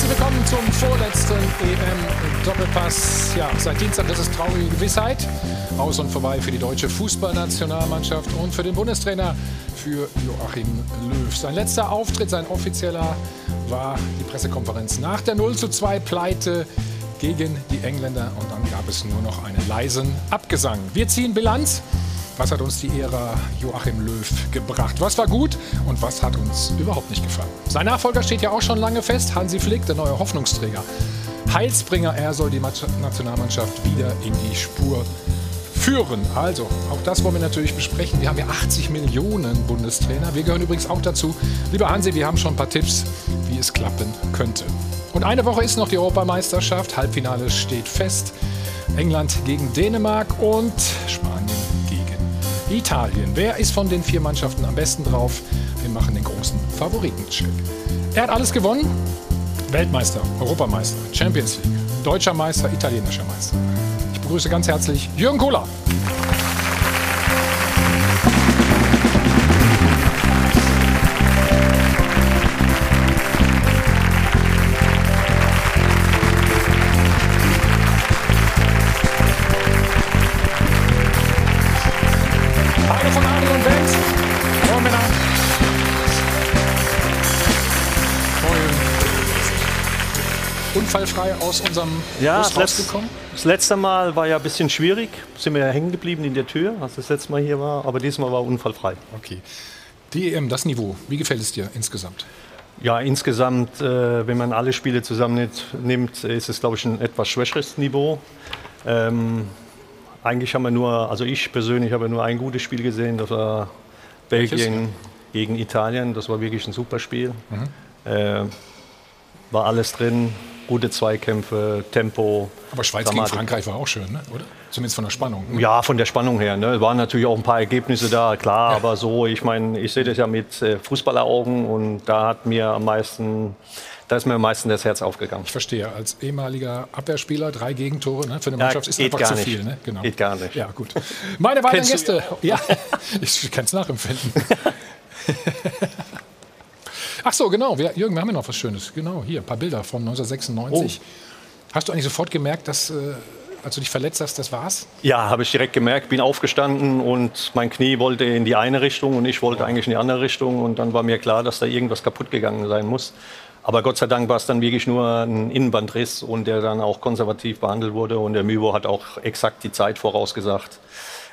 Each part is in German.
Herzlich willkommen zum vorletzten EM-Doppelpass. Ja, seit Dienstag ist es traurige Gewissheit. Aus und vorbei für die deutsche Fußballnationalmannschaft und für den Bundestrainer, für Joachim Löw. Sein letzter Auftritt, sein offizieller, war die Pressekonferenz nach der 0 zu 2 Pleite gegen die Engländer. Und dann gab es nur noch einen leisen Abgesang. Wir ziehen Bilanz. Was hat uns die Ära Joachim Löw gebracht? Was war gut und was hat uns überhaupt nicht gefallen? Sein Nachfolger steht ja auch schon lange fest, Hansi Flick, der neue Hoffnungsträger. Heilsbringer, er soll die Nationalmannschaft wieder in die Spur führen. Also, auch das wollen wir natürlich besprechen. Wir haben ja 80 Millionen Bundestrainer. Wir gehören übrigens auch dazu. Lieber Hansi, wir haben schon ein paar Tipps, wie es klappen könnte. Und eine Woche ist noch die Europameisterschaft. Halbfinale steht fest. England gegen Dänemark und Spanien Italien. Wer ist von den vier Mannschaften am besten drauf? Wir machen den großen Favoritencheck. Er hat alles gewonnen. Weltmeister, Europameister, Champions League, deutscher Meister, italienischer Meister. Ich begrüße ganz herzlich Jürgen Kohler. Aus unserem ja, Bus rausgekommen? Das letzte Mal war ja ein bisschen schwierig. Sind wir ja hängen geblieben in der Tür, als das letzte Mal hier war. Aber diesmal war unfallfrei. Okay. Die EM, das Niveau, wie gefällt es dir insgesamt? Ja, insgesamt, äh, wenn man alle Spiele zusammennimmt, ist es, glaube ich, ein etwas schwächeres Niveau. Ähm, eigentlich haben wir nur, also ich persönlich habe nur ein gutes Spiel gesehen, das war Belgien gegen Italien. Das war wirklich ein super Spiel. Mhm. Äh, war alles drin, gute Zweikämpfe, Tempo. Aber Schweiz Dramatik. gegen Frankreich war auch schön, ne? oder? Zumindest von der Spannung. Ne? Ja, von der Spannung her. Ne? Es waren natürlich auch ein paar Ergebnisse da, klar, ja. aber so, ich meine, ich sehe das ja mit äh, Fußballeraugen und da hat mir am meisten da ist mir am meisten das Herz aufgegangen. Ich verstehe. Als ehemaliger Abwehrspieler drei Gegentore ne, für eine Mannschaft ja, ist einfach zu viel. Ne? Genau. Geht gar nicht. Ja, gut. Meine weiteren Gäste. Ja, ich kann es nachempfinden. Ach so, genau. Wir, Jürgen, wir haben ja noch was Schönes. Genau, hier, ein paar Bilder von 1996. Oh. Hast du eigentlich sofort gemerkt, dass, äh, als du dich verletzt hast, das war's? Ja, habe ich direkt gemerkt. Bin aufgestanden und mein Knie wollte in die eine Richtung und ich wollte oh. eigentlich in die andere Richtung. Und dann war mir klar, dass da irgendwas kaputt gegangen sein muss. Aber Gott sei Dank war es dann wirklich nur ein Innenbandriss und der dann auch konservativ behandelt wurde. Und der Müvo hat auch exakt die Zeit vorausgesagt.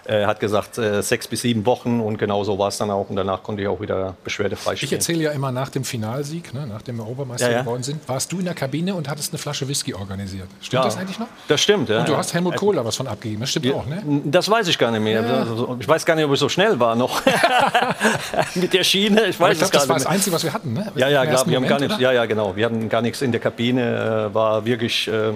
Er hat gesagt, äh, sechs bis sieben Wochen und genau so war es dann auch. Und danach konnte ich auch wieder beschwerdefrei stehen. Ich erzähle ja immer nach dem Finalsieg, ne, nachdem wir Obermeister ja, ja. geworden sind, warst du in der Kabine und hattest eine Flasche Whisky organisiert. Stimmt ja, das eigentlich noch? Das stimmt, ja. Und du hast Helmut Kohl da was von abgegeben, das stimmt auch, ne? Das weiß ich gar nicht mehr. Also, ich weiß gar nicht, ob ich so schnell war noch mit der Schiene. Ich weiß ich glaub, das war das Einzige, was wir hatten, ne? Ja, ja, klar, wir haben gar nichts, ja, ja, genau. Wir hatten gar nichts in der Kabine, äh, war wirklich... Äh,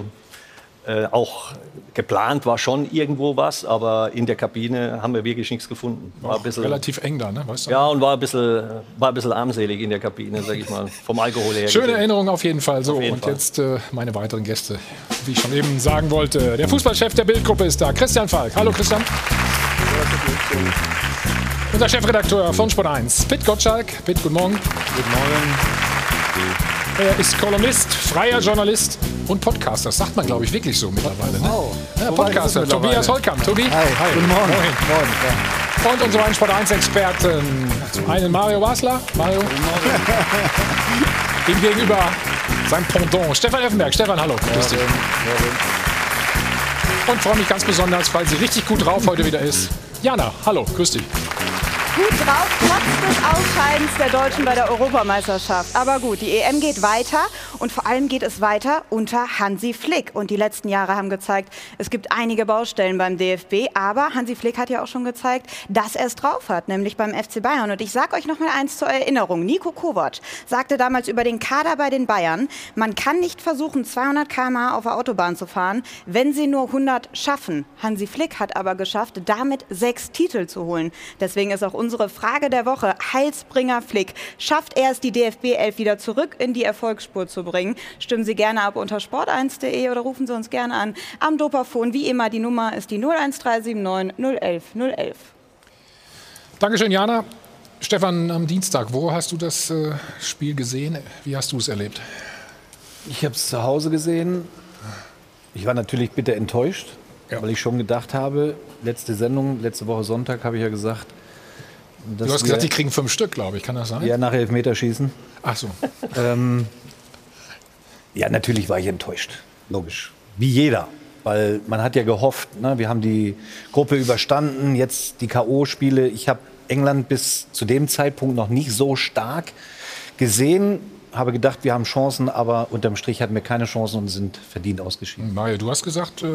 äh, auch geplant war schon irgendwo was, aber in der Kabine haben wir wirklich nichts gefunden. War ein bisschen, relativ eng da, ne? Weißt du? Ja, und war ein, bisschen, war ein bisschen armselig in der Kabine, sag ich mal, vom Alkohol her. Schöne gesehen. Erinnerung auf jeden Fall. So, jeden und Fall. jetzt äh, meine weiteren Gäste, wie ich schon eben sagen wollte. Der Fußballchef der Bildgruppe ist da, Christian Falk. Hallo Christian. Unser Chefredakteur von Sport 1, Pitt Gottschalk. Pitt, guten Morgen. Guten Morgen. Er ist Kolumnist, freier Journalist und Podcaster. Das sagt man, glaube ich, wirklich so mittlerweile. Ne? Oh, ja, Podcaster. Tobias Holkamp. Tobi. Hi. Hi. Guten Morgen. Morgen. Morgen ja. Und unsere Sport 1-Experten. Zum einen Mario Wasler. Mario. Guten Morgen. Ihm gegenüber sein Pendant. Stefan Effenberg. Stefan, hallo. Grüß dich. Und freue mich ganz besonders, weil sie richtig gut drauf heute wieder ist. Jana, hallo. Grüß dich gut drauf, trotz des Ausscheidens der Deutschen bei der Europameisterschaft. Aber gut, die EM geht weiter und vor allem geht es weiter unter Hansi Flick. Und die letzten Jahre haben gezeigt, es gibt einige Baustellen beim DFB. Aber Hansi Flick hat ja auch schon gezeigt, dass er es drauf hat, nämlich beim FC Bayern. Und ich sage euch noch mal eins zur Erinnerung. Nico Kovac sagte damals über den Kader bei den Bayern, man kann nicht versuchen, 200 km/h auf der Autobahn zu fahren, wenn sie nur 100 schaffen. Hansi Flick hat aber geschafft, damit sechs Titel zu holen. Deswegen ist auch unsere Frage der Woche. Heilsbringer Flick. Schafft er es, die DFB 11 wieder zurück in die Erfolgsspur zu bringen? Stimmen Sie gerne ab unter sport1.de oder rufen Sie uns gerne an am Dopafon. Wie immer, die Nummer ist die 01379 011 011. Dankeschön, Jana. Stefan, am Dienstag, wo hast du das äh, Spiel gesehen? Wie hast du es erlebt? Ich habe es zu Hause gesehen. Ich war natürlich bitter enttäuscht, Ja. weil ich schon gedacht habe, letzte Sendung, letzte Woche Sonntag habe ich ja gesagt, Du hast gesagt, die kriegen fünf Stück, glaube ich. Kann das sein? ja nach Elfmeterschießen. Ach so. Ähm, ja, natürlich war ich enttäuscht. Logisch. Wie jeder. Weil man hat ja gehofft, ne? wir haben die Gruppe überstanden, jetzt die K.O.-Spiele. Ich habe England bis zu dem Zeitpunkt noch nicht so stark gesehen. Habe gedacht, wir haben Chancen, aber unterm Strich hatten wir keine Chancen und sind verdient ausgeschieden. Mario, du hast gesagt, äh,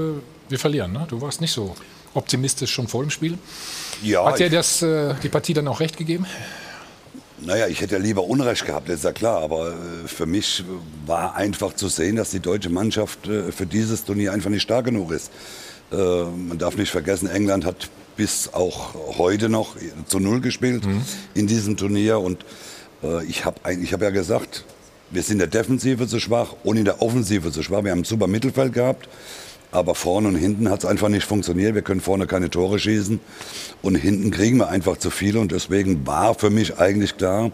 wir verlieren. Ne? Du warst nicht so optimistisch schon vor dem Spiel. Ja, Hat dir das, äh, die Partie dann auch recht gegeben? naja, ich hätte ja lieber Unrecht gehabt, das ist ja klar. Aber äh, für mich war einfach zu sehen, dass die deutsche Mannschaft äh, für dieses Turnier einfach nicht stark genug ist. Äh, man darf nicht vergessen, England hat bis auch heute noch zu Null gespielt in diesem Turnier. Und ich habe hab ja gesagt, wir sind in der Defensive zu schwach und in der Offensive zu schwach. Wir haben ein super Mittelfeld gehabt. Aber vorne und hinten hat es einfach nicht funktioniert. Wir können vorne keine Tore schießen und hinten kriegen wir einfach zu viele. Und deswegen war für mich eigentlich klar,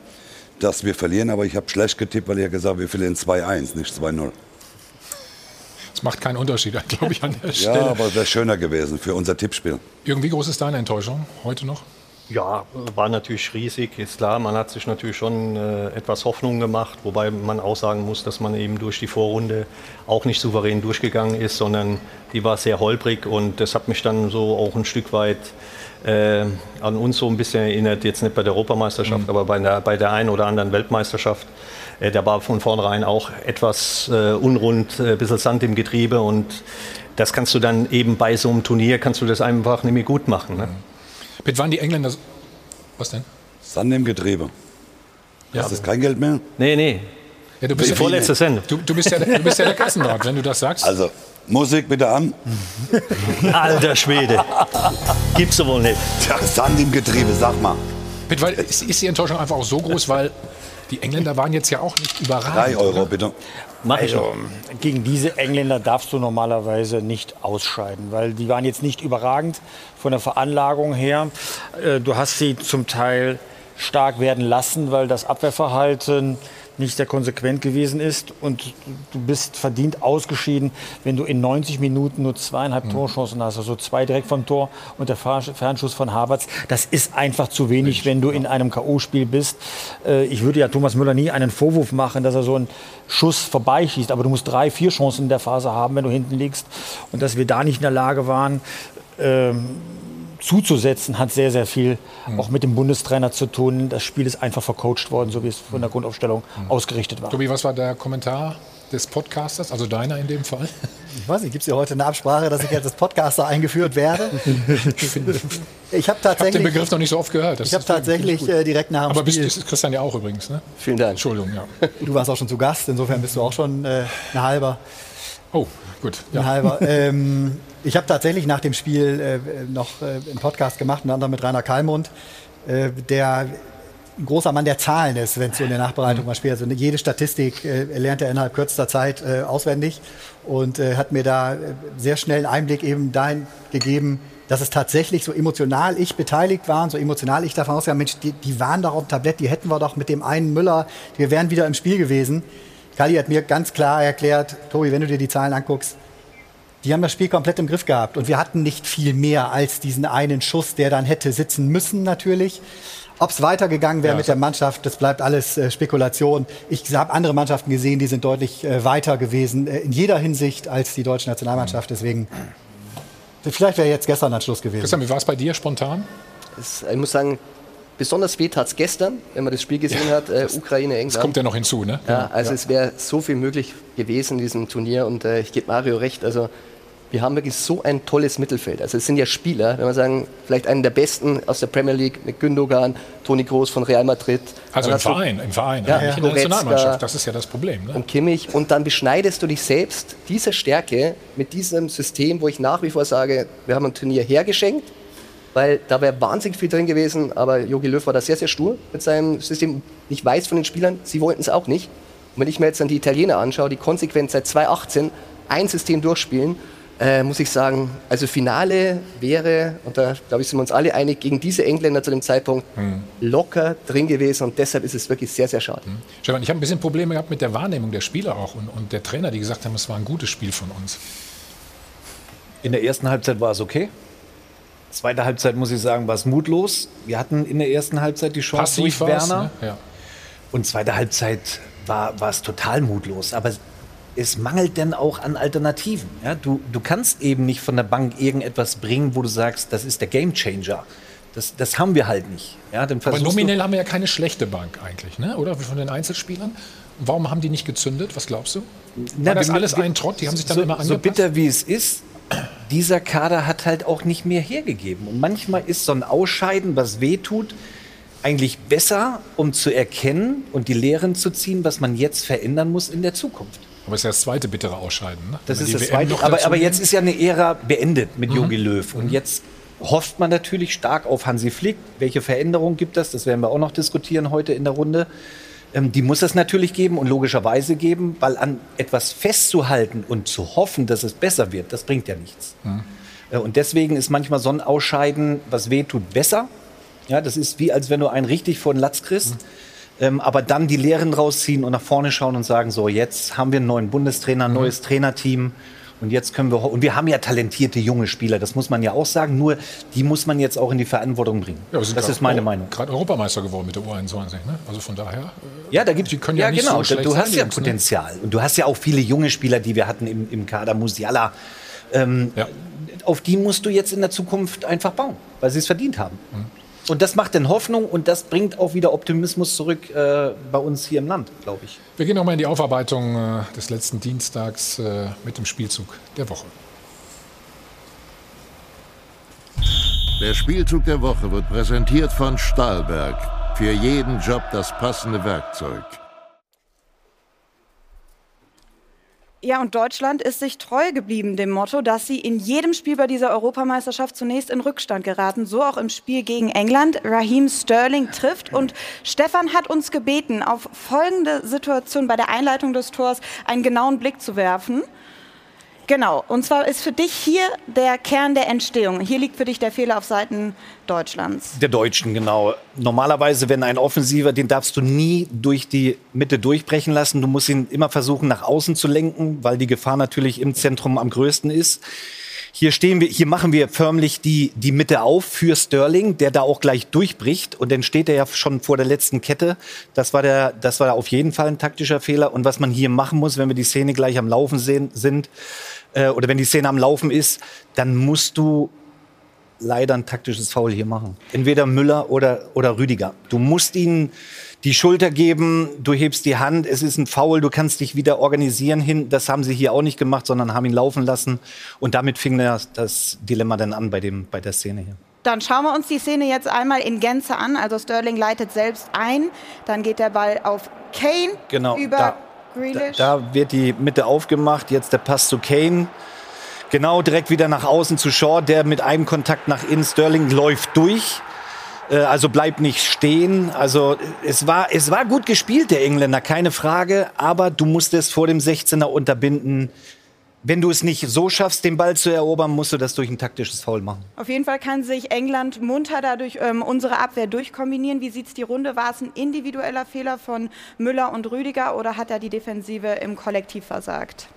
dass wir verlieren. Aber ich habe schlecht getippt, weil ich ja gesagt habe, wir verlieren 2-1, nicht 2-0. Das macht keinen Unterschied, glaube ich, an der Ja, Stelle. aber es wäre schöner gewesen für unser Tippspiel. Irgendwie groß ist deine Enttäuschung heute noch? Ja, war natürlich riesig, ist klar. Man hat sich natürlich schon äh, etwas Hoffnung gemacht, wobei man auch sagen muss, dass man eben durch die Vorrunde auch nicht souverän durchgegangen ist, sondern die war sehr holprig und das hat mich dann so auch ein Stück weit äh, an uns so ein bisschen erinnert, jetzt nicht bei der Europameisterschaft, aber bei der, bei der einen oder anderen Weltmeisterschaft. Äh, da war von vornherein auch etwas äh, unrund, äh, ein bisschen Sand im Getriebe und das kannst du dann eben bei so einem Turnier, kannst du das einfach mehr gut machen. Ne? Bitte waren die Engländer. so- Was denn? Sand im Getriebe. Ja, Ist das kein Geld mehr? Nee, nee, ja, du, die bist ja, vorletzte Sendung. du, du, bist ja, der- du bist ja der Kassenrat, wenn du das sagst. Also, Musik bitte an. Alter Schwede. Gibt's doch wohl nicht. Tja, Sand im Getriebe, sag mal. Bitte, weil, ist, ist die Enttäuschung einfach auch so groß, weil die Engländer waren jetzt ja auch nicht überragend. Drei Euro oder? bitte. Mach Also, gegen diese Engländer darfst du normalerweise nicht ausscheiden, weil die waren jetzt nicht überragend von der Veranlagung her. Äh, Du hast sie zum Teil stark werden lassen, weil das Abwehrverhalten nicht sehr konsequent gewesen ist und du bist verdient ausgeschieden, wenn du in 90 Minuten nur zweieinhalb Torchancen hast, also zwei direkt vom Tor und der Fer- Fernschuss von Havertz. Das ist einfach zu wenig, wenn du in einem K.O.-Spiel bist. Äh, Ich würde ja Thomas Müller nie einen Vorwurf machen, dass er so einen Schuss vorbeischießt, aber du musst drei, vier Chancen in der Phase haben, wenn du hinten liegst. Und dass wir da nicht in der Lage waren, ähm, zuzusetzen, hat sehr, sehr viel auch mit dem Bundestrainer zu tun. Das Spiel ist einfach vercoacht worden, so wie es von der Grundaufstellung ausgerichtet war. Tobi, was war der Kommentar des Podcasters, also deiner in dem Fall? Ich weiß nicht, gibt es hier heute eine Absprache, dass ich jetzt als Podcaster eingeführt werde? Ich habe Ich habe den tatsächlich, Begriff noch nicht so oft gehört. Das ich hab wirklich tatsächlich äh, direkt nach dem Aber bist, Spiel, ist Christian ja auch übrigens, ne? Vielen Dank. Entschuldigung, ja. du warst auch schon zu Gast, insofern bist du auch schon äh, ein halber. Oh, gut. Ein Ja. halber. ähm, ich habe tatsächlich nach dem Spiel äh, noch äh, einen Podcast gemacht, unter anderem mit Rainer Kalmund, äh, der ein großer Mann der Zahlen ist, wenn es so in der Nachbereitung mal spielt. Also jede Statistik äh, lernt er innerhalb kürzester Zeit äh, auswendig und äh, hat mir da äh, sehr schnell einen Einblick eben dahin gegeben, dass es tatsächlich so emotional ich beteiligt war und so emotional ich davon ausgegangen, Mensch, die, die waren doch auf dem Tablett, die hätten wir doch mit dem einen Müller, wir wären wieder im Spiel gewesen. Kali hat mir ganz klar erklärt, Tobi, wenn du dir die Zahlen anguckst, die haben das Spiel komplett im Griff gehabt. Und wir hatten nicht viel mehr als diesen einen Schuss, der dann hätte sitzen müssen natürlich. Ob es weitergegangen wäre Ja, mit der Mannschaft, das bleibt alles äh, Spekulation. Ich habe andere Mannschaften gesehen, die sind deutlich äh, weiter gewesen äh, in jeder Hinsicht als die deutsche Nationalmannschaft. Deswegen, vielleicht wäre jetzt gestern ein Schluss gewesen. Christian, wie war es bei dir spontan? Es, ich muss sagen, besonders weh tat es gestern, wenn man das Spiel gesehen hat, äh, Ukraine, England. Das kommt ja noch hinzu, ne? Ja, also es wäre so viel möglich gewesen in diesem Turnier und äh, ich gebe Mario recht. Also wir haben wirklich so ein tolles Mittelfeld. Also es sind ja Spieler, wenn man sagen, vielleicht einen der besten aus der Premier League mit Gündogan, Toni Kroos von Real Madrid. Also im Verein, im Verein, Ja, nicht in der. Nationalmannschaft. Das ist ja das Problem. Ne? und Kimmich und dann beschneidest du dich selbst dieser Stärke mit diesem System, wo ich nach wie vor sage, wir haben ein Turnier hergeschenkt, weil da wäre wahnsinnig viel drin gewesen, aber Jogi Löw war da sehr, sehr stur mit seinem System. Ich weiß von den Spielern, sie wollten es auch nicht. Und wenn ich mir jetzt dann die Italiener anschaue, die konsequent seit 2018 ein System durchspielen, äh, muss ich sagen, also Finale wäre, und da glaube ich, sind wir uns alle einig, gegen diese Engländer zu dem Zeitpunkt Hm. locker drin gewesen und deshalb ist es wirklich sehr, sehr schade. Stefan, ich habe ein bisschen Probleme gehabt mit der Wahrnehmung der Spieler auch und, und der Trainer, die gesagt haben, es war ein gutes Spiel von uns. In der ersten Halbzeit war es okay. Zweite Halbzeit, muss ich sagen, war es mutlos. Wir hatten in der ersten Halbzeit die Chance Passiv durch. Werner. Ne? Ja. Und zweite Halbzeit war, war es total mutlos. Aber es mangelt denn auch an Alternativen. Ja, du, du kannst eben nicht von der Bank irgendetwas bringen, wo du sagst, das ist der Gamechanger. Das, das haben wir halt nicht. Ja, Aber nominell haben wir ja keine schlechte Bank eigentlich, ne? oder? Von den Einzelspielern. Warum haben die nicht gezündet? Was glaubst du? Na, War das alles ein Trott? Die haben sich dann so, immer So angepasst? bitter wie es ist, dieser Kader hat halt auch nicht mehr hergegeben. Und manchmal ist so ein Ausscheiden, was wehtut, eigentlich besser, um zu erkennen und die Lehren zu ziehen, was man jetzt verändern muss in der Zukunft. Aber es ist ja das zweite bittere Ausscheiden. Ne? Das ist das WM Zweite. Aber, aber jetzt ist ja eine Ära beendet mit Mhm. Jogi Löw. Und jetzt hofft man natürlich stark auf Hansi Flick. Welche Veränderungen gibt es? Das werden wir auch noch diskutieren heute in der Runde. Ähm, die muss es natürlich geben und logischerweise geben, weil an etwas festzuhalten und zu hoffen, dass es besser wird, das bringt ja nichts. Äh, Und deswegen ist manchmal so ein Ausscheiden, was weh tut, besser. Ja, das ist wie, als wenn du einen richtig vor den Latz kriegst. Ähm, aber dann die Lehren rausziehen und nach vorne schauen und sagen, so, jetzt haben wir einen neuen Bundestrainer, ein neues Trainerteam. Und jetzt können wir, und wir haben ja talentierte junge Spieler, das muss man ja auch sagen, nur die muss man jetzt auch in die Verantwortung bringen. Ja, das grad ist meine Eu- Meinung. Gerade Europameister geworden mit der U21. Ne? Also von daher. äh, Ja, da gibt's Die können ja nicht genau. so du hast sein, ja Jungs, ne? Potenzial. Und du hast ja auch viele junge Spieler, die wir hatten im, im Kader, Musiala. Ähm, Ja. Auf die musst du jetzt in der Zukunft einfach bauen, weil sie es verdient haben. Mhm. Und das macht dann Hoffnung und das bringt auch wieder Optimismus zurück äh, bei uns hier im Land, glaube ich. Wir gehen nochmal in die Aufarbeitung äh, des letzten Dienstags äh, mit dem Spielzug der Woche. Der Spielzug der Woche wird präsentiert von Stahlberg. Für jeden Job das passende Werkzeug. Ja, und Deutschland ist sich treu geblieben dem Motto, dass sie in jedem Spiel bei dieser Europameisterschaft zunächst in Rückstand geraten. So auch im Spiel gegen England. Raheem Sterling trifft und Stefan hat uns gebeten, auf folgende Situation bei der Einleitung des Tors einen genauen Blick zu werfen. Genau, und zwar ist für dich hier der Kern der Entstehung. Hier liegt für dich der Fehler auf Seiten Deutschlands. Der Deutschen, genau. Normalerweise, wenn ein Offensiver, den darfst du nie durch die Mitte durchbrechen lassen. Du musst ihn immer versuchen, nach außen zu lenken, weil die Gefahr natürlich im Zentrum am größten ist. Hier stehen wir, hier machen wir förmlich die, die Mitte auf für Sterling, der da auch gleich durchbricht. Und dann steht er ja schon vor der letzten Kette. Das war der, das war auf jeden Fall ein taktischer Fehler. Und was man hier machen muss, wenn wir die Szene gleich am Laufen sehen, sind, äh, oder wenn die Szene am Laufen ist, dann musst du leider ein taktisches Foul hier machen. Entweder Müller oder, oder Rüdiger. Du musst ihnen die Schulter geben, du hebst die Hand, es ist ein Foul, du kannst dich wieder organisieren hin. Das haben sie hier auch nicht gemacht, sondern haben ihn laufen lassen. Und damit fing das, das Dilemma dann an bei, dem, bei der Szene hier. Dann schauen wir uns die Szene jetzt einmal in Gänze an. Also Sterling leitet selbst ein, dann geht der Ball auf Kane Genau, über da- Grealish. Da, da wird die Mitte aufgemacht, jetzt der Pass zu Kane. Genau, direkt wieder nach außen zu Shaw, der mit einem Kontakt nach innen, Sterling läuft durch. Äh, Also bleibt nicht stehen. Also es war, es war gut gespielt, der Engländer, keine Frage. Aber du musstest vor dem 16er unterbinden. Wenn du es nicht so schaffst, den Ball zu erobern, musst du das durch ein taktisches Foul machen. Auf jeden Fall kann sich England munter dadurch ähm, unsere Abwehr durchkombinieren. Wie sieht's die Runde? War es ein individueller Fehler von Müller und Rüdiger oder hat er die Defensive im Kollektiv versagt?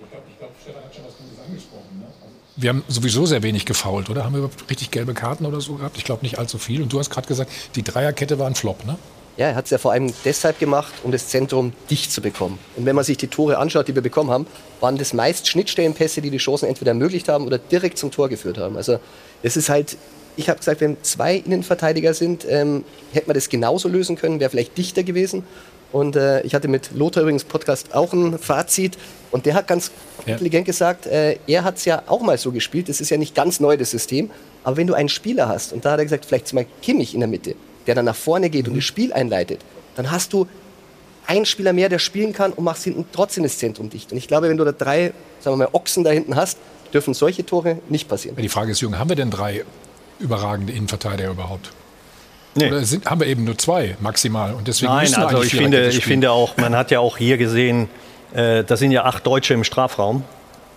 Wir haben sowieso sehr wenig gefault, oder? Haben wir überhaupt richtig gelbe Karten oder so gehabt? Ich glaube nicht allzu viel. Und du hast gerade gesagt, die Dreierkette war ein Flop, ne? Ja, er hat es ja vor allem deshalb gemacht, um das Zentrum dicht zu bekommen. Und wenn man sich die Tore anschaut, die wir bekommen haben, waren das meist Schnittstellenpässe, die die Chancen entweder ermöglicht haben oder direkt zum Tor geführt haben. Also es ist halt, ich habe gesagt, wenn zwei Innenverteidiger sind, ähm, hätte man das genauso lösen können, wäre vielleicht dichter gewesen. Und äh, ich hatte mit Lothar übrigens Podcast auch ein Fazit und der hat ganz Ja. intelligent gesagt, äh, er hat es ja auch mal so gespielt, das ist ja nicht ganz neu, das System, aber wenn du einen Spieler hast, und da hat er gesagt, vielleicht Beispiel Kimmich in der Mitte, der dann nach vorne geht und das Spiel einleitet, dann hast du einen Spieler mehr, der spielen kann und machst hinten trotzdem das Zentrum dicht. Und ich glaube, wenn du da drei, sagen wir mal, Ochsen da hinten hast, dürfen solche Tore nicht passieren. Die Frage ist, Jürgen, haben wir denn drei überragende Innenverteidiger überhaupt? Nee. Oder sind, haben wir eben nur zwei maximal? Und deswegen Nein, müssen wir also ich finde, ich finde auch, man hat ja auch hier gesehen, äh, da sind ja acht Deutsche im Strafraum.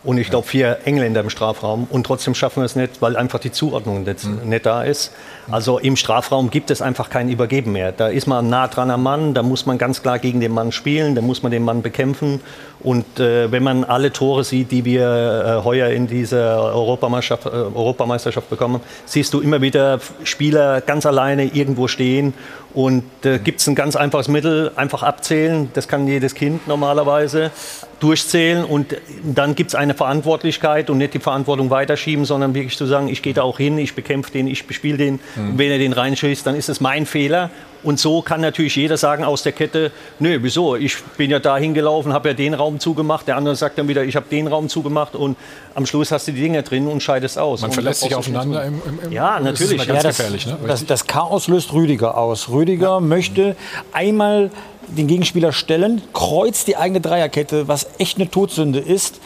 Und ich glaube vier Engländer im Strafraum und trotzdem schaffen wir es nicht, weil einfach die Zuordnung nicht, Mhm. nicht da ist. Also im Strafraum gibt es einfach kein Übergeben mehr. Da ist man nah dran am Mann, da muss man ganz klar gegen den Mann spielen, da muss man den Mann bekämpfen. Und äh, wenn man alle Tore sieht, die wir äh, heuer in dieser Europameisterschaft, äh, Europameisterschaft bekommen, siehst du immer wieder Spieler ganz alleine irgendwo stehen. Und äh, gibt es ein ganz einfaches Mittel, einfach abzählen. Das kann jedes Kind normalerweise durchzählen. Und dann gibt es eine Verantwortlichkeit und nicht die Verantwortung weiterschieben, sondern wirklich zu sagen, ich gehe da auch hin, ich bekämpfe den, ich bespiele den. Und wenn er den reinschießt, dann ist es mein Fehler. Und so kann natürlich jeder sagen aus der Kette, nö, wieso? Ich bin ja da hingelaufen, habe ja den Raum zugemacht. Der andere sagt dann wieder, ich habe den Raum zugemacht. Und am Schluss hast du die Dinger drin und scheidest aus. Man Und verlässt sich aufeinander im, im, im Ja, das natürlich. ganz Ja, das, gefährlich. Ne? das, das Chaos löst Rüdiger aus. Rüdiger möchte einmal den Gegenspieler stellen, kreuzt die eigene Dreierkette, was echt eine Todsünde ist.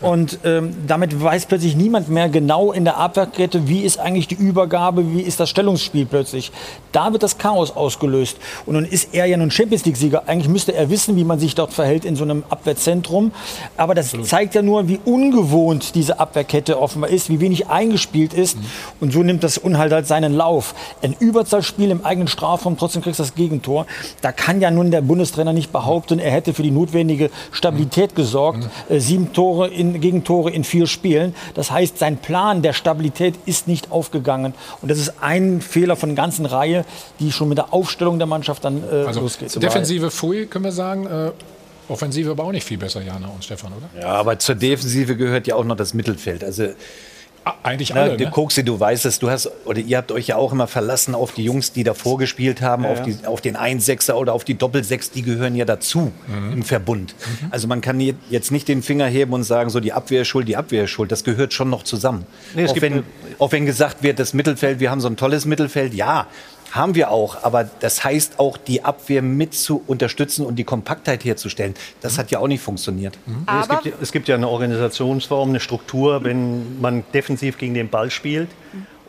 Und ähm, damit weiß plötzlich niemand mehr genau in der Abwehrkette, wie ist eigentlich die Übergabe, wie ist das Stellungsspiel plötzlich. Da wird das Chaos ausgelöst. Und nun ist er ja nun Champions League-Sieger. Eigentlich müsste er wissen, wie man sich dort verhält in so einem Abwehrzentrum. Aber das zeigt ja nur, wie ungewohnt diese Abwehrkette offenbar ist, wie wenig eingespielt ist. Und so nimmt das Unhalt halt seinen Lauf. Ein Überzahlspiel im eigenen Strafraum, trotzdem kriegst du das Gegentor. Da kann ja nun der Bundestrainer nicht behaupten, er hätte für die notwendige Stabilität gesorgt. Äh, sieben Tore in, Gegentore in vier Spielen. Das heißt, sein Plan der Stabilität ist nicht aufgegangen. Und das ist ein Fehler von einer ganzen Reihe, die schon mit der Aufstellung der Mannschaft dann äh, Also losgeht. Defensive Pfui, können wir sagen. Äh, Offensive aber auch nicht viel besser, Jana und Stefan, oder? Ja, aber zur Defensive gehört ja auch noch das Mittelfeld. Also Eigentlich Na, alle, die ne? Koksi, du weißt es, du hast, oder ihr habt euch ja auch immer verlassen auf die Jungs, die davor gespielt haben, auf, die, auf den Einsechser oder auf die Doppelsechs, die gehören ja dazu im Verbund. Also man kann je- jetzt nicht den Finger heben und sagen, so die Abwehr schuld, die Abwehr schuld. Das gehört schon noch zusammen. Nee, auch, wenn, auch wenn gesagt wird, das Mittelfeld, wir haben so ein tolles Mittelfeld, ja, haben wir auch. Aber das heißt auch, die Abwehr mit zu unterstützen und die Kompaktheit herzustellen. Das hat ja auch nicht funktioniert. Es Aber gibt, ja- es gibt ja eine Organisationsform, eine Struktur, wenn man defensiv gegen den Ball spielt.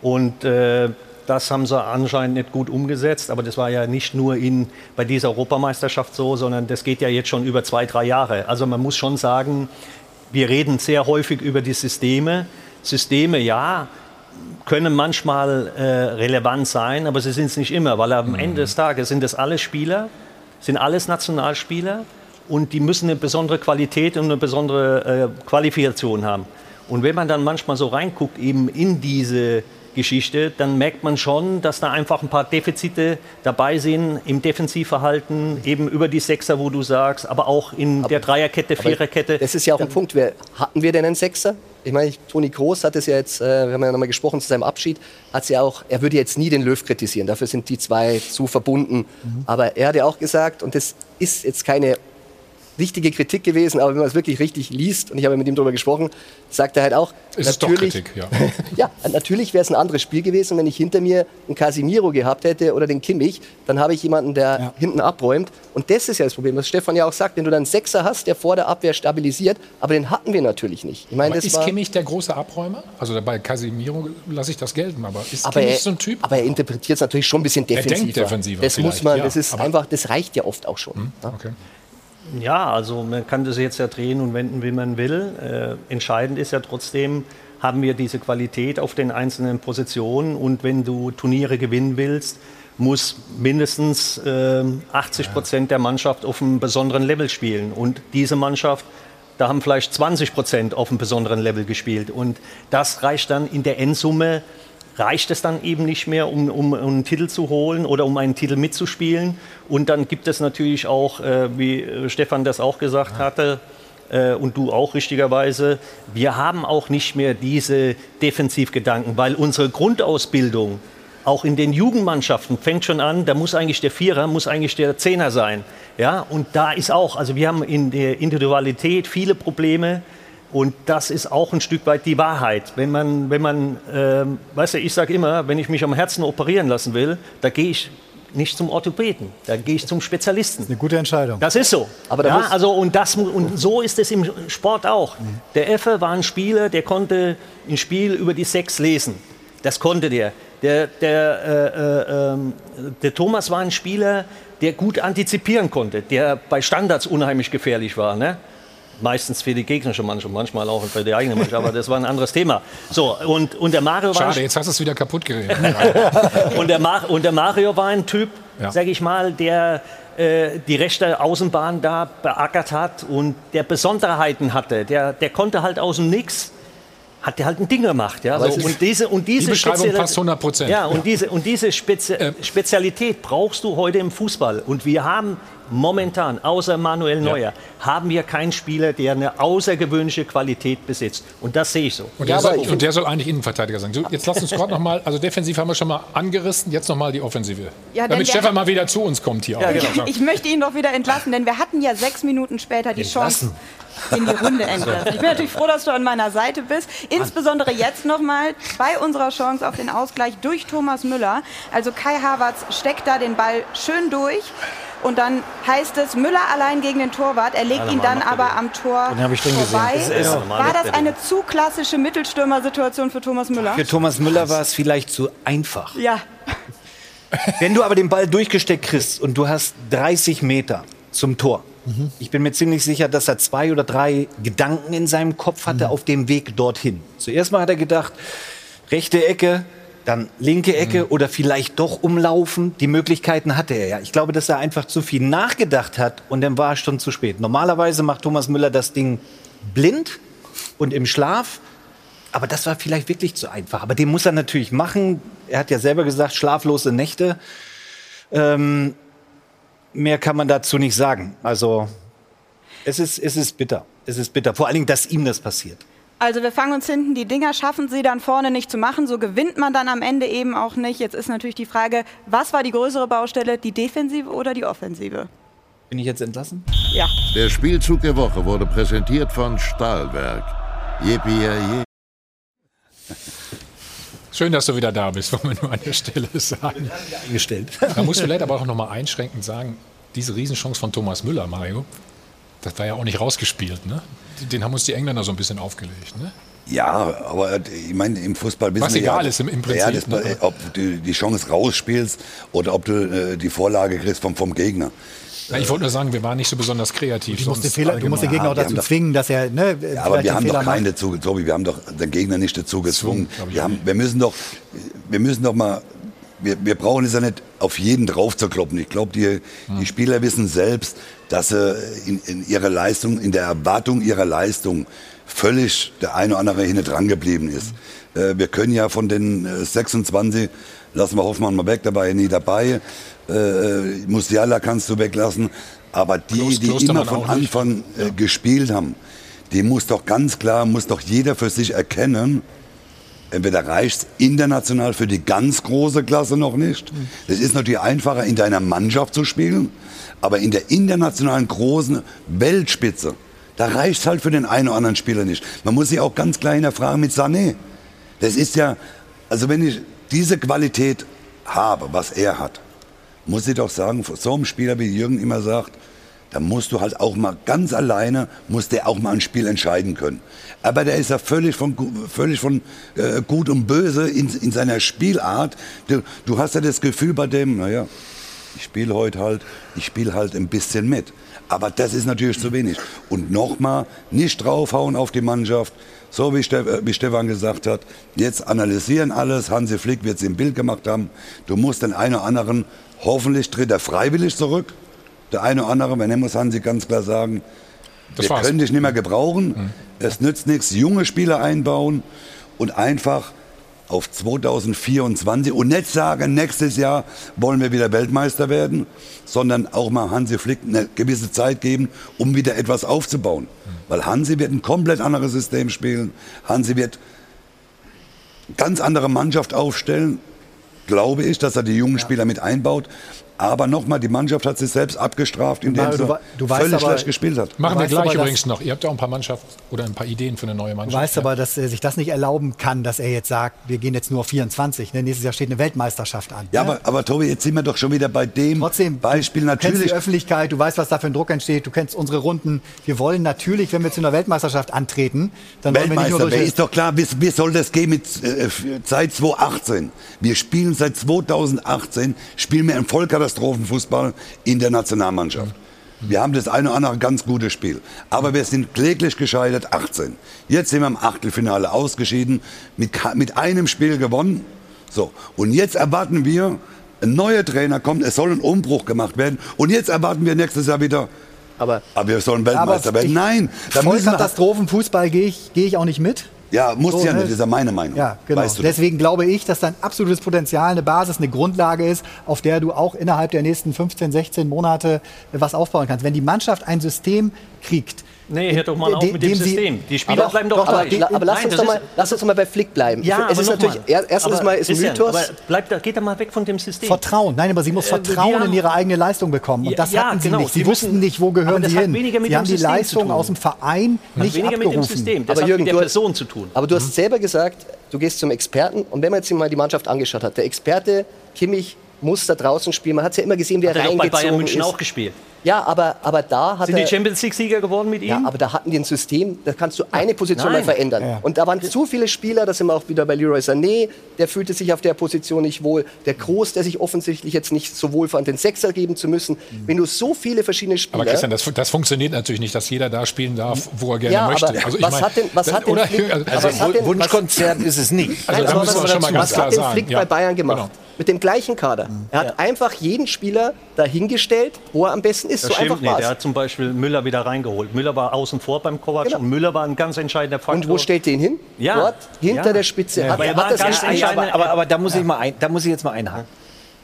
Und äh, das haben sie anscheinend nicht gut umgesetzt. Aber das war ja nicht nur in, bei dieser Europameisterschaft so, sondern das geht ja jetzt schon über zwei, drei Jahre. Also man muss schon sagen, wir reden sehr häufig über die Systeme. Systeme, ja, können manchmal äh, relevant sein, aber sie sind es nicht immer, weil am Ende des Tages sind das alle Spieler, sind alles Nationalspieler und die müssen eine besondere Qualität und eine besondere äh, Qualifikation haben. Und wenn man dann manchmal so reinguckt eben in diese Geschichte, dann merkt man schon, dass da einfach ein paar Defizite dabei sind im Defensivverhalten, eben über die Sechser, wo du sagst, aber auch in der Dreierkette, Aber Viererkette. Das ist ja auch ein Punkt. Wer, hatten wir denn einen Sechser? Ich meine, Toni Kroos hat es ja jetzt, äh, wir haben ja nochmal gesprochen zu seinem Abschied, hat es ja auch, er würde jetzt nie den Löw kritisieren, dafür sind die zwei zu verbunden. Aber er hat ja auch gesagt, und das ist jetzt keine richtige Kritik gewesen, aber wenn man es wirklich richtig liest, und ich habe mit ihm darüber gesprochen, sagt er halt auch, ist doch natürlich, Kritik, ja. ja, natürlich wäre es ein anderes Spiel gewesen, wenn ich hinter mir einen Casimiro gehabt hätte oder den Kimmich, dann habe ich jemanden, der hinten abräumt. Und das ist ja das Problem, was Stefan ja auch sagt, wenn du dann einen Sechser hast, der vor der Abwehr stabilisiert, aber den hatten wir natürlich nicht. Ich meine, Aber das ist Kimmich der große Abräumer? Also bei Casimiro lasse ich das gelten, aber ist aber Kimmich er, so ein Typ? aber er interpretiert es natürlich schon ein bisschen denkt defensiver. defensiver das muss man, ja, das ist einfach, das reicht ja oft auch schon. Ja. Okay. Ja, also man kann das jetzt ja drehen und wenden, wie man will. Äh, entscheidend ist ja trotzdem, haben wir diese Qualität auf den einzelnen Positionen und wenn du Turniere gewinnen willst, muss mindestens ähm, 80 Prozent der Mannschaft auf einem besonderen Level spielen. Und diese Mannschaft, da haben vielleicht 20 Prozent auf einem besonderen Level gespielt. Und das reicht dann in der Endsumme reicht es dann eben nicht mehr, um, um einen Titel zu holen oder um einen Titel mitzuspielen. Und dann gibt es natürlich auch, äh, wie äh, Stefan das auch gesagt hatte, äh, und du auch richtigerweise, wir haben auch nicht mehr diese Defensivgedanken, weil unsere Grundausbildung auch in den Jugendmannschaften fängt schon an, da muss eigentlich der Vierer, muss eigentlich der Zehner sein. Ja, und da ist auch, also wir haben in der Individualität viele Probleme, und das ist auch ein Stück weit die Wahrheit. Wenn man, wenn man ähm, weißt du, ich sage immer, wenn ich mich am Herzen operieren lassen will, da gehe ich nicht zum Orthopäden, da gehe ich zum Spezialisten. Eine gute Entscheidung. Das ist so. Aber da ja, muss- also und, das, und so ist es im Sport auch. Der Effe war ein Spieler, der konnte ein Spiel über die Sechs lesen. Das konnte der. Der, der, äh, äh, ähm, der Thomas war ein Spieler, der gut antizipieren konnte, der bei Standards unheimlich gefährlich war. Ne? Meistens für die gegnerische Mannschaft, manchmal auch für die eigene Mannschaft, aber das war ein anderes Thema. So, und, und der Mario war. Schade, jetzt hast du es wieder kaputt geredet. und, der Mar und der Mario war ein Typ, Ja. sag ich mal, der äh, die rechte Außenbahn da beackert hat und der Besonderheiten hatte. Der, der konnte halt aus dem Nix, hat der halt ein Ding gemacht. Ja? So, ist- und diese, und diese Die Beschreibung spezielle- passt 100 Prozent. Ja, und diese, und diese Spezi Spezialität brauchst du heute im Fußball. Und wir haben momentan, außer Manuel Neuer, haben wir keinen Spieler, der eine außergewöhnliche Qualität besitzt. Und das sehe ich so. Und der, Ja, soll, ich und der soll eigentlich Innenverteidiger sein. So, jetzt lass uns gerade noch mal, also defensiv haben wir schon mal angerissen, jetzt noch mal die Offensive. Ja, Damit Stefan mal wieder zu uns kommt hier. Ja, auch. genau. Ich möchte ihn doch wieder entlassen, denn wir hatten ja sechs Minuten später die Chance, in die Runde entlassen. Ich bin natürlich froh, dass du an meiner Seite bist. Insbesondere jetzt nochmal bei unserer Chance auf den Ausgleich durch Thomas Müller. Also Kai Havertz steckt da den Ball schön durch. Und dann heißt es Müller allein gegen den Torwart. Er legt ihn dann aber am Tor Den hab ich drin gesehen. vorbei. Das ist. War das eine zu klassische Mittelstürmersituation für Thomas Müller? Für Thomas Müller war es vielleicht zu einfach. Ja. Wenn du aber den Ball durchgesteckt kriegst und du hast 30 Meter zum Tor, ich bin mir ziemlich sicher, dass er zwei oder drei Gedanken in seinem Kopf hatte auf dem Weg dorthin. Zuerst mal hat er gedacht, rechte Ecke, dann linke Ecke oder vielleicht doch umlaufen. Die Möglichkeiten hatte er ja. Ich glaube, dass er einfach zu viel nachgedacht hat und dann war es schon zu spät. Normalerweise macht Thomas Müller das Ding blind und im Schlaf. Aber das war vielleicht wirklich zu einfach. Aber den muss er natürlich machen. Er hat ja selber gesagt, schlaflose Nächte. Ähm, mehr kann man dazu nicht sagen. Also es ist, es ist bitter. Es ist bitter. Vor allen Dingen, dass ihm das passiert. Also wir fangen uns hinten, die Dinger schaffen sie dann vorne nicht zu machen, so gewinnt man dann am Ende eben auch nicht. Jetzt ist natürlich die Frage, was war die größere Baustelle, die Defensive oder die Offensive? Bin ich jetzt entlassen? Ja. Der Spielzug der Woche wurde präsentiert von Stahlwerk. Yippie, je. Schön, dass du wieder da bist, wollen wir nur an der Stelle sagen. Eingestellt. Man muss vielleicht aber auch noch mal einschränkend sagen, diese Riesenchance von Thomas Müller, Mario, das war ja auch nicht rausgespielt. Ne? Den haben uns die Engländer so ein bisschen aufgelegt. Ne? Ja, aber ich meine, im Fußball wissen Was wir egal ja, ist im- im ja, Prinzip, das, ne? ob du die Chance rausspielst oder ob du äh, die Vorlage kriegst vom, vom Gegner. Na, ich wollte nur sagen, wir waren nicht so besonders kreativ. Du musst, den Fehler, du musst den. Gegner auch dazu zwingen, dass er ne, Ja, aber wir haben Fehler doch keinen macht. dazu, Tobi, wir haben doch den Gegner nicht dazu gezwungen. ich Wir, haben, wir müssen doch, wir müssen doch mal, wir, wir brauchen es ja nicht auf jeden drauf zu kloppen. Ich glaube, die, die Spieler wissen selbst, dass sie in, in ihrer Leistung, in der Erwartung ihrer Leistung völlig der eine oder andere hinten dran geblieben ist. Äh, wir können ja von den äh, 26, lassen wir Hoffmann mal weg, dabei nie dabei. Äh, Musiala kannst du weglassen. Aber die, Klos- die immer von. Anfang äh, gespielt haben, die muss doch ganz klar, muss doch jeder für sich erkennen, entweder reicht international für die ganz große Klasse noch nicht. Es ist natürlich einfacher, in deiner Mannschaft zu spielen, aber in der internationalen großen Weltspitze, da reicht es halt für den einen oder anderen Spieler nicht. Man muss sich auch ganz klar hinterfragen mit Sané. Das ist ja, also wenn ich diese Qualität habe, was er hat, muss ich doch sagen, vor so einem Spieler wie Jürgen immer sagt, da musst du halt auch mal ganz alleine, muss der auch mal ein Spiel entscheiden können. Aber der ist ja völlig von, völlig von äh, Gut und Böse in, in seiner Spielart. Du, du hast ja das Gefühl bei dem, naja, ich spiele heute halt, ich spiele halt ein bisschen mit. Aber das ist natürlich zu wenig. Und nochmal, nicht draufhauen auf die Mannschaft. So wie, Ste äh, wie Stefan gesagt hat, jetzt analysieren alles. Hansi Flick wird es im Bild gemacht haben. Du musst den einen oder anderen, hoffentlich tritt er freiwillig zurück. Der eine oder andere, wenn er muss Hansi ganz klar sagen, Das wir war's. können dich nicht mehr gebrauchen. Es nützt nichts, junge Spieler einbauen und einfach auf 2024 und nicht sagen, nächstes Jahr wollen wir wieder Weltmeister werden, sondern auch mal Hansi Flick eine gewisse Zeit geben, um wieder etwas aufzubauen. Weil Hansi wird ein komplett anderes System spielen. Hansi wird eine ganz andere Mannschaft aufstellen, glaube ich, dass er die jungen Spieler mit einbaut. Aber nochmal, die Mannschaft hat sich selbst abgestraft, indem sie du du völlig aber- schlecht gespielt hat. Machen Du wir gleich übrigens noch. Ihr habt ja auch ein paar Mannschaften oder ein paar Ideen für eine neue Du Mannschaft. weißt aber, dass er sich das nicht erlauben kann, dass er jetzt sagt, wir gehen jetzt nur auf 24. Ne? Nächstes Jahr steht eine Weltmeisterschaft an. Ja, ne? aber, aber Tobi, jetzt sind wir doch schon wieder bei dem Trotzdem, Beispiel du kennst natürlich. die Öffentlichkeit, du weißt, was da für ein Druck entsteht, du kennst unsere Runden. Wir wollen natürlich, wenn wir zu einer Weltmeisterschaft antreten, dann wollen wir nicht nur durch ist doch klar, wie, wie soll das gehen mit, äh, seit 2018? Wir spielen seit 2018, spielen wir einen Vollkatastrophenfußball in der Nationalmannschaft. Wir haben das eine oder andere ganz gute Spiel. Aber wir sind kläglich gescheitert, 18. Jetzt sind wir im Achtelfinale ausgeschieden, mit, mit einem Spiel gewonnen. So. Und jetzt erwarten wir, ein neuer Trainer kommt, es soll ein Umbruch gemacht werden. Und jetzt erwarten wir nächstes Jahr wieder, Aber aber wir sollen Weltmeister werden. Nein, da Vollkatastrophenfußball gehe ich, gehe ich auch nicht mit. Ja, muss So, ja ne? nicht, das ist ja meine Meinung. Ja, genau. Weißt du. Deswegen glaube ich, dass da ein absolutes Potenzial, eine Basis, eine Grundlage ist, auf der du auch innerhalb der nächsten 15, 16 Monate was aufbauen kannst. Wenn die Mannschaft ein System kriegt, Nee, hört doch mal auf mit dem dem sie- System. Die Spieler Aber- bleiben doch, doch, aber, aber lass, Nein, uns doch mal, ist- lass uns doch mal bei Flick bleiben. Ja, es ist natürlich, mal. er- erstens Aber mal ist ein Mythos. Aber bleibt, da, geht da mal weg von dem System. Vertrauen. Nein, aber sie muss Äh, Vertrauen haben- in ihre eigene Leistung bekommen. Und Ja, das ja, hatten sie genau. nicht. Sie Sie wussten müssen- nicht, wo gehören sie hat hin. Sie haben die System Leistung tun. aus dem Verein hat nicht weniger mit dem abgerufen. System. Das Aber hat Jürgen, mit der du- Person zu tun. Aber du hast selber gesagt, du gehst zum Experten und wenn man jetzt mal die Mannschaft angeschaut hat, der Experte Kimmich muss da draußen spielen. Man hat es ja immer gesehen, wie er Hat er doch bei reingezogen Bayern München ist. auch gespielt. Ja, aber, aber da hat Sind er... die Champions League-Sieger geworden mit ihm? ja, aber da hatten die ein System, da kannst du eine Position Nein. mal verändern. Ja. Und da waren zu viele Spieler, da sind wir auch wieder bei Leroy Sané, der fühlte sich auf der Position nicht wohl. Der Kroos, der sich offensichtlich jetzt nicht so wohl fand, den Sechser geben zu müssen. Wenn du so viele verschiedene Spieler... Aber Christian, das, das funktioniert natürlich nicht, dass jeder da spielen darf, wo er gerne Ja, aber möchte. Also ich was mein, hat denn- was das- hat denn oder, Flick- also, aber Also was hat denn- Wunschkonzert ist es nicht. Also Nein, da aber müssen wir was- schon mal was ganz klar hat denn sagen. Flick Ja, bei Bayern gemacht? genau. Mit dem gleichen Kader. Er hat einfach jeden Spieler dahingestellt, wo er am besten ist. Das so stimmt einfach nicht. war's. Der hat zum Beispiel Müller wieder reingeholt. Müller war außen vor beim Kovac Genau. und Müller war ein ganz entscheidender Faktor. Und wo stellt ihr ihn hin? Ja. Dort, hinter Ja. der Spitze. Ja, Hat, aber er hat war das ganz entscheidend. aber, aber, aber da muss ich mal ein, da muss ich jetzt mal einhaken.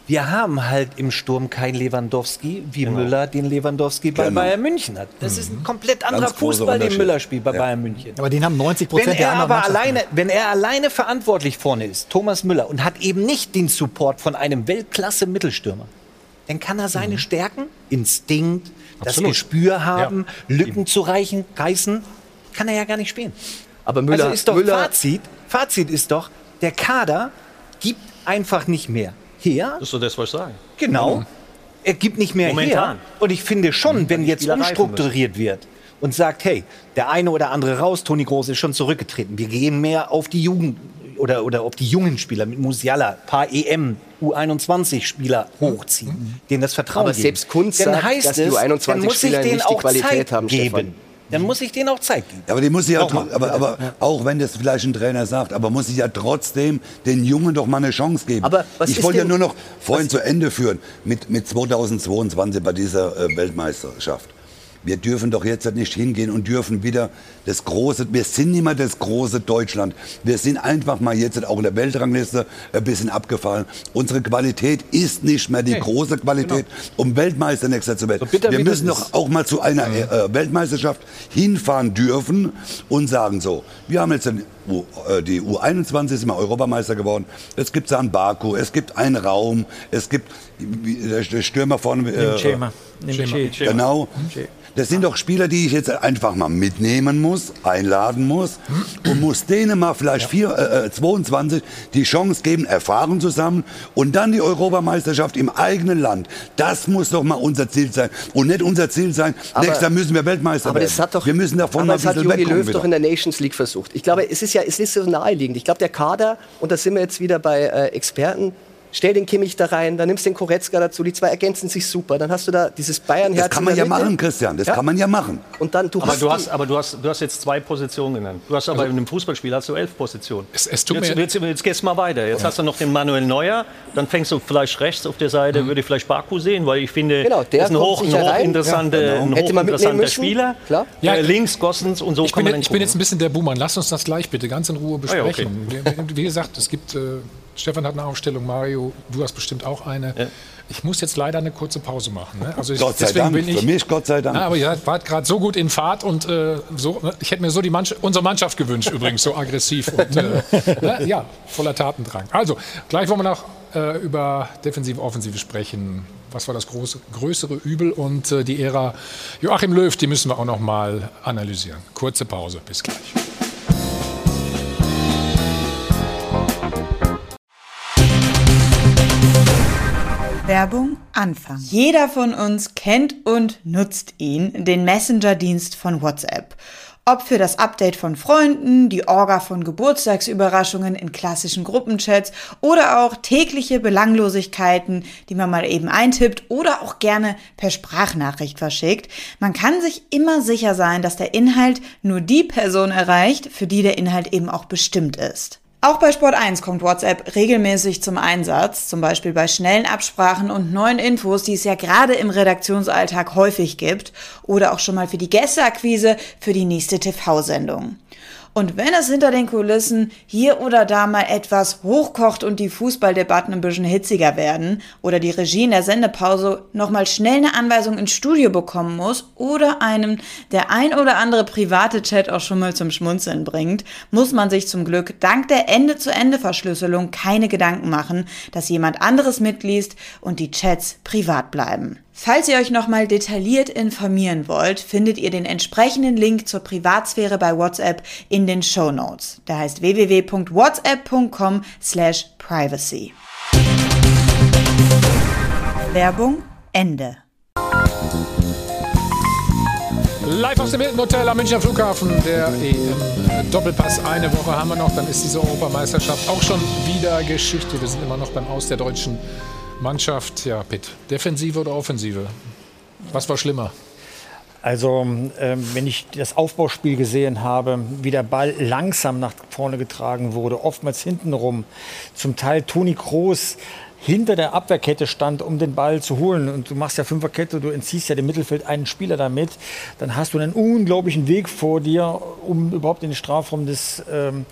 Wir haben halt im Sturm keinen Lewandowski, wie Müller den Lewandowski bei Genau. Bayern München hat. Das ist ein komplett anderer Ganz Fußball, den. Müller spielt bei Ja. Bayern München. Aber den haben 90 Wenn Prozent der er anderen aber alleine, wenn er alleine verantwortlich vorne ist, Thomas Müller, und hat eben nicht den Support von einem Weltklasse-Mittelstürmer, dann kann er seine Stärken, Instinkt, das Absolut. Gespür haben, Lücken zu reichen, reißen, kann er ja gar nicht spielen. Aber Müller, also ist doch Müller Fazit, Fazit ist doch, der Kader gibt einfach nicht mehr her. Das ist das, was ich sage. Genau. Er gibt nicht mehr Momentan. her. Und ich finde schon, wenn die jetzt umstrukturiert wird und sagt, hey, der eine oder andere raus, Toni Groß ist schon zurückgetreten. Wir gehen mehr auf die Jugend oder, oder auf die jungen Spieler mit Musiala, paar EM, U21-Spieler hochziehen, denen das Vertrauen Aber geben. selbst Kunz dann sagt, heißt dass die es, ich U21-Spieler denen nicht die auch Qualität Zeit haben, geben. Stefan. Dann muss ich denen auch Zeit geben. Ja, aber die muss ich ja, tro- aber, aber auch wenn das vielleicht ein Trainer sagt, aber muss ich ja trotzdem den Jungen doch mal eine Chance geben. Aber ich wollte ja nur noch vorhin zu Ende führen mit, mit 2022 bei dieser äh, Weltmeisterschaft. Wir dürfen doch jetzt nicht hingehen und dürfen wieder das große, wir sind nicht mehr das große Deutschland. Wir sind einfach mal jetzt auch in der Weltrangliste ein bisschen abgefallen. Unsere Qualität ist nicht mehr die große Qualität, um Weltmeister nächstes Jahr zu werden. So bitter wir müssen doch auch mal zu einer äh, Weltmeisterschaft hinfahren dürfen und sagen so, wir haben jetzt äh, die U21 ist mal Europameister geworden. Es gibt San Baku, es gibt einen Raum, es gibt der, Stürmer vorne. Äh, Schema. Nimm Schema. Genau. Das sind doch Spieler, die ich jetzt einfach mal mitnehmen muss, einladen muss und muss denen mal vielleicht vier, äh, äh, 22 die Chance geben, erfahren zusammen und dann die Europameisterschaft im eigenen Land. Das muss doch mal unser Ziel sein und nicht unser Ziel sein. Aber- nächstes Jahr müssen wir Weltmeister Aber werden. das hat doch, wir müssen davon aber mal ein das hat Jogi Löw wieder. doch in der Nations League versucht. Ich glaube, es ist ja, es ist so naheliegend. Ich glaube, der Kader, und da sind wir jetzt wieder bei äh, Experten, stell den Kimmich da rein, dann nimmst den Koretzka dazu, die zwei ergänzen sich super. Dann hast du da dieses Bayern-Herz. das kann man ja machen, Christian. Das Ja. kann man ja machen. Und dann, du Aber hast, du hast, aber du hast, du hast jetzt zwei Positionen genannt. Du hast aber in einem Fußballspiel hast du elf Positionen. Es- es tut jetzt, mir- jetzt, jetzt gehst du mal weiter. Jetzt hast du noch den Manuel Neuer. Dann fängst du vielleicht rechts auf der Seite, würde ich vielleicht Baku sehen, weil ich finde, Genau, der das ist ein, kommt hoch, ein sicher rein. hochinteressante, Ja, genau. ein hochinteressanter Spieler. klar. Ja. Äh, links Gossens und so Ich kann bin, man jetzt, ich bin jetzt ein bisschen der Buhmann. Lass uns das gleich bitte ganz in Ruhe Ah ja, okay. besprechen. wie, wie gesagt, es gibt, äh, Stefan hat eine Aufstellung, Mario, du hast bestimmt auch eine. Ich muss jetzt leider eine kurze Pause machen. Ne? Also ich, Gott sei deswegen Dank. bin ich, Für mich Gott sei Dank. Na, aber ihr wart gerade so gut in Fahrt und äh, so, ich hätte mir so die Mannschaft, unsere Mannschaft gewünscht übrigens, so aggressiv und äh, ne, ja, voller Tatendrang. Also, gleich wollen wir noch äh, über Defensive, Offensive sprechen. Was war das große, größere Übel und äh, die Ära Joachim Löw, die müssen wir auch noch mal analysieren. Kurze Pause, bis gleich. Werbung Anfang. Jeder von uns kennt und nutzt ihn, den Messenger-Dienst von WhatsApp. Ob für das Update von Freunden, die Orga von Geburtstagsüberraschungen in klassischen Gruppenchats oder auch tägliche Belanglosigkeiten, die man mal eben eintippt oder auch gerne per Sprachnachricht verschickt. Man kann sich immer sicher sein, dass der Inhalt nur die Person erreicht, für die der Inhalt eben auch bestimmt ist. Auch bei Sport 1 kommt WhatsApp regelmäßig zum Einsatz, zum Beispiel bei schnellen Absprachen und neuen Infos, die es ja gerade im Redaktionsalltag häufig gibt, oder auch schon mal für die Gästeakquise für die nächste TV-Sendung. Und wenn es hinter den Kulissen hier oder da mal etwas hochkocht und die Fußballdebatten ein bisschen hitziger werden oder die Regie in der Sendepause nochmal schnell eine Anweisung ins Studio bekommen muss oder einem der ein oder andere private Chat auch schon mal zum Schmunzeln bringt, muss man sich zum Glück dank der Ende-zu-Ende-Verschlüsselung keine Gedanken machen, dass jemand anderes mitliest und die Chats privat bleiben. Falls ihr euch nochmal detailliert informieren wollt, findet ihr den entsprechenden Link zur Privatsphäre bei WhatsApp in den Show Notes. Der heißt www.whatsapp.com/privacy. Werbung Ende. Live aus dem Hilton Hotel am Münchner Flughafen, der EM-Doppelpass. Eine Woche haben wir noch, dann ist diese Europameisterschaft auch schon wieder Geschichte. Wir sind immer noch beim Aus der deutschen Mannschaft. Ja, Pitt, Defensive oder Offensive? Was war schlimmer? Also, ähm, wenn ich das Aufbauspiel gesehen habe, wie der Ball langsam nach vorne getragen wurde, oftmals hintenrum, zum Teil Toni Kroos hinter der Abwehrkette stand, um den Ball zu holen. Und du machst ja Fünferkette, du entziehst ja dem Mittelfeld einen Spieler damit. Dann hast du einen unglaublichen Weg vor dir, um überhaupt in den Strafraum des, ähm,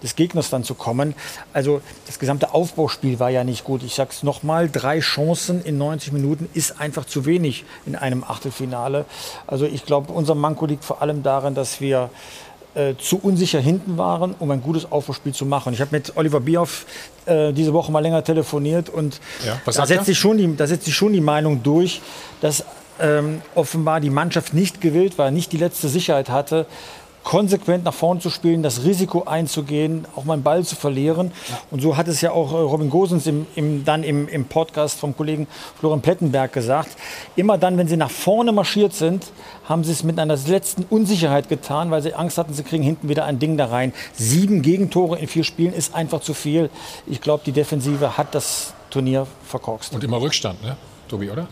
des Gegners dann zu kommen. Also das gesamte Aufbauspiel war ja nicht gut. Ich sag's nochmal, drei Chancen in 90 Minuten ist einfach zu wenig in einem Achtelfinale. Also ich glaube, unser Manko liegt vor allem darin, dass wir äh, zu unsicher hinten waren, um ein gutes Aufbauspiel zu machen. Ich habe mit Oliver Bierhoff äh, diese Woche mal länger telefoniert und Ja, da, setzt sich schon die, da setzt sich schon die Meinung durch, dass ähm, offenbar die Mannschaft nicht gewillt war, nicht die letzte Sicherheit hatte, konsequent nach vorne zu spielen, das Risiko einzugehen, auch mal einen Ball zu verlieren. Und so hat es ja auch äh, Robin Gosens im, im, dann im, im Podcast vom Kollegen Florian Plettenberg gesagt. Immer dann, wenn sie nach vorne marschiert sind, haben sie es mit einer letzten Unsicherheit getan, weil sie Angst hatten, sie kriegen hinten wieder ein Ding da rein. Sieben Gegentore in vier Spielen ist einfach zu viel. Ich glaube, die Defensive hat das Turnier verkorkst. Und immer Rückstand, ne, Tobi, oder?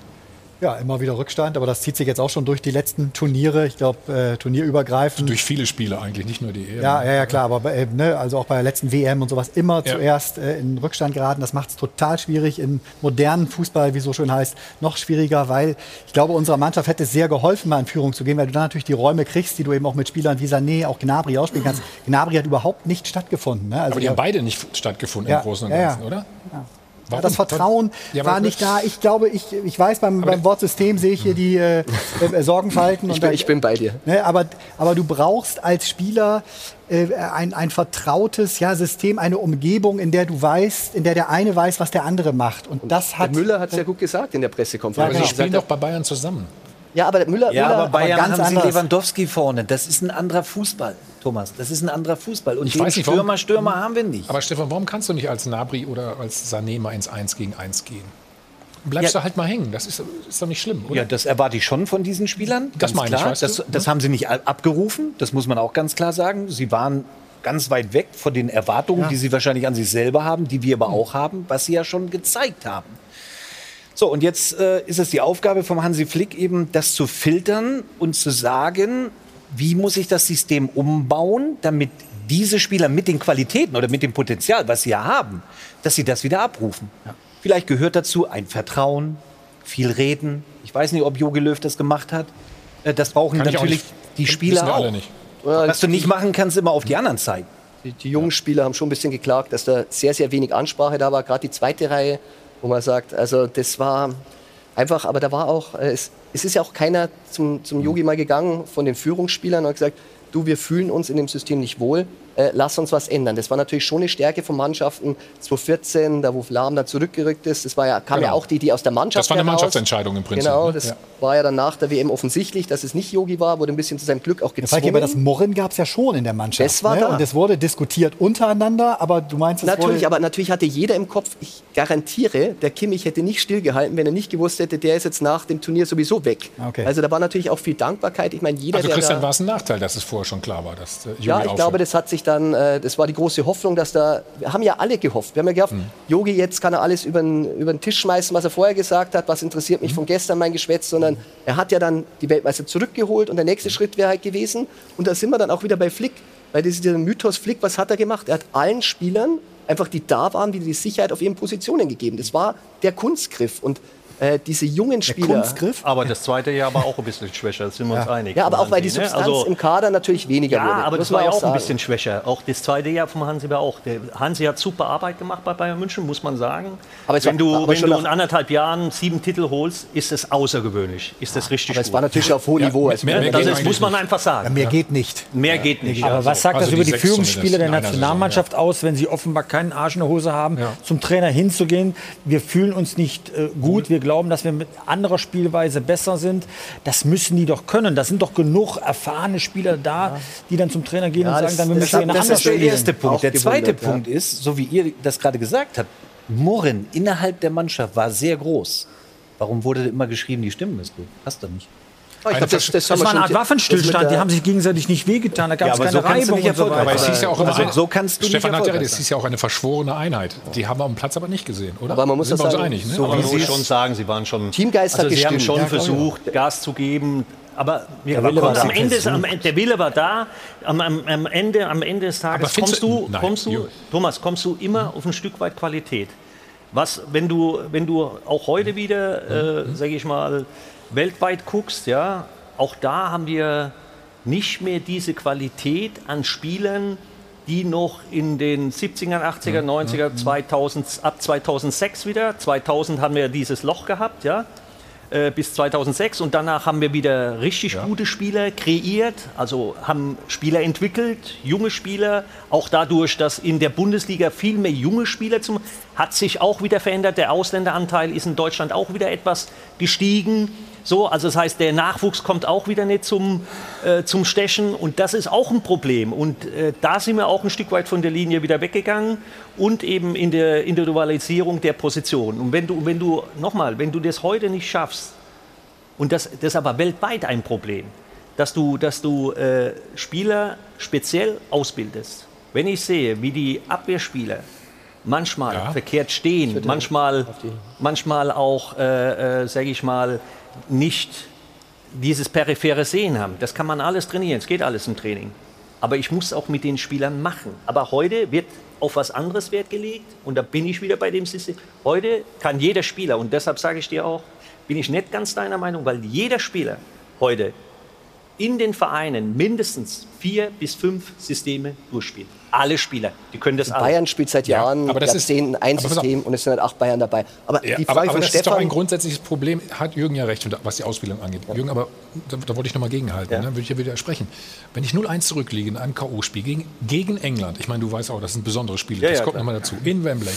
Ja, immer wieder Rückstand, aber das zieht sich jetzt auch schon durch die letzten Turniere. Ich glaube, äh, turnierübergreifend. Durch viele Spiele eigentlich, nicht nur die EM. Ja, ja, ja, klar, aber bei, äh, ne, also auch bei der letzten WM und sowas immer Ja. zuerst äh, in Rückstand geraten. Das macht es total schwierig im modernen Fußball, wie es so schön heißt, noch schwieriger, weil ich glaube, unserer Mannschaft hätte es sehr geholfen, mal in Führung zu gehen, weil du dann natürlich die Räume kriegst, die du eben auch mit Spielern wie Sané, auch Gnabry ausspielen kannst. Gnabry hat überhaupt nicht stattgefunden. Ne? Also Aber die haben beide nicht stattgefunden Ja, im Großen und ja, ja. Ganzen, oder? Ja, das Vertrauen Ja, war nicht da. Ich glaube, ich, ich weiß, beim, beim Wort System sehe ich hier die äh, äh, Sorgenfalten. Ich und bin, da- ich bin bei dir. Ne, aber, aber du brauchst als Spieler äh, ein, ein vertrautes ja, System, eine Umgebung, in der du weißt, in der der eine weiß, was der andere macht. Und das Der hat. Müller hat es ja gut gesagt in der Pressekonferenz. Ja, sie genau. spielen doch bei Bayern zusammen. Ja, aber Müller, Ja, Müller aber Bayern ganz haben sie anders. Lewandowski vorne. Das ist ein anderer Fußball, Thomas. Das ist ein anderer Fußball. Und Ich den weiß nicht, warum- Stürmer, Stürmer haben wir nicht. Aber Stefan, warum kannst du nicht als Nabri oder als Sané mal ins 1 gegen 1 gehen? Bleibst Ja. du halt mal hängen. Das ist, ist doch nicht schlimm, oder? Ja, das erwarte ich schon von diesen Spielern. Das meine ich, klar. weißt du? das, das haben sie nicht abgerufen, das muss man auch ganz klar sagen. Sie waren ganz weit weg von den Erwartungen, die sie wahrscheinlich an sich selber haben, die wir aber auch haben, was sie ja schon gezeigt haben. So, und jetzt äh, ist es die Aufgabe vom Hansi Flick eben, das zu filtern und zu sagen, wie muss ich das System umbauen, damit diese Spieler mit den Qualitäten oder mit dem Potenzial, was sie ja haben, dass sie das wieder abrufen. Vielleicht gehört dazu ein Vertrauen, viel reden. Ich weiß nicht, ob Jogi Löw das gemacht hat. Äh, Das brauchen Kann ich auch natürlich nicht. die Spieler wir auch. alle nicht. Was du nicht machen kannst, immer auf die anderen zeigen. Die, die jungen Spieler haben schon ein bisschen geklagt, dass da sehr, sehr wenig Ansprache da war, gerade die zweite Reihe, wo man sagt, also das war einfach, aber da war auch, äh, es, es ist ja auch keiner zum, zum Yogi mal gegangen von den Führungsspielern und hat gesagt, du, wir fühlen uns in dem System nicht wohl. Äh, lass uns was ändern. Das war natürlich schon eine Stärke von Mannschaften. 2014, da wo Lahm dann zurückgerückt ist, das war ja, kam Genau. ja auch die, die aus der Mannschaft Das war eine heraus. Mannschaftsentscheidung im Prinzip. Genau, ne? das Ja. war ja dann nach der WM offensichtlich, dass es nicht Yogi war, wurde ein bisschen zu seinem Glück auch gezwungen. Falki, aber das Murren gab es ja schon in der Mannschaft. Das war ne? da. Und es wurde diskutiert untereinander, aber du meinst, es Natürlich, wurde aber natürlich hatte jeder im Kopf, ich garantiere, der Kimmich hätte nicht stillgehalten, wenn er nicht gewusst hätte, der ist jetzt nach dem Turnier sowieso weg. Okay. Also da war natürlich auch viel Dankbarkeit. Ich meine, jeder, Also Christian, war es ein Nachteil, dass es vorher schon klar war, dass äh, Jogi Ja, ich aufhört? glaube, das hat sich dann, äh, das war die große Hoffnung, dass da, wir haben ja alle gehofft. Wir haben ja gehofft, Hm. Yogi, jetzt kann er alles über den, Tisch schmeißen, was er vorher gesagt hat, was interessiert mich von gestern mein Geschwätz, sondern er hat ja dann die Weltmeister zurückgeholt und der nächste Schritt wäre halt gewesen. Und da sind wir dann auch wieder bei Flick, weil dieser Mythos Flick, was hat er gemacht? Er hat allen Spielern, einfach die da waren, wieder die Sicherheit auf ihren Positionen gegeben. Das war der Kunstgriff und äh, diese jungen Spieler. Kunstgriff. Aber das zweite Jahr war auch ein bisschen schwächer, da sind wir uns einig. Ja, aber auch weil die ne? Substanz Also- im Kader natürlich weniger Ja, wurde. aber muss das war ja auch ein bisschen schwächer. Auch das zweite Jahr vom Hansi war auch. Der Hansi hat super Arbeit gemacht bei Bayern München, muss man sagen. Aber es wenn war- du, aber wenn du in anderthalb Jahren sieben Titel holst, ist es außergewöhnlich. Ist das richtig Aber es gut. war natürlich auf hohem Ja, Niveau. mehr- Also, mehr- mehr das geht ist, muss man nicht. einfach sagen. mehr geht nicht. Mehr geht nicht. Aber was sagt Also das über die Führungsspieler der Nationalmannschaft aus, wenn sie offenbar keinen Arsch in der Hose haben, Ja. zum Trainer hinzugehen? Wir fühlen uns nicht äh, gut, wir glauben, dass wir mit anderer Spielweise besser sind. Das müssen die doch können. Da sind doch genug erfahrene Spieler da, die dann zum Trainer gehen Ja, und sagen, das- dann wir das müssen hat- hier Das ist der spielen. erste Punkt. Auch Der zweite gewundert, ja. Punkt ist, so wie ihr das gerade gesagt habt, Murren innerhalb der Mannschaft war sehr groß. Warum wurde immer geschrieben, die Stimmen ist gut? Passt doch nicht. Oh, ich glaub, das, das, Das war eine Art Waffenstillstand, die der- haben sich gegenseitig nicht wehgetan, da gab Ja, es keine so kannst du Reibung nicht und so weiter. Es ja auch immer, Also eine- so kannst du nicht Stefan Nateri, erfolgreich das hieß ja auch eine verschworene Einheit. Die haben wir am Platz aber nicht gesehen, oder? Aber man muss Sind das sagen, einig, ne? so Aber wie sie muss es- schon sagen, sie waren schon. Teamgeist hat also sie haben schon Ja, versucht, Gas zu geben. Aber wir Wille war am. Ende, am, der Wille war da. Am, am, am, Ende, am Ende des Tages kommst du- du, Nein, kommst du. Thomas, kommst du immer auf ein Stück weit Qualität. Was, wenn du, wenn du auch heute wieder, äh, sage ich mal, weltweit guckst, ja, auch da haben wir nicht mehr diese Qualität an Spielern, die noch in den 70er, 80er, 90er, 2000, ab 2006 wieder, 2000 haben wir dieses Loch gehabt, ja, äh, bis 2006 und danach haben wir wieder richtig gute Spieler kreiert, also haben Spieler entwickelt, junge Spieler, auch dadurch, dass in der Bundesliga viel mehr junge Spieler zum, hat sich auch wieder verändert, der Ausländeranteil ist in Deutschland auch wieder etwas gestiegen. So, also das heißt, der Nachwuchs kommt auch wieder nicht zum, äh, zum Stechen und das ist auch ein Problem. Und äh, da sind wir auch ein Stück weit von der Linie wieder weggegangen und eben in der Individualisierung der Position. Und wenn du, wenn du nochmal, wenn du das heute nicht schaffst, und das, das ist aber weltweit ein Problem, dass du, dass du äh, Spieler speziell ausbildest. Wenn ich sehe, wie die Abwehrspieler manchmal Ja. verkehrt stehen, manchmal, manchmal auch, äh, äh, sage ich mal, nicht dieses periphere Sehen haben. Das kann man alles trainieren, es geht alles im Training. Aber ich muss auch mit den Spielern machen. Aber heute wird auf was anderes Wert gelegt und da bin ich wieder bei dem System. Heute kann jeder Spieler, und deshalb sage ich dir auch, bin ich nicht ganz deiner Meinung, weil jeder Spieler heute in den Vereinen mindestens vier bis fünf Systeme durchspielt. Alle Spieler, die können das alle. Bayern spielt seit Ja, Jahren, aber das ist- Jahrzehnten ein aber pass auf. System und es sind halt acht Bayern dabei. Aber Ja, die aber, Frage aber von das ist doch ein Stefan, grundsätzliches Problem. Hat Jürgen ja recht, was die Ausbildung angeht. Jürgen, aber da, da wollte ich nochmal gegenhalten. Ja. Ne? Würde ich ja widersprechen. Wenn ich 0-1 zurückliege in einem K.O.-Spiel gegen, gegen England, ich meine, du weißt auch, das sind besondere Spiele, Ja, das ja, kommt nochmal dazu, in Wembley.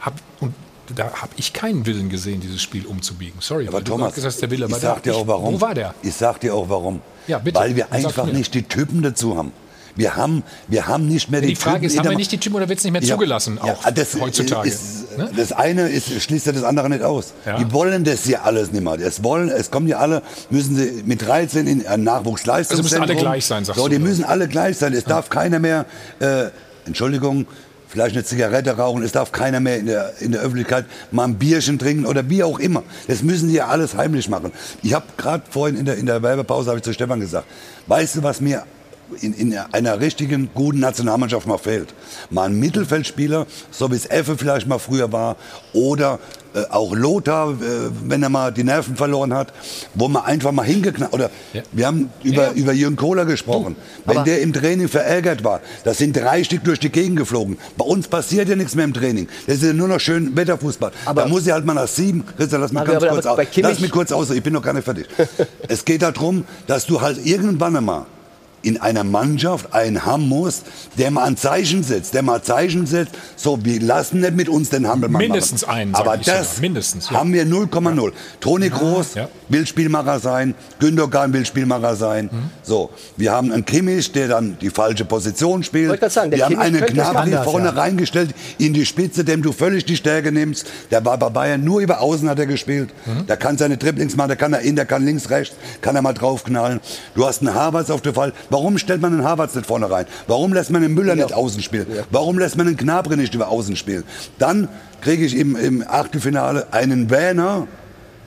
Hab, und da habe ich keinen Willen gesehen, dieses Spiel umzubiegen. Sorry, Aber Thomas, gesagt der Wille ich sag dir auch warum. Wo war der? Ich sag dir auch warum. Ja, bitte. Weil wir einfach nicht die Typen dazu haben. Wir haben, wir haben nicht mehr die, Die Frage Typen ist, haben wir nicht die Typen oder wird es nicht mehr Ja, zugelassen, ja, auch das heutzutage? Ist, Ne? Das eine ist, schließt ja das andere nicht aus. Ja. Die wollen das ja alles nicht mehr. Es wollen, es kommen ja alle, müssen sie mit 13 in ein Nachwuchsleistungszentrum. Also müssen alle gleich sein, sagst so, du, die müssen alle gleich sein. Es darf keiner mehr, äh, Entschuldigung, vielleicht eine Zigarette rauchen, es darf keiner mehr in der, in der Öffentlichkeit mal ein Bierchen trinken oder wie auch immer. Das müssen die ja alles heimlich machen. Ich habe gerade vorhin in der, in der Werbepause, habe ich zu Stefan gesagt, weißt du, was mir in, in einer richtigen, guten Nationalmannschaft mal fehlt. Mal ein Mittelfeldspieler, so wie es Effe vielleicht mal früher war, oder äh, auch Lothar, äh, wenn er mal die Nerven verloren hat, wo man einfach mal hingeknallt, oder Ja. wir haben über, Ja. über Jürgen Kohler gesprochen. wenn aber- der im Training verärgert war, da sind drei Stück durch die Gegend geflogen. Bei uns passiert ja nichts mehr im Training. Das ist ja nur noch schön Wetterfußball. Aber- da muss ich halt mal nach sieben, Christian, lass mich Aber- ganz aber- kurz aber aus. Lass mich kurz aus, ich bin noch gar nicht fertig. es geht darum, dass du halt irgendwann einmal in einer Mannschaft einen haben muss, der mal ein Zeichen setzt, der mal Zeichen setzt, so, wir lassen nicht mit uns den Hampelmann Mindestens machen. einen, Aber ich das. Mindestens, ja. haben wir 0,0. Toni Groß Ja. will Spielmacher sein, Gündogan will Spielmacher sein. Mhm. So, wir haben einen Kimmich, der dann die falsche Position spielt. Sagen, der wir haben Kimmich einen könnte es Gnabry vorne ja. reingestellt in die Spitze, dem du völlig die Stärke nimmst. Der war bei Bayern nur über Außen hat er gespielt. Mhm. Der kann seine Dribblings machen, der kann er in, der kann links, rechts, kann er mal draufknallen. Du hast einen Havertz auf der Fall. Warum stellt man einen Havertz nicht vorne rein? Warum lässt man den Müller nicht außen spielen? Warum lässt man den Gnabry nicht über Außen spielen? Dann kriege ich im, im Achtelfinale einen Werner,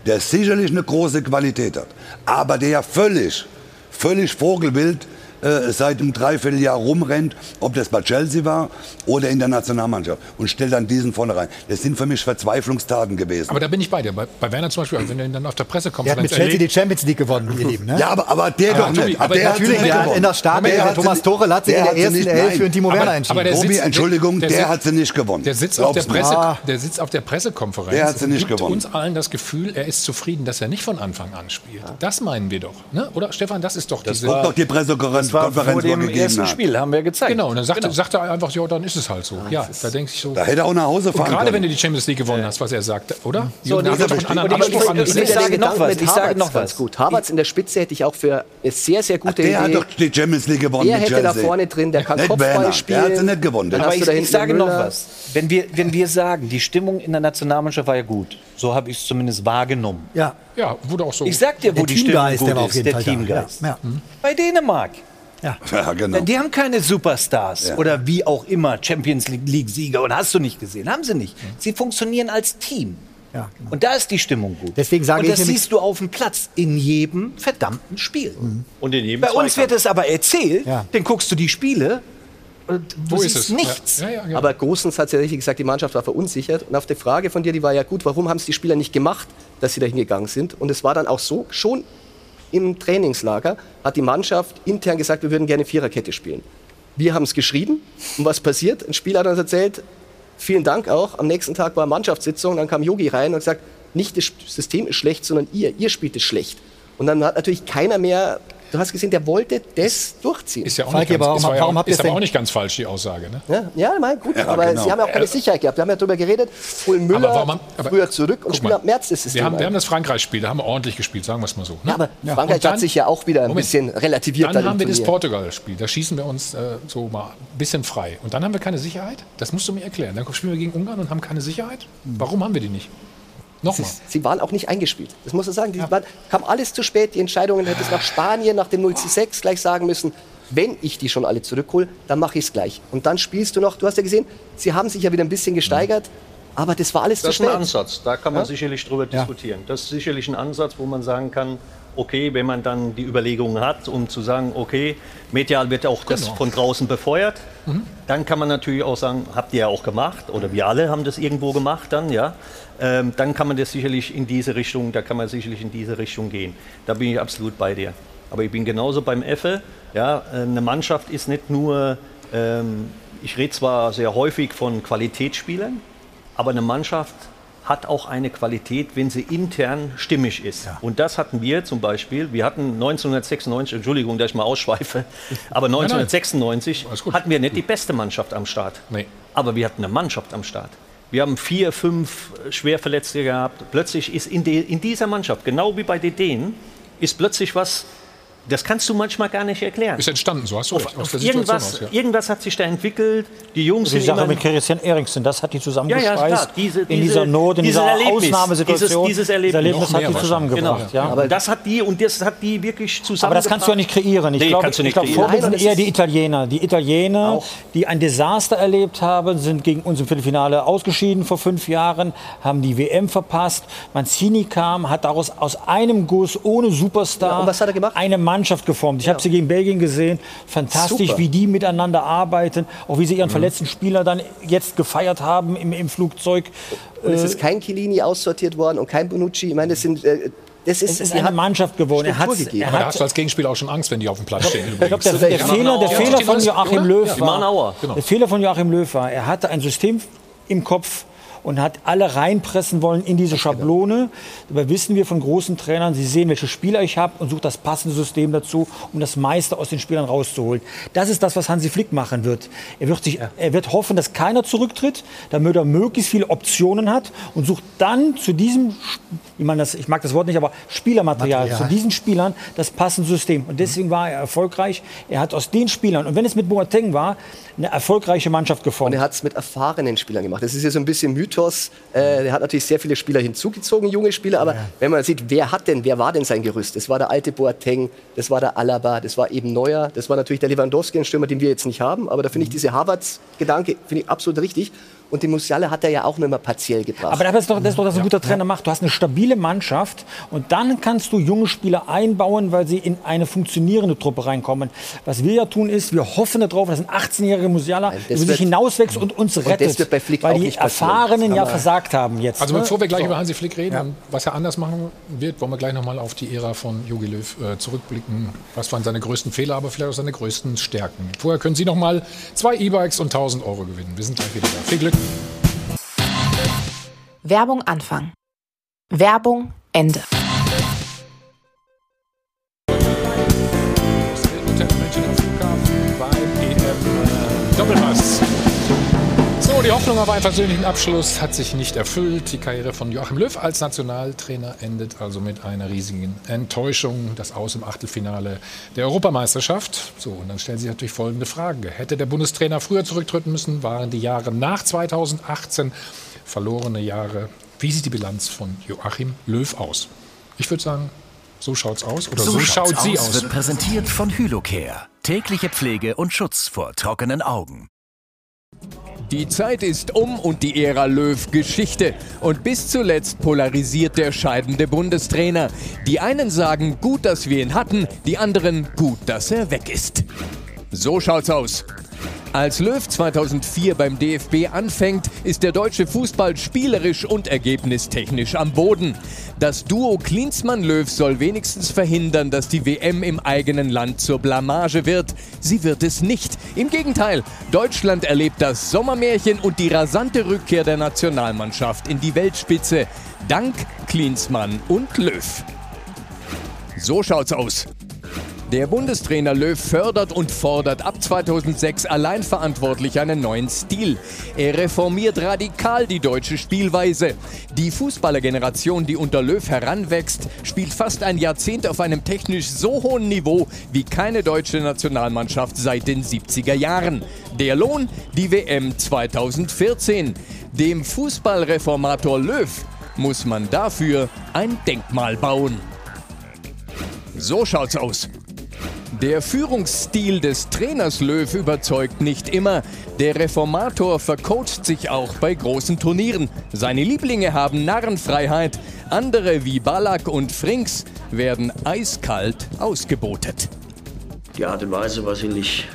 der sicherlich eine große Qualität hat, aber der ja völlig, völlig vogelwild äh, seit einem Dreivierteljahr rumrennt, ob das bei Chelsea war oder in der Nationalmannschaft und stellt dann diesen vorne rein. Das sind für mich Verzweiflungstaten gewesen. Aber da bin ich bei dir. Bei, bei Werner zum Beispiel, wenn du ihn dann auf der Der hat Pressekonferenz mit Chelsea die erlebt, Champions League gewonnen, ihr Lieben. Ne? ja, aber, aber der Aber doch Tobi, nicht. aber der hat sie Natürlich, nicht der hat gewonnen. in der Startelf, Der der hat sie Thomas Tuchel hat sich der in der sie ersten Elf für Timo Aber- Werner aber entschieden. der Robi, sitzt- Entschuldigung, der der, hat sie nicht gewonnen. Der sitzt, auf der. Presse, Ah. der sitzt auf der Pressekonferenz Der hat sie nicht gewonnen. uns allen das Gefühl, er ist zufrieden, dass er nicht von Anfang an spielt. Das meinen wir doch. Ne? Oder Stefan, das ist doch diese... Guck doch die Pressekonferenz, Das vor wo er dem gegeben ersten hat. Spiel, haben wir gezeigt. Genau, und dann sagt, sagt er einfach, ja, dann ist es halt so. Ja, da denke ich so. Da hätte er auch nach Hause fahren gerade wenn können. du die Champions League gewonnen hast, was er sagt, oder? So, Jürgen, nee, hat doch einen anderen ich- Anspruch an ich, ich, sage noch was, ich sage noch was. gut. Havertz in der Spitze hätte ich auch für eine sehr, sehr gute Der hat Idee. doch die Champions League gewonnen Der mit hätte da vorne drin, der kann Nicht Kopfball Werner, spielen. Der hat sie nicht gewonnen. Dann Der Aber ich, ich sage noch was. Wenn wir, wenn wir sagen, die Stimmung in der Nationalmannschaft war ja gut, so habe ich es zumindest wahrgenommen. Ja. Ja, wurde auch so. Ich sag dir, wo Der die Stimmung Teamgeist, gut der war auf ist, jeden der Fall. Teamgeist. Ja, ja. Bei Dänemark. Ja. ja, genau. Die haben keine Superstars Ja. oder wie auch immer Champions League-Sieger und hast du nicht gesehen, haben sie nicht. Sie funktionieren als Team. Ja, genau. Und da ist die Stimmung gut. Deswegen sage und ich das nämlich- siehst du auf dem Platz in jedem verdammten Spiel. Und in jedem Bei uns wird es aber erzählt, Ja. dann guckst du die Spiele und du Wo ist siehst es? nichts. Ja, ja, ja, ja. Aber Großens hat ja richtig gesagt, die Mannschaft war verunsichert. Und auf die Frage von dir, die war ja gut, warum haben es die Spieler nicht gemacht, dass sie da hingegangen sind? Und es war dann auch so, schon im Trainingslager hat die Mannschaft intern gesagt, wir würden gerne Viererkette spielen. Wir haben es geschrieben. Und was passiert? Ein Spieler hat uns erzählt, vielen Dank auch. Am nächsten Tag war Mannschaftssitzung, dann kam Yogi rein und gesagt, nicht das System ist schlecht, sondern ihr, ihr spielt es schlecht. Und dann hat natürlich keiner mehr, du hast gesehen, der wollte das durchziehen. Ist ja auch Falki, nicht ganz, aber ist, warum- warum auch, habt ihr ist aber auch nicht ganz falsch, die Aussage. Ne? Ja, ja mein, gut, Ja, aber genau. sie haben ja auch keine Sicherheit gehabt. Wir haben ja darüber geredet, holen Müller Aber warum aber- früher zurück und spielen mal, ab März das System. Wir haben, wir haben das Frankreich-Spiel, da haben wir ordentlich gespielt, sagen wir es mal so. Ne? ja, aber Ja. Frankreich dann- hat sich ja auch wieder ein Moment. bisschen relativiert. Dann haben wir das. Portugal-Spiel, da schießen wir uns äh, so mal ein bisschen frei. Und dann haben wir keine Sicherheit? Das musst du mir erklären. Dann spielen wir gegen Ungarn und haben keine Sicherheit? Warum haben wir die nicht? Nochmal. Sie waren auch nicht eingespielt. Das muss man sagen. Die waren, kam alles zu spät. Die Entscheidungen hätte es nach Spanien, nach dem 0 zu 6 gleich sagen müssen. Wenn ich die schon alle zurückhole, dann mache ich es gleich. Und dann spielst du noch, du hast ja gesehen, sie haben sich ja wieder ein bisschen gesteigert, aber das war alles Das zu ist ein spät. Ansatz, da kann man sicherlich drüber diskutieren. Das ist sicherlich ein Ansatz, wo man sagen kann, okay, wenn man dann die Überlegungen hat, um zu sagen, okay, medial wird auch das Genau. von draußen befeuert, dann kann man natürlich auch sagen, habt ihr ja auch gemacht oder wir alle haben das irgendwo gemacht dann, ja. Ähm, dann kann man das sicherlich in diese Richtung, da kann man sicherlich in diese Richtung gehen. Da bin ich absolut bei dir. Aber ich bin genauso beim Effe. Ja, eine Mannschaft ist nicht nur, ähm, ich rede zwar sehr häufig von Qualitätsspielern, aber eine Mannschaft hat auch eine Qualität, wenn sie intern stimmig ist. Und das hatten wir zum Beispiel. Wir hatten 1996, Entschuldigung, dass ich mal ausschweife, aber 1996 Alles gut. hatten wir nicht die beste Mannschaft am Start. Nee. Aber wir hatten eine Mannschaft am Start. Wir haben vier, fünf Schwerverletzte gehabt. Plötzlich ist in, die, in dieser Mannschaft, genau wie bei den Dänen, ist plötzlich was, das kannst du manchmal gar nicht erklären. Ist entstanden, so hast du Auf der Situation irgendwas, aus, ja. irgendwas hat sich da entwickelt. Die Jungs Die sind Sache immer mit Christian Eriksen, das hat die ja, zusammengeschweißt. ja, klar. Diese, in diese, dieser Not, in dieser Erlebnis, Ausnahmesituation. Dieses, dieses Erlebnis, Erlebnis hat die zusammengebracht. Genau. Ja. Und das hat die und das hat die wirklich zusammengebracht. Aber das kannst du ja nicht kreieren. Ich Nee, glaube, kannst du ich nicht glaube kreieren. Vorbild Nein, sind eher die Italiener. Die Italiener, Auch. die ein Desaster erlebt haben, sind gegen uns im Viertelfinale ausgeschieden vor fünf Jahren, haben die WM verpasst. Mancini kam, hat daraus aus einem Guss ohne Superstar Ja, und was hat er gemacht? eine Mannschaft geformt. Ich habe sie gegen Belgien gesehen. Fantastisch, Super. wie die miteinander arbeiten. Auch wie sie ihren verletzten Spieler dann jetzt gefeiert haben im, im Flugzeug. Und es ist kein Chiellini aussortiert worden und kein Bonucci. Ich meine, das sind. Äh, das ist, Es ist eine hat Mannschaft geworden. Er Struktur hat's- gegeben. er Aber da hat- hast du als Gegenspieler auch schon Angst, wenn die auf dem Platz stehen. Ich glaube, der, Fehler, der Ja, Fehler die von Joachim? Löw Ja. War, Aua. Der Fehler von Joachim Löw war, er hatte ein System im Kopf und hat alle reinpressen wollen in diese Schablone. Dabei wissen wir von großen Trainern, sie sehen, welche Spieler ich habe und sucht das passende System dazu, um das meiste aus den Spielern rauszuholen. Das ist das, was Hansi Flick machen wird. Er wird, sich, er wird hoffen, dass keiner zurücktritt, damit er möglichst viele Optionen hat und sucht dann zu diesem, ich, meine das, ich mag das Wort nicht, aber Spielermaterial, Material. zu diesen Spielern das passende System. Und deswegen war er erfolgreich. Er hat aus den Spielern, und wenn es mit Boateng war, eine erfolgreiche Mannschaft Und geformt. er hat es mit erfahrenen Spielern gemacht. Das ist ja so ein bisschen Mythos. Äh, er hat natürlich sehr viele Spieler hinzugezogen, junge Spieler. Aber wenn man sieht, wer hat denn, wer war denn sein Gerüst? Das war der alte Boateng, das war der Alaba, das war eben Neuer, das war natürlich der Lewandowski, ein Stürmer, den wir jetzt nicht haben. Aber da finde ich diese Harvards-Gedanke finde ich absolut richtig. Und die Musiala hat er ja auch nur mal partiell gebracht. Aber das ist doch das, ist doch, was ein guter Trainer macht. Du hast eine stabile Mannschaft und dann kannst du junge Spieler einbauen, weil sie in eine funktionierende Truppe reinkommen. Was wir ja tun ist, wir hoffen darauf, dass ein 18-jähriger Musiala das über sich hinauswächst und uns das rettet. wird bei Flick weil auch die. Erfahrenen ja versagt haben jetzt. Also ne? bevor wir gleich So. über Hansi Flick reden und was er anders machen wird, wollen wir gleich nochmal auf die Ära von Jogi Löw äh, zurückblicken. Was waren seine größten Fehler, aber vielleicht auch seine größten Stärken. Vorher können Sie nochmal zwei E-Bikes und 1000 Euro gewinnen. Wir sind gleich wieder da. Viel Glück. Werbung Anfang. Werbung Ende. Hotel Münchner Flughafen Hoffnung auf einen versöhnlichen Abschluss hat sich nicht erfüllt. Die Karriere von Joachim Löw als Nationaltrainer endet also mit einer riesigen Enttäuschung. Das Aus im Achtelfinale der Europameisterschaft. So, und dann stellt sich natürlich folgende Frage. Hätte der Bundestrainer früher zurücktreten müssen? Waren die Jahre nach 2018 verlorene Jahre? Wie sieht die Bilanz von Joachim Löw aus? Ich würde sagen, so schaut's aus. Oder so, schaut sie aus. wird präsentiert von Hylocare. Tägliche Pflege und Schutz vor trockenen Augen. Die Zeit ist um und die Ära Löw Geschichte. Und bis zuletzt polarisiert der scheidende Bundestrainer. Die einen sagen, gut, dass wir ihn hatten, die anderen, gut, dass er weg ist. So schaut's aus. Als Löw 2004 beim DFB anfängt, ist der deutsche Fußball spielerisch und ergebnistechnisch am Boden. Das Duo Klinsmann-Löw soll wenigstens verhindern, dass die WM im eigenen Land zur Blamage wird. Sie wird es nicht. Im Gegenteil, Deutschland erlebt das Sommermärchen und die rasante Rückkehr der Nationalmannschaft in die Weltspitze. Dank Klinsmann und Löw. So schaut's aus. Der Bundestrainer Löw fördert und fordert ab 2006 allein verantwortlich einen neuen Stil. Er reformiert radikal die deutsche Spielweise. Die Fußballergeneration, die unter Löw heranwächst, spielt fast ein Jahrzehnt auf einem technisch so hohen Niveau wie keine deutsche Nationalmannschaft seit den 70er Jahren. Der Lohn? Die WM 2014. Dem Fußballreformator Löw muss man dafür ein Denkmal bauen. So schaut's aus. Der Führungsstil des Trainers Löw überzeugt nicht immer. Der Reformator vercoacht sich auch bei großen Turnieren. Seine Lieblinge haben Narrenfreiheit. Andere wie Ballack und Frings werden eiskalt ausgebotet. Die Art und Weise war sicherlich,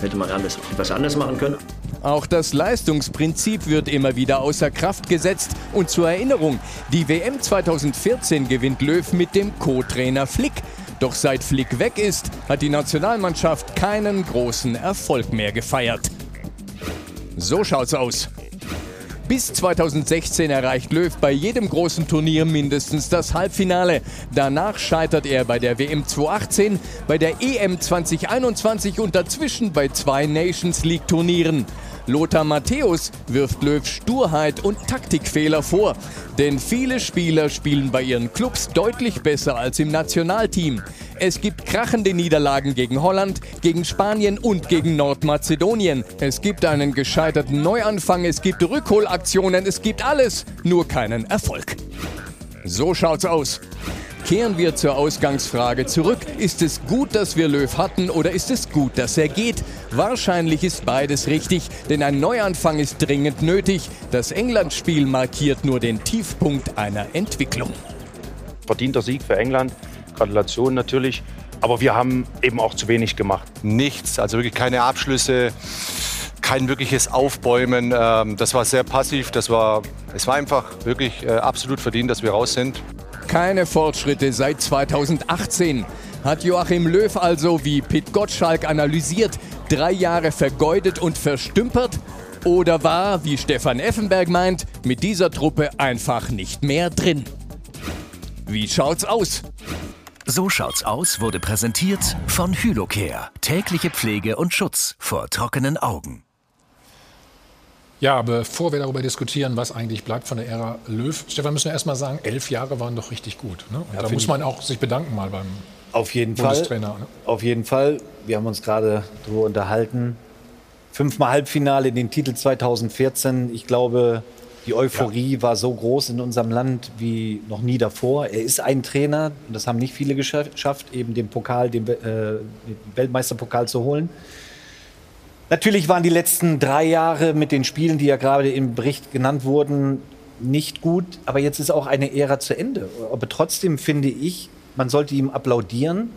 hätte man anders, etwas anders machen können. Auch das Leistungsprinzip wird immer wieder außer Kraft gesetzt. Und zur Erinnerung, die WM 2014 gewinnt Löw mit dem Co-Trainer Flick. Doch seit Flick weg ist, hat die Nationalmannschaft keinen großen Erfolg mehr gefeiert. So schaut's aus. Bis 2016 erreicht Löw bei jedem großen Turnier mindestens das Halbfinale. Danach scheitert er bei der WM 2018, bei der EM 2021 und dazwischen bei zwei Nations League Turnieren. Lothar Matthäus wirft Löw Sturheit und Taktikfehler vor. Denn viele Spieler spielen bei ihren Clubs deutlich besser als im Nationalteam. Es gibt krachende Niederlagen gegen Holland, gegen Spanien und gegen Nordmazedonien. Es gibt einen gescheiterten Neuanfang, es gibt Rückholaktionen, es gibt alles, nur keinen Erfolg. So schaut's aus. Kehren wir zur Ausgangsfrage zurück. Ist es gut, dass wir Löw hatten oder ist es gut, dass er geht? Wahrscheinlich ist beides richtig, denn ein Neuanfang ist dringend nötig. Das England-Spiel markiert nur den Tiefpunkt einer Entwicklung. Verdienter Sieg für England. Gratulation natürlich. Aber wir haben eben auch zu wenig gemacht. Nichts, also wirklich keine Abschlüsse, kein wirkliches Aufbäumen. Ähm, Das war sehr passiv. Das war, es war einfach wirklich äh, absolut verdient, dass wir raus sind. Keine Fortschritte seit 2018. Hat Joachim Löw also, wie Pit Gottschalk analysiert, drei Jahre vergeudet und verstümpert? Oder war, wie Stefan Effenberg meint, mit dieser Truppe einfach nicht mehr drin? Wie schaut's aus? So schaut's aus wurde präsentiert von Hylocare. Tägliche Pflege und Schutz vor trockenen Augen. Ja, bevor wir darüber diskutieren, was eigentlich bleibt von der Ära Löw, Stefan, müssen wir erst mal sagen, elf Jahre waren doch richtig gut. Ne? Ja, da muss man auch sich bedanken mal beim Auf jeden Fall. Bundestrainer. Ne? Auf jeden Fall. Wir haben uns gerade darüber unterhalten. Fünfmal Halbfinale, den Titel 2014. Ich glaube, die Euphorie war so groß in unserem Land wie noch nie davor. Er ist ein Trainer, und das haben nicht viele gescha- geschafft, eben den Pokal, den, äh, den Weltmeisterpokal zu holen. Natürlich waren die letzten drei Jahre mit den Spielen, die ja gerade im Bericht genannt wurden, nicht gut. Aber jetzt ist auch eine Ära zu Ende. Aber trotzdem finde ich, man sollte ihm applaudieren.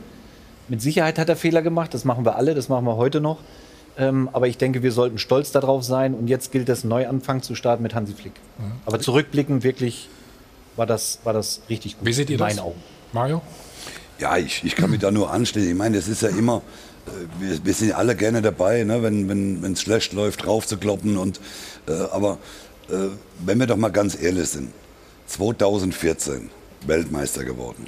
Mit Sicherheit hat er Fehler gemacht. Das machen wir alle. Das machen wir heute noch. Ähm, aber ich denke, wir sollten stolz darauf sein. Und jetzt gilt es, einen Neuanfang zu starten mit Hansi Flick. Aber zurückblickend wirklich war das, war das richtig gut. Wie seht ihr in das? meinen Augen. Mario? Ja, ich, ich kann mich da nur anschließen. Ich meine, es ist ja immer, wir, wir sind alle gerne dabei, ne, wenn es wenn, schlecht läuft, draufzukloppen. Und, äh, aber äh, wenn wir doch mal ganz ehrlich sind, 2014 Weltmeister geworden.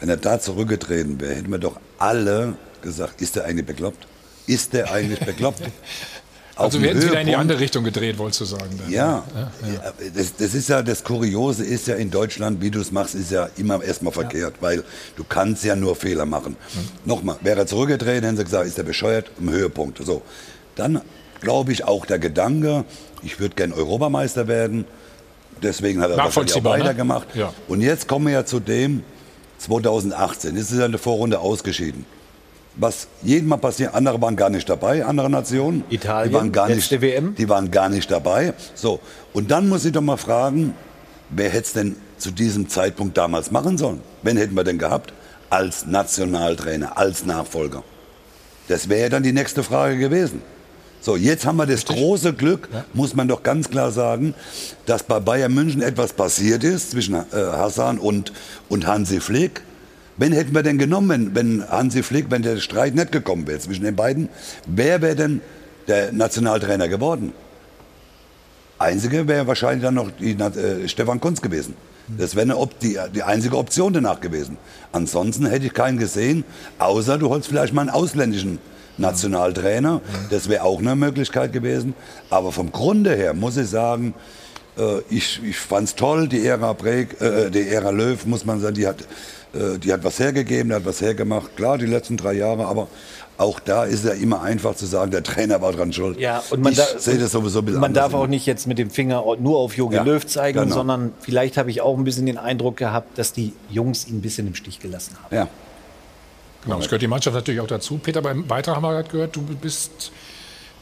Wenn er da zurückgetreten wäre, hätten wir doch alle gesagt, ist der eigentlich bekloppt? Ist der eigentlich bekloppt? Also wir hätten es wieder in die Höhepunkt- andere Richtung gedreht, wolltest du sagen. Dann. ja, ja. Ja, das, das ist ja das Kuriose ist ja in Deutschland, wie du es machst, ist ja immer erstmal verkehrt, weil du kannst ja nur Fehler machen. Nochmal, wäre er zurückgetreten, hätten sie gesagt, ist er bescheuert, im Höhepunkt. So, dann glaube ich auch der Gedanke, ich würde gern Europameister werden. Deswegen hat er wahrscheinlich auch ne? weitergemacht. Ja. Und jetzt kommen wir ja zu dem 2018. Jetzt ist ja in der Vorrunde ausgeschieden. Was jedem Mal passiert, andere waren gar nicht dabei, andere Nationen. Italien, die waren gar nicht, WM. Die waren gar nicht dabei. So, und dann muss ich doch mal fragen, wer hätte es denn zu diesem Zeitpunkt damals machen sollen? Wen hätten wir denn gehabt? Als Nationaltrainer, als Nachfolger. Das wäre ja dann die nächste Frage gewesen. So, jetzt haben wir das große Glück, muss man doch ganz klar sagen, dass bei Bayern München etwas passiert ist zwischen äh, Hassan und, und Hansi Flick. Wen hätten wir denn genommen, wenn, Hansi Flick, wenn der Streit nicht gekommen wäre zwischen den beiden? Wer wäre denn der Nationaltrainer geworden? Einzige wäre wahrscheinlich dann noch die, äh, Stefan Kunz gewesen. Das wäre die, die einzige Option danach gewesen. Ansonsten hätte ich keinen gesehen, außer du holst vielleicht mal einen ausländischen Nationaltrainer. Das wäre auch eine Möglichkeit gewesen. Aber vom Grunde her muss ich sagen, äh, ich, ich fand es toll, die Ära, Break, äh, die Ära Löw, muss man sagen, die hat, äh, die hat was hergegeben, die hat was hergemacht. Klar, die letzten drei Jahre, aber auch da ist ja immer einfach zu sagen, der Trainer war dran schuld. Ja, und man, ich da- sehe das sowieso ein bisschen man darf auch nicht jetzt mit dem Finger nur auf Jogi Ja, Löw zeigen, genau. sondern vielleicht habe ich auch ein bisschen den Eindruck gehabt, dass die Jungs ihn ein bisschen im Stich gelassen haben. Ja. Genau, das gehört die Mannschaft natürlich auch dazu. Peter, beim Beitrag haben wir gerade gehört, du bist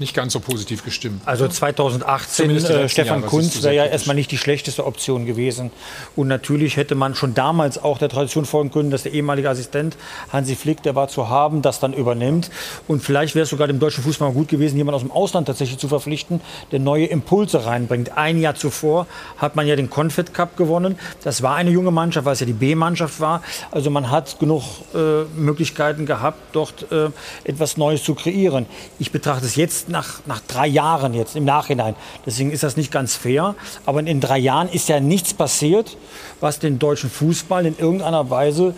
nicht ganz so positiv gestimmt. Also 2018, Zumindest die äh, Stefan Jahre Kunz wäre ja erstmal nicht die schlechteste Option gewesen. Und natürlich hätte man schon damals auch der Tradition folgen können, dass der ehemalige Assistent Hansi Flick, der war zu haben, das dann übernimmt. Und vielleicht wäre es sogar dem deutschen Fußball gut gewesen, jemanden aus dem Ausland tatsächlich zu verpflichten, der neue Impulse reinbringt. Ein Jahr zuvor hat man ja den Confed Cup gewonnen. Das war eine junge Mannschaft, weil es ja die B-Mannschaft war. Also man hat genug äh, Möglichkeiten gehabt, dort äh, etwas Neues zu kreieren. Ich betrachte es jetzt nach, nach drei Jahren jetzt im Nachhinein. Deswegen ist das nicht ganz fair. Aber in drei Jahren ist ja nichts passiert, was den deutschen Fußball in irgendeiner Weise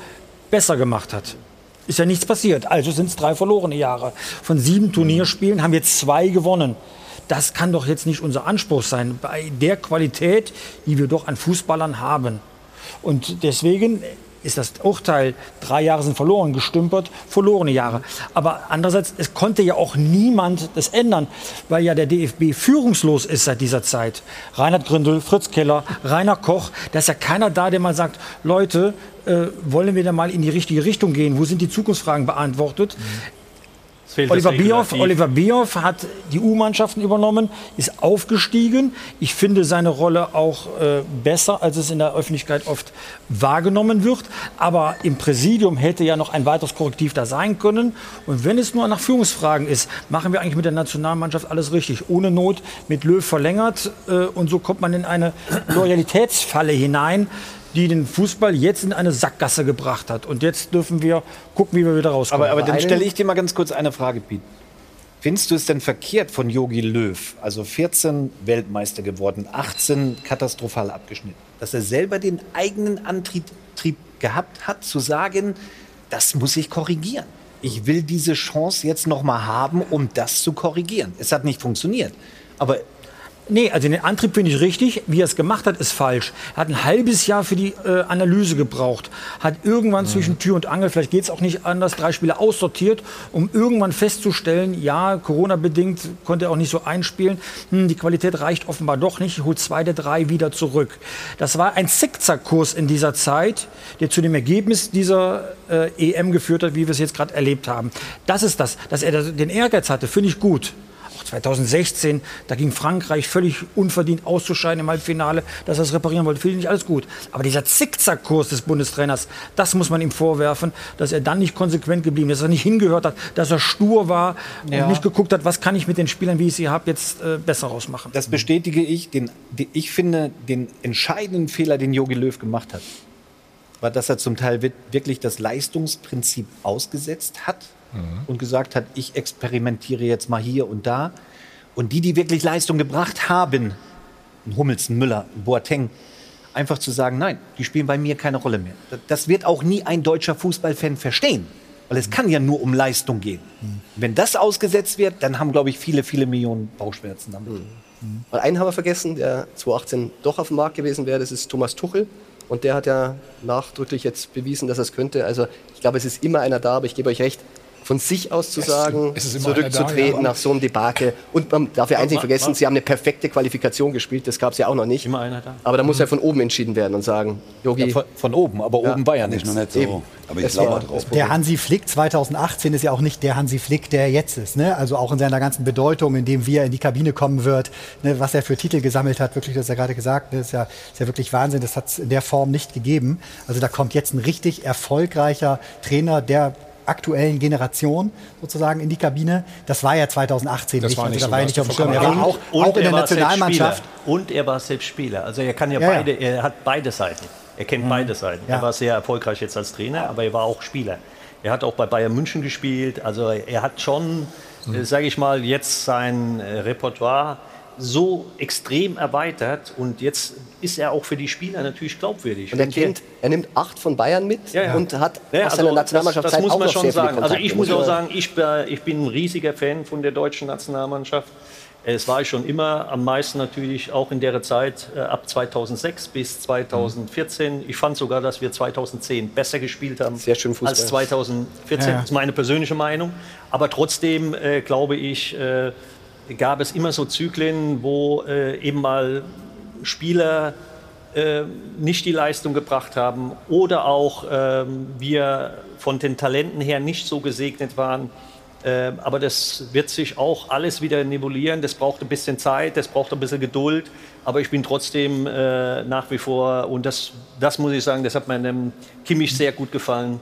besser gemacht hat. Ist ja nichts passiert. Also sind es drei verlorene Jahre. Von sieben Turnierspielen haben wir zwei gewonnen. Das kann doch jetzt nicht unser Anspruch sein, bei der Qualität, die wir doch an Fußballern haben. Und deswegen ist das Urteil, drei Jahre sind verloren, gestümpert, verlorene Jahre. Aber andererseits, es konnte ja auch niemand das ändern, weil ja der DFB führungslos ist seit dieser Zeit. Reinhard Grindel, Fritz Keller, Rainer Koch, da ist ja keiner da, der mal sagt, Leute, äh, wollen wir da mal in die richtige Richtung gehen? Wo sind die Zukunftsfragen beantwortet? fehlt Oliver Bierhoff. Oliver Bierhoff hat die U-Mannschaften übernommen, ist aufgestiegen. Ich finde seine Rolle auch äh, besser, als es in der Öffentlichkeit oft wahrgenommen wird. Aber im Präsidium hätte ja noch ein weiteres Korrektiv da sein können. Und wenn es nur nach Führungsfragen ist, machen wir eigentlich mit der Nationalmannschaft alles richtig. Ohne Not mit Löw verlängert. Äh, und so kommt man in eine Loyalitätsfalle hinein die den Fußball jetzt in eine Sackgasse gebracht hat. Und jetzt dürfen wir gucken, wie wir wieder rauskommen. Aber, aber dann stelle ich dir mal ganz kurz eine Frage, Piet. Findest du es denn verkehrt von Jogi Löw, also 14 Weltmeister geworden, 18 katastrophal abgeschnitten, dass er selber den eigenen Antrieb Trieb gehabt hat, zu sagen, das muss ich korrigieren. Ich will diese Chance jetzt noch mal haben, um das zu korrigieren. Es hat nicht funktioniert, aber Nee, also den Antrieb finde ich richtig. Wie er es gemacht hat, ist falsch. Er hat ein halbes Jahr für die äh, Analyse gebraucht. Hat irgendwann zwischen Tür und Angel, vielleicht geht es auch nicht anders, drei Spiele aussortiert, um irgendwann festzustellen, ja, Corona-bedingt konnte er auch nicht so einspielen. Hm, die Qualität reicht offenbar doch nicht. Ich hole zwei der drei wieder zurück. Das war ein Zickzackkurs in dieser Zeit, der zu dem Ergebnis dieser äh, EM geführt hat, wie wir es jetzt gerade erlebt haben. Das ist das. Dass er den Ehrgeiz hatte, finde ich gut. Auch 2016, da ging Frankreich völlig unverdient auszuscheiden im Halbfinale, dass er es reparieren wollte, finde ich alles gut. Aber dieser Zickzackkurs des Bundestrainers, das muss man ihm vorwerfen, dass er dann nicht konsequent geblieben ist, dass er nicht hingehört hat, dass er stur war Ja. und nicht geguckt hat, was kann ich mit den Spielern, wie ich sie habe, jetzt äh, besser rausmachen. Das bestätige ich. Den, den, ich finde, den entscheidenden Fehler, den Jogi Löw gemacht hat, war, dass er zum Teil wi- wirklich das Leistungsprinzip ausgesetzt hat und gesagt hat, ich experimentiere jetzt mal hier und da. Und die, die wirklich Leistung gebracht haben, ein Hummels, ein Müller, ein Boateng, einfach zu sagen, nein, die spielen bei mir keine Rolle mehr. Das- wird auch nie ein deutscher Fußballfan verstehen, weil es kann ja nur um Leistung gehen. Wenn das ausgesetzt wird, dann haben, glaube ich, viele, viele Millionen Bauchschmerzen damit. Weil einen haben wir vergessen, der 2018 doch auf dem Markt gewesen wäre, das ist Thomas Tuchel. Und der hat ja nachdrücklich jetzt bewiesen, dass er es könnte. Also ich glaube, es ist immer einer da, aber ich gebe euch recht, von sich aus zu Es- sagen, es ist immer einer da, zurückzutreten ja. nach so einem Debakel. Und man darf ja eins nicht vergessen, sie haben eine perfekte Qualifikation gespielt, das gab es ja auch noch nicht. Immer einer da. Aber da muss ja von oben entschieden werden und sagen, Yogi. Ja, von, von oben, aber Ja. oben war ja Nicht nur nicht so. Eben. Aber ich Das glaube drauf. Der Hansi Flick 2018 ist ja auch nicht der Hansi Flick, der jetzt ist. Ne? Also auch in seiner ganzen Bedeutung, in dem wie er in die Kabine kommen wird, ne? was er für Titel gesammelt hat, wirklich, das ist ja gerade gesagt, das ist ja, ist ja wirklich Wahnsinn. Das hat es in der Form nicht gegeben. Also da kommt jetzt ein richtig erfolgreicher Trainer der aktuellen Generation sozusagen in die Kabine. Das war ja 2018 Das nicht. war also nicht da so, war er da nicht auf dem Schirm. Er war auch, auch in der er Nationalmannschaft. Und er war selbst Spieler. Also er kann ja, Ja, ja. beide, er hat beide Seiten. Er kennt beide Seiten. Ja. Er war sehr erfolgreich jetzt als Trainer, aber er war auch Spieler. Er hat auch bei Bayern München gespielt. Also er hat schon, äh, sage ich mal, jetzt sein äh, Repertoire so extrem erweitert und jetzt ist er auch für die Spieler natürlich glaubwürdig. Und er kennt, er nimmt acht von Bayern mit Ja, ja. und hat Ja, aus also seiner Nationalmannschaft das, das muss auch man noch schon sagen. Also ich muss auch sagen, ich, bin- ich bin ein riesiger Fan von der deutschen Nationalmannschaft. Es war ich schon immer am meisten natürlich auch in der Zeit äh, ab 2006 bis 2014. Ich fand sogar, dass wir 2010 besser gespielt haben Sehr schön Fußball. als 2014. Ja, ja. Das ist meine persönliche Meinung. Aber trotzdem äh, glaube ich, äh, gab es immer so Zyklen, wo äh, eben mal Spieler äh, nicht die Leistung gebracht haben oder auch ähm, wir von den Talenten her nicht so gesegnet waren. Ähm, aber das wird sich auch alles wieder nivellieren. Das braucht ein bisschen Zeit, das braucht ein bisschen Geduld. Aber ich bin trotzdem äh, nach wie vor, und das, das muss ich sagen, das hat meinem Kimmich sehr gut gefallen,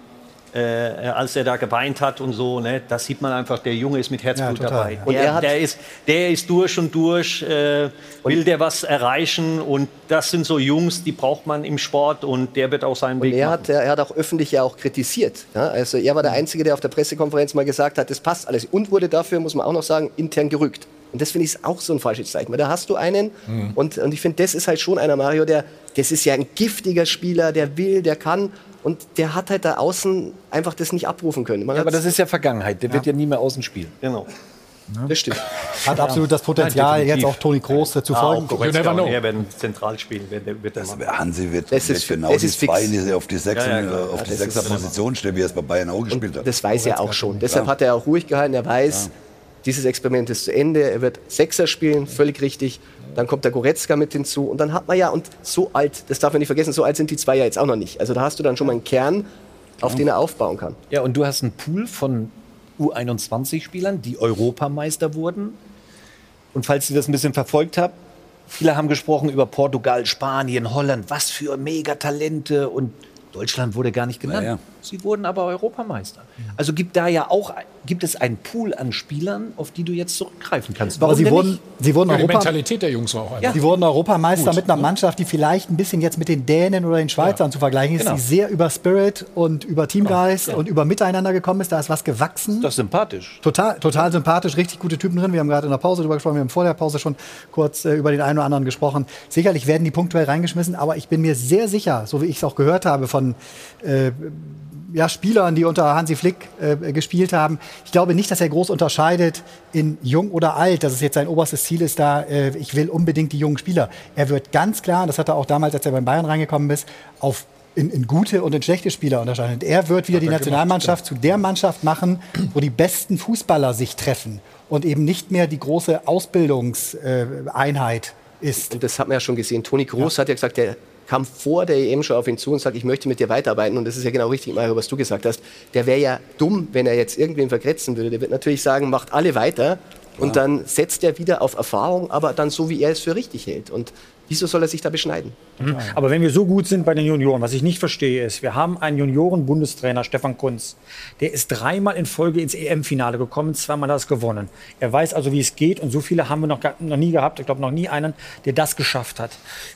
äh, als er da geweint hat und so. Ne, das sieht man einfach, der Junge ist mit Herzblut Ja, dabei. ja. Und Der, er hat- der, ist, der ist durch und durch, äh, will der was erreichen. Und das sind so Jungs, die braucht man im Sport und der wird auch seinen Und Weg er machen. hat, er hat auch öffentlich ja auch kritisiert. Ja? Also er war der Einzige, der auf der Pressekonferenz mal gesagt hat, das passt alles. Und wurde dafür, muss man auch noch sagen, intern gerückt. Und das finde ich auch so ein falsches Zeichen. Weil da hast du einen, und, und ich finde, das ist halt schon einer, Mario, der, das ist ja ein giftiger Spieler, der will, der kann. Und der hat halt da außen einfach das nicht abrufen können. Man Ja, aber das ist ja Vergangenheit. Der wird ja nie mehr außen spielen. Genau. das stimmt. Hat absolut das Potenzial, Nein, jetzt auch Toni Kroos äh, zu Ah, folgen. auch Goretzka never know. er werden zentral spielen. Wird, wird das Das, Hansi wird, Das wird ist- genau das die ist zwei die auf die Sechs Ja, ja, auf Ja, die Sechser Position stehen, wie er es bei Bayern auch gespielt hat. Das weiß er auch schon. Deshalb hat er auch ruhig gehalten. Er weiß, dieses Experiment ist zu Ende. Er wird Sechser spielen, völlig richtig. Dann kommt der Goretzka mit hinzu. Und dann hat man ja, und so alt, das darf man nicht vergessen, so alt sind die zwei ja jetzt auch noch nicht. Also da hast du dann schon mal einen Kern, auf den er aufbauen kann. Ja, und du hast einen Pool von U21-Spielern, die Europameister wurden. Und falls ihr das ein bisschen verfolgt habt, viele haben gesprochen über Portugal, Spanien, Holland, was für Megatalente und Deutschland wurde gar nicht genannt. Ja, ja. Sie wurden aber Europameister. Also gibt da ja auch gibt es einen Pool an Spielern, auf die du jetzt zurückgreifen kannst. Aber sie wurden, nicht? sie wurden Ja, die Europa, Mentalität der Jungs war auch einfach. Sie wurden Europameister Gut, mit einer ne? Mannschaft, die vielleicht ein bisschen jetzt mit den Dänen oder den Schweizern zu vergleichen ist, Genau. die sehr über Spirit und über Teamgeist Ja. und über Miteinander gekommen ist. Da ist was gewachsen. Das ist sympathisch. Total, total sympathisch, richtig gute Typen drin. Wir haben gerade in der Pause drüber gesprochen, wir haben vor der Pause schon kurz äh, über den einen oder anderen gesprochen. Sicherlich werden die punktuell reingeschmissen, aber ich bin mir sehr sicher, so wie ich es auch gehört habe von äh, ja, Spielern, die unter Hansi Flick äh, gespielt haben. Ich glaube nicht, dass er groß unterscheidet in jung oder alt, dass es jetzt sein oberstes Ziel ist, da äh, ich will unbedingt die jungen Spieler. Er wird ganz klar, das hat er auch damals, als er beim Bayern reingekommen ist, auf in, in gute und in schlechte Spieler unterscheiden. Und er wird wieder die Nationalmannschaft zu der Mannschaft machen, wo die besten Fußballer sich treffen und eben nicht mehr die große Ausbildungseinheit ist. Und das hat man ja schon gesehen. Toni Groß hat ja gesagt, der kam vor der EM schon auf ihn zu und sagt, ich möchte mit dir weiterarbeiten. Und das ist ja genau richtig, Mario, was du gesagt hast. Der wäre ja dumm, wenn er jetzt irgendwen vergrätzen würde. Der wird natürlich sagen, macht alle weiter. Und dann setzt er wieder auf Erfahrung, aber dann so, wie er es für richtig hält. Und wieso soll er sich da beschneiden? Mhm. Aber wenn wir so gut sind bei den Junioren, was ich nicht verstehe, ist, wir haben einen Junioren-Bundestrainer, Stefan Kunz. Der ist dreimal in Folge ins EM-Finale gekommen, zweimal das gewonnen. Er weiß also, wie es geht und so viele haben wir noch, noch nie gehabt. Ich glaube, noch nie einen, der das geschafft hat.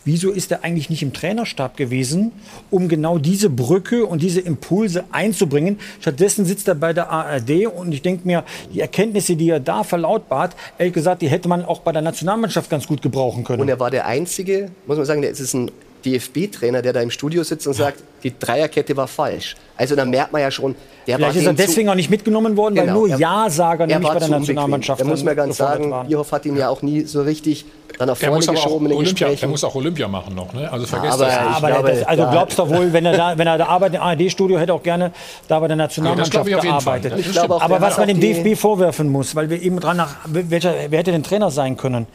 Wieso ist er eigentlich nicht im Trainerstab gewesen, um genau diese Brücke und diese Impulse einzubringen? Stattdessen sitzt er bei der ARD und ich denke mir, die Erkenntnisse, die er da verlautbart, ehrlich gesagt, die hätte man auch bei der Nationalmannschaft ganz gut gebrauchen können. Und er war der Einzige, muss man sagen, es ist ein DFB-Trainer, der da im Studio sitzt und sagt, die Dreierkette war falsch. Also da merkt man ja schon, der Vielleicht ist er zu- deswegen auch nicht mitgenommen worden, weil Genau, nur er- Ja-Sager er nämlich bei der. Nationalmannschaft Da muss man ganz sagen, waren. Bierhoff hat ihn ja auch nie so richtig dann Der vorne muss aber auch geschoben in den Olympia, Gesprächen. muss auch Olympia machen noch, ne? Also vergesst aber das. Aber glaube, das, also glaubst du wohl, wenn er da, wenn er da arbeitet im ARD-Studio, hätte er auch gerne da bei der Nationalmannschaft auf Fall. gearbeitet. Ich glaube auch, Aber was man dem DFB vorwerfen muss, weil wir eben dran nach, welcher, wer hätte denn Trainer sein können?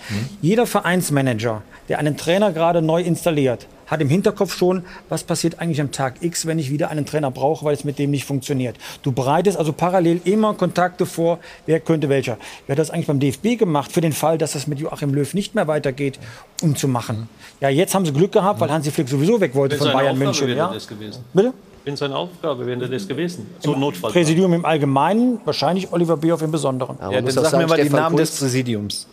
Jeder Vereinsmanager, der einen Trainer gerade neu installiert, hat im Hinterkopf schon, was passiert eigentlich am Tag X, wenn ich wieder einen Trainer brauche, weil es mit dem nicht funktioniert. Du bereitest also parallel immer Kontakte vor, wer könnte welcher. Wer hat das eigentlich beim DFB gemacht, für den Fall, dass das mit Joachim Löw nicht mehr weitergeht, um zu machen? Ja, jetzt haben sie Glück gehabt, weil Hansi Flick sowieso weg wollte von Bayern München. wäre Ja? das gewesen. Bitte? Wenn seine Aufgabe wäre das gewesen. So ein Notfall. Präsidium im Allgemeinen, wahrscheinlich Oliver Bierhoff im Besonderen. Ja, muss dann sag mir sagen, mal die Stefan Namen Kunz- des Präsidiums.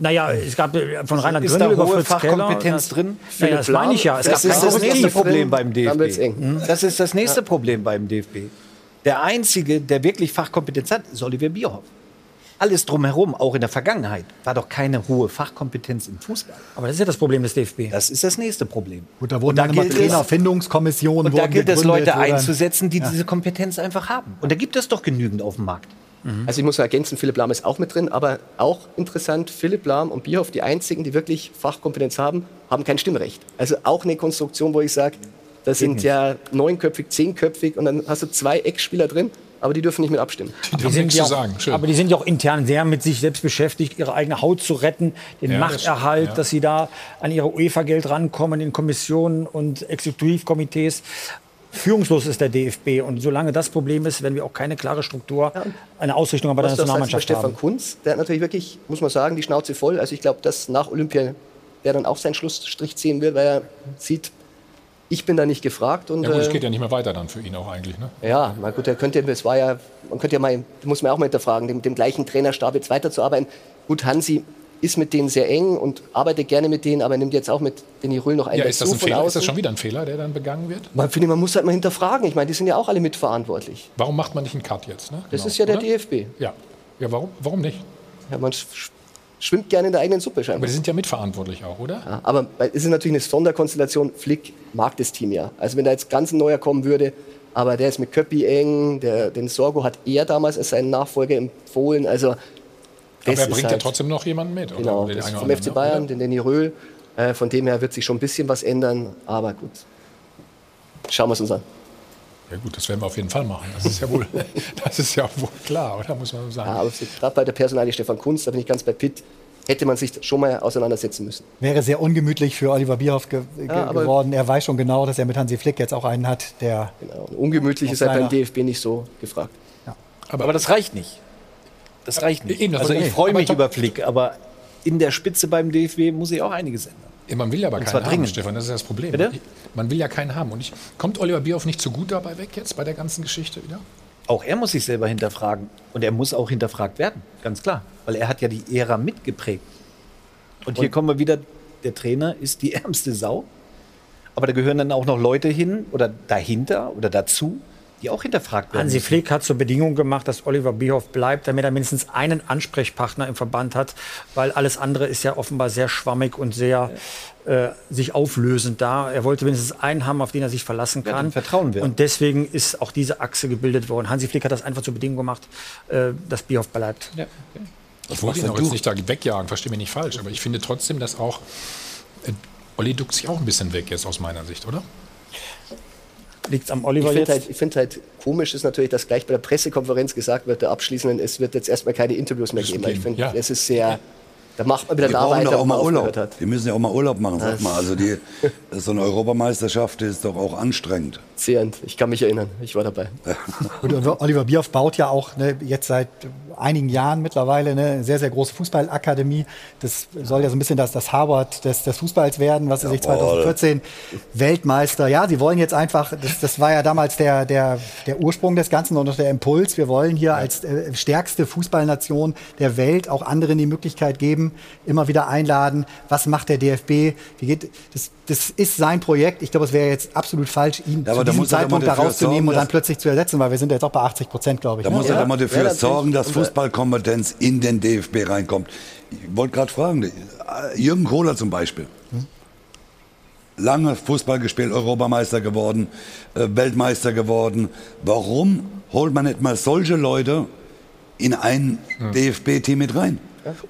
Naja, es gab äh, von Reinhard Ist Gründel da über hohe Fritz Keller. Fachkompetenz das- drin? Naja, das meine ich ja. Es Das gab ist das nächste. Problem beim DFB. Das ist das nächste Problem beim DFB. Der einzige, der wirklich Fachkompetenz hat, ist Oliver Bierhoff. Alles drumherum, auch in der Vergangenheit, war doch keine hohe Fachkompetenz im Fußball. Aber das ist ja das Problem des DFB. Das ist das nächste Problem. Gut, da wurden Und da dann Trainerfindungskommissionen Und da gilt es, Leute einzusetzen, die diese Kompetenz einfach haben. Und da gibt es doch genügend auf dem Markt. Also ich muss ergänzen, Philipp Lahm ist auch mit drin, aber auch interessant, Philipp Lahm und Bierhoff, die einzigen, die wirklich Fachkompetenz haben, haben kein Stimmrecht. Also auch eine Konstruktion, wo ich sage, das sind nicht. ja neunköpfig, zehnköpfig und dann hast du zwei Ex-Spieler drin, aber die dürfen nicht mit abstimmen. Die haben nichts ja zu auch, sagen. Schön. aber die sind ja auch intern sehr mit sich selbst beschäftigt, ihre eigene Haut zu retten, den Ja, das Machterhalt, stimmt, ja. dass sie da an ihre UEFA-Geld rankommen in Kommissionen und Exekutivkomitees. Führungslos ist der DFB und solange das Problem ist, werden wir auch keine klare Struktur, eine Ausrichtung bei der Nationalmannschaft Stefan haben. Kunz, der hat natürlich wirklich, muss man sagen, die Schnauze voll. Also ich glaube, dass nach Olympia der dann auch seinen Schlussstrich ziehen wird, weil er sieht, ich bin da nicht gefragt. Und, Ja gut, es äh, geht ja nicht mehr weiter dann für ihn auch eigentlich, ne? Ja, na gut, er könnte, es war ja, man könnte ja mal, muss man auch mal hinterfragen, dem, dem gleichen Trainerstab jetzt weiterzuarbeiten. Gut, Hansi ist mit denen sehr eng und arbeitet gerne mit denen, aber er nimmt jetzt auch mit Denis Rühl noch einen Ja, ist das ein Fehler? Ist außen. das schon wieder ein Fehler, der dann begangen wird? Man, finde, man muss halt mal hinterfragen. Ich meine, die sind ja auch alle mitverantwortlich. Warum macht man nicht einen Cut jetzt? Ne? Das Genau, ist ja der oder? DFB. Ja. Ja, warum, warum nicht? Ja, man sch schwimmt gerne in der eigenen Suppe scheinbar. Aber die sind ja mitverantwortlich auch, oder? Ja, aber es ist natürlich eine Sonderkonstellation. Flick mag das Team ja. Also wenn da jetzt ganz ein neuer kommen würde, aber der ist mit Köppi eng, der, den Sorgo hat er damals als seinen Nachfolger empfohlen. Also Aber das er ist bringt ja halt- trotzdem noch jemanden mit. oder? Genau, Den das vom oder FC anderen, Bayern, oder? den Danny Röhl. Äh, von dem her wird sich schon ein bisschen was ändern, aber gut. Schauen wir es uns an. Ja gut, das werden wir auf jeden Fall machen. Das ist ja wohl, das ist ja wohl klar, oder? Muss man so sagen. Ja, aber gerade bei der Personalie Stefan Kunz, da bin ich ganz bei Pitt, hätte man sich schon mal auseinandersetzen müssen. Wäre sehr ungemütlich für Oliver Bierhoff ge ge Ja, aber- geworden. Er weiß schon genau, dass er mit Hansi Flick jetzt auch einen hat, der. Genau. Ungemütlich ist halt beim DFB nicht so gefragt. Aber, das reicht nicht. Das reicht nicht. Eben, das also ich ich- freue mich über Flick, aber in der Spitze beim DFB muss ich auch einiges ändern. Man will ja aber keinen haben, dringend. Stefan, das ist das Problem. Bitte? Man will ja keinen haben. Und ich, kommt Oliver Bierhoff nicht zu gut dabei weg jetzt bei der ganzen Geschichte wieder? Auch er muss sich selber hinterfragen. Und er muss auch hinterfragt werden, ganz klar. Weil er hat ja die Ära mitgeprägt. Und, hier Und- kommen wir wieder, der Trainer ist die ärmste Sau. Aber da gehören dann auch noch Leute hin oder dahinter oder dazu, die auch hinterfragt werden. Hansi. Flick hat zur Bedingung gemacht, dass Oliver Bierhoff bleibt, damit er mindestens einen Ansprechpartner im Verband hat, weil alles andere ist ja offenbar sehr schwammig und sehr äh, sich auflösend da. Er wollte wenigstens einen haben, auf den er sich verlassen kann. dem vertrauen wird. Und deswegen ist auch diese Achse gebildet worden. Hansi Flick hat das einfach zur Bedingung gemacht, äh, dass Bierhoff bleibt. Ich wollte ihn auch jetzt nicht da wegjagen, verstehe mich nicht falsch, aber ich finde trotzdem, dass auch äh, Olli duckt sich auch ein bisschen weg jetzt aus meiner Sicht, oder? Liegt am Ich Oliver finde jetzt? halt, ich find halt komisch ist natürlich, dass gleich bei der Pressekonferenz gesagt wird, der abschließenden, es wird jetzt erstmal keine Interviews mehr geben. Ich finde, Ja. es ist sehr, da macht man wieder Die da brauchen weiter, doch auch mal Urlaub. hat. Die müssen ja auch mal Urlaub machen, sag mal. Also die, so eine Europameisterschaft ist doch auch anstrengend. Zehrend. Ich kann mich erinnern, ich war dabei. Und Oliver Bierhoff baut ja auch ne, jetzt seit einigen Jahren mittlerweile ne, eine sehr, sehr große Fußballakademie. Das soll ja so ein bisschen das, das Harvard des, des Fußballs werden, was er sich Jawohl. 2014 Weltmeister. Ja, sie wollen jetzt einfach, das, das war ja damals der, der, der Ursprung des Ganzen und auch der Impuls. Wir wollen hier als äh, stärkste Fußballnation der Welt auch anderen die Möglichkeit geben, immer wieder einladen. Was macht der DFB? Wie geht, das, das ist sein Projekt. Ich glaube, es wäre jetzt absolut falsch, ihn Ja, aber zu diesem er Zeitpunkt da rauszunehmen sorgen, und dann plötzlich zu ersetzen, weil wir sind ja jetzt auch bei 80 Prozent, glaube ich. Da ne? muss er doch mal dafür natürlich. sorgen, dass äh, Fußballkompetenz in den DFB reinkommt. Ich wollte gerade fragen, Jürgen Kohler zum Beispiel. Lange Fußball gespielt, Europameister geworden, äh, Weltmeister geworden. Warum holt man nicht mal solche Leute in ein DFB-Team mit rein?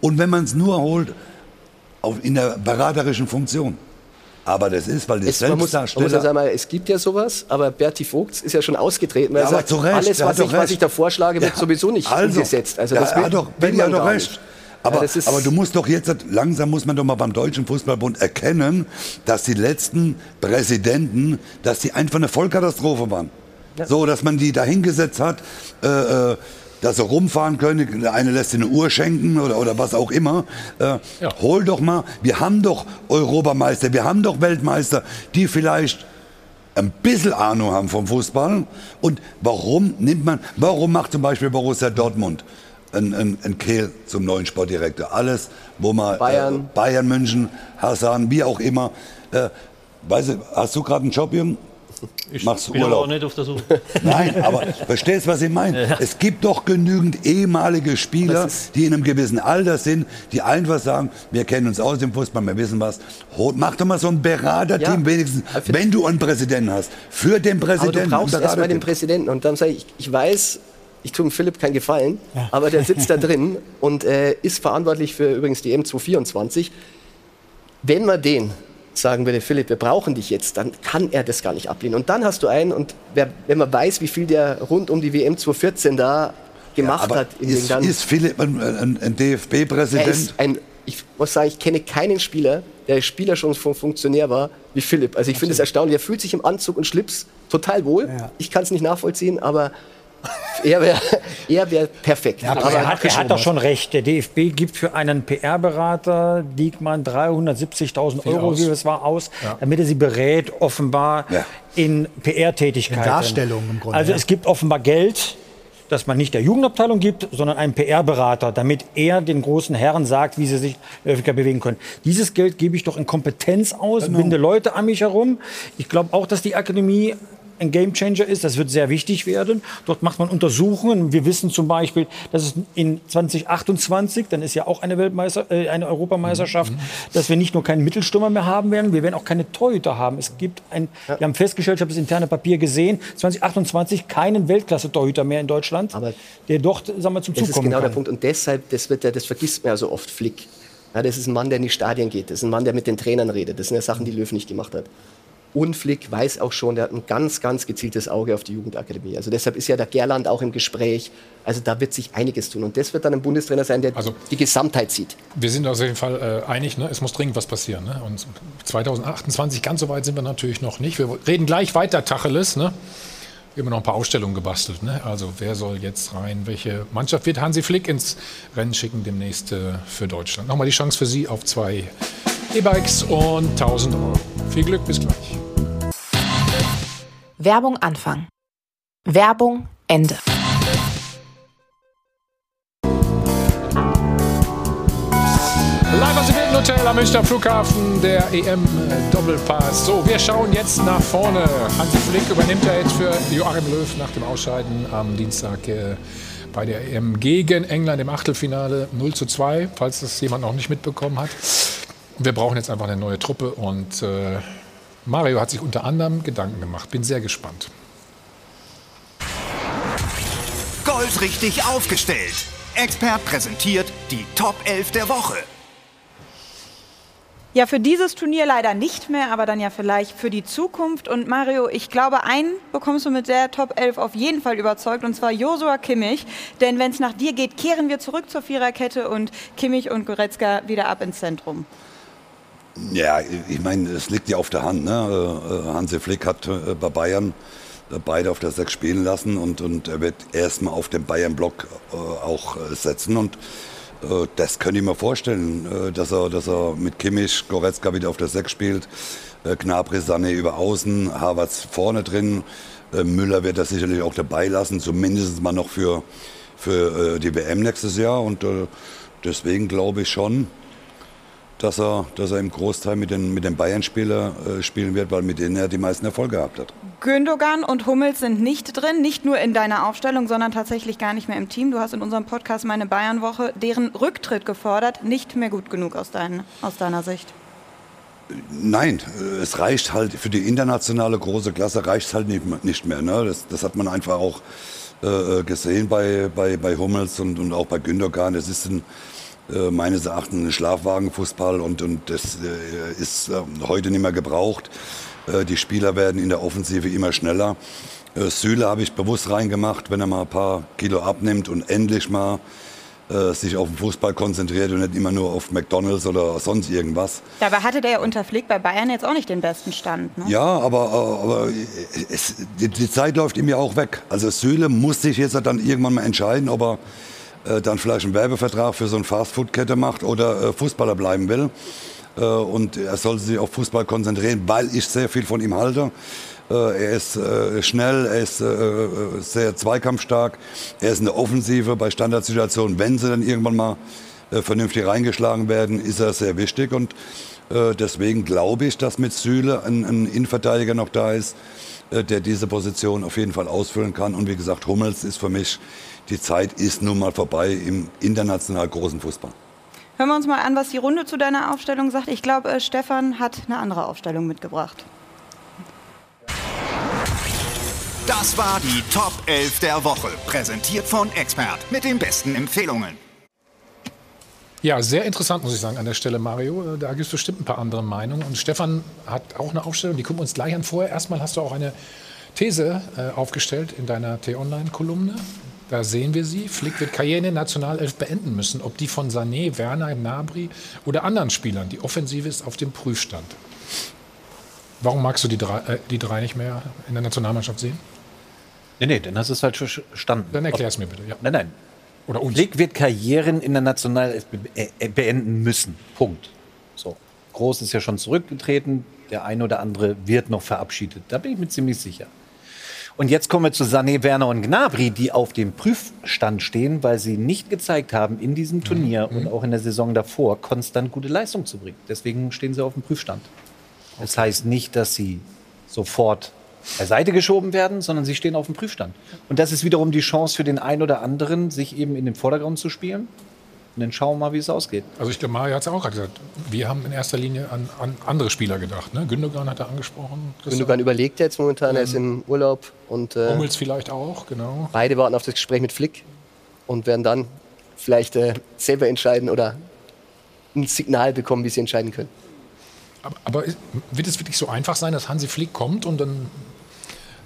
Und wenn man es nur holt, auf, in der beraterischen Funktion. Aber das ist, weil die Es, man, muss, man ja Selbstdarsteller... mal, es gibt ja sowas, aber Berti Vogts ist ja schon ausgetreten. Weil Ja, er sagt, Recht, alles, was ich, was ich da vorschlage, wird Ja, sowieso nicht umgesetzt. Also ja, das will, hat doch, will man doch recht. nicht. Aber, Ja, das aber du musst doch jetzt, langsam muss man doch mal beim Deutschen Fußballbund erkennen, dass die letzten Präsidenten, dass die einfach eine Vollkatastrophe waren. So, dass man die da hingesetzt hat, äh, äh, dass sie rumfahren können, der eine lässt dir eine Uhr schenken oder, oder was auch immer. Äh, Hol doch mal, wir haben doch Europameister, wir haben doch Weltmeister, die vielleicht ein bisschen Ahnung haben vom Fußball. Und warum nimmt man, warum macht zum Beispiel Borussia Dortmund ein, ein, ein Kehl zum neuen Sportdirektor? Alles, wo man Bayern. Äh, Bayern München, Hassan, wie auch immer. Äh, weißt du, hast du gerade einen Job, Jürgen? Ich Machst bin aber Urlaub? auch nicht auf der Suche. Nein, aber verstehst du, was ich meine? Ja. Es gibt doch genügend ehemalige Spieler, die in einem gewissen Alter sind, die einfach sagen, wir kennen uns aus im Fußball, wir wissen was. Mach doch mal so ein Beraterteam Ja. wenigstens, wenn du einen Präsidenten hast. Für den Aber Präsidenten. du brauchst erstmal den. Präsidenten. Und dann sage ich, ich weiß, ich tue dem Philipp keinen Gefallen, aber der sitzt da drin und äh, ist verantwortlich für übrigens die M224. Wenn man den sagen würde, Philipp, wir brauchen dich jetzt, dann kann er das gar nicht ablehnen. Und dann hast du einen, und wer, wenn man weiß, wie viel der rund um die WM 2014 da gemacht Aber hat, in ist, den ist Philipp ein, ein, ein DFB-Präsident? ich muss sagen, ich kenne keinen Spieler, der Spieler schon von Funktionär war, wie Philipp. Also ich finde es erstaunlich. Er fühlt sich im Anzug und Schlips total wohl. Ich kann es nicht nachvollziehen, aber er wäre er wär perfekt. Ja, aber er hat, er hat doch schon recht. Der DFB gibt für einen PR-Berater Diekmann 370.000 Viel Euro, aus. wie es war, aus, Ja. damit er sie berät, offenbar in PR-Tätigkeiten. In Darstellung im Grunde, Also ja. es gibt offenbar Geld, das man nicht der Jugendabteilung gibt, sondern einem PR-Berater, damit er den großen Herren sagt, wie sie sich in Öffentlichkeit bewegen können. Dieses Geld gebe ich doch in Kompetenz aus, Genau. binde Leute an mich herum. Ich glaube auch, dass die Akademie ein Gamechanger ist. Das wird sehr wichtig werden. Dort macht man Untersuchungen. Wir wissen zum Beispiel, dass es in 2028, dann ist ja auch eine Weltmeister, äh, eine Europameisterschaft, dass wir nicht nur keinen Mittelstürmer mehr haben werden, wir werden auch keine Torhüter haben. Es gibt ein, wir haben festgestellt, ich habe das interne Papier gesehen, 2028 keinen Weltklasse-Torhüter mehr in Deutschland, der dort, sagen wir, zum Das Zug ist kommen genau der kann. Punkt. Und deshalb, das, wird ja, das vergisst man ja so oft, Flick. Ja, das ist ein Mann, der in die Stadien geht. Das ist ein Mann, der mit den Trainern redet. Das sind ja Sachen, die Löw nicht gemacht hat. Und Flick weiß auch schon, der hat ein ganz, ganz gezieltes Auge auf die Jugendakademie. Also deshalb ist ja der Gerland auch im Gespräch. Also da wird sich einiges tun. Und das wird dann ein Bundestrainer sein, der die Gesamtheit sieht. Wir sind auf jeden Fall äh, einig, ne? es muss dringend was passieren. Ne? Und 2028, ganz so weit sind wir natürlich noch nicht. Wir reden gleich weiter, Tacheles. Ne? Haben noch ein paar Ausstellungen gebastelt. Ne? Also wer soll jetzt rein? Welche Mannschaft wird Hansi Flick ins Rennen schicken demnächst äh, für Deutschland? Nochmal die Chance für Sie auf zwei E-Bikes und 1000 Euro. Viel Glück, bis gleich. Werbung Anfang. Werbung Ende. Live aus dem Hilton Hotel am Münchner Flughafen, der EM-Doppelpass. So, wir schauen jetzt nach vorne. Hansi Flick übernimmt er jetzt für Joachim Löw nach dem Ausscheiden am Dienstag äh, bei der EM gegen England im Achtelfinale 0 zu 2, falls das jemand noch nicht mitbekommen hat. Wir brauchen jetzt einfach eine neue Truppe und äh, Mario hat sich unter anderem Gedanken gemacht. Bin sehr gespannt. Goldrichtig aufgestellt. Expert präsentiert die Top 11 der Woche. Ja, für dieses Turnier leider nicht mehr, aber dann ja vielleicht für die Zukunft. Und Mario, ich glaube, einen bekommst du mit der Top 11 auf jeden Fall überzeugt, und zwar Josua Kimmich. Denn wenn es nach dir geht, kehren wir zurück zur Viererkette und Kimmich und Goretzka wieder ab ins Zentrum. Ja, ich meine, es liegt ja auf der Hand. Ne? Äh, Hansi Flick hat äh, bei Bayern äh, beide auf der Sechs spielen lassen und, und er wird erstmal auf den Bayern-Block auch setzen. Und das könnte ich mir vorstellen, dass er, dass er mit Kimmich, Goretzka wieder auf der Sechs spielt, Gnabry, Sané über außen, Havertz vorne drin. Müller wird das sicherlich auch dabei lassen, zumindest mal noch für, für die WM nächstes Jahr. Und deswegen glaube ich schon, dass er, dass er im Großteil mit den, mit den Bayern-Spielern äh, spielen wird, weil mit denen er die meisten Erfolge gehabt hat. Gündogan und Hummels sind nicht drin, nicht nur in deiner Aufstellung, sondern tatsächlich gar nicht mehr im Team. Du hast in unserem Podcast meine Bayern-Woche deren Rücktritt gefordert. Nicht mehr gut genug aus, dein, aus deiner Sicht. Nein, äh, es reicht halt für die internationale große Klasse reicht halt nicht, nicht mehr. Ne? Das, das hat man einfach auch äh, gesehen bei, bei, bei Hummels und, und auch bei Gündogan. Das ist ein äh, meines Erachtens ein Schlafwagenfußball und, und das äh, ist äh, heute nicht mehr gebraucht. Äh, die Spieler werden in der Offensive immer schneller. Äh, Süle habe ich bewusst reingemacht, wenn er mal ein paar Kilo abnimmt und endlich mal sich auf den Fußball konzentriert und nicht immer nur auf McDonalds oder sonst irgendwas. Dabei hatte der ja unter Flick bei Bayern jetzt auch nicht den besten Stand. Ne? Ja, aber, aber es, die, die, Zeit läuft ihm ja auch weg. Also Süle muss sich jetzt dann irgendwann mal entscheiden, ob er äh, dann vielleicht einen Werbevertrag für so eine Fastfood-Kette macht oder äh, Fußballer bleiben will. Äh, und er sollte sich auf Fußball konzentrieren, weil ich sehr viel von ihm halte. Äh, er ist äh, schnell, er ist äh, sehr zweikampfstark, er ist in der Offensive bei Standardsituationen. Wenn sie dann irgendwann mal vernünftig reingeschlagen werden, ist er sehr wichtig. Und deswegen glaube ich, dass mit Süle ein, ein Innenverteidiger noch da ist, der diese Position auf jeden Fall ausfüllen kann. Und wie gesagt, Hummels ist für mich die Zeit ist nun mal vorbei im international großen Fußball. Hören wir uns mal an, was die Runde zu deiner Aufstellung sagt. Ich glaube, äh, Stefan hat eine andere Aufstellung mitgebracht. Das war die Top 11 der Woche, präsentiert von Expert mit den besten Empfehlungen. Ja, sehr interessant, muss ich sagen, an der Stelle, Mario. Äh, da gibt es bestimmt ein paar andere Meinungen. Und Stefan hat auch eine Aufstellung, die gucken wir uns gleich an. Vorher erstmal hast du auch eine These äh, aufgestellt in deiner T-Online-Kolumne. Da sehen wir sie. Flick wird Karriere in der Nationalelf beenden müssen. Ob die von Sané, Werner, Nabri oder anderen Spielern. Die Offensive ist auf dem Prüfstand. Warum magst du die drei, äh, die drei nicht mehr in der Nationalmannschaft sehen? Nee, nee, dann hast du es halt schon verstanden. Dann erklär es mir bitte. Ja. Nein, nein. Oder uns. Flick wird Karrieren in der Nationalelf be äh, beenden müssen. Punkt. So. Groß ist ja schon zurückgetreten. Der eine oder andere wird noch verabschiedet. Da bin ich mir ziemlich sicher. Und jetzt kommen wir zu Sané, Werner und Gnabry, die auf dem Prüfstand stehen, weil sie nicht gezeigt haben, in diesem Turnier mhm. und auch in der Saison davor konstant gute Leistung zu bringen. Deswegen stehen sie auf dem Prüfstand. Okay. Das heißt nicht, dass sie sofort beiseite geschoben werden, sondern sie stehen auf dem Prüfstand. Und das ist wiederum die Chance für den einen oder anderen, sich eben in den Vordergrund zu spielen und dann schauen wir mal, wie es ausgeht. Also ich glaube, Mario hat es ja auch gerade gesagt. Wir haben in erster Linie an, an andere Spieler gedacht. Ne? Gündogan hat er angesprochen. Gündogan überlegt jetzt momentan, ähm, er ist im Urlaub. Und, äh, Hummels vielleicht auch, genau. Beide warten auf das Gespräch mit Flick und werden dann vielleicht äh, selber entscheiden oder ein Signal bekommen, wie sie entscheiden können. Aber, aber wird es wirklich so einfach sein, dass Hansi Flick kommt und dann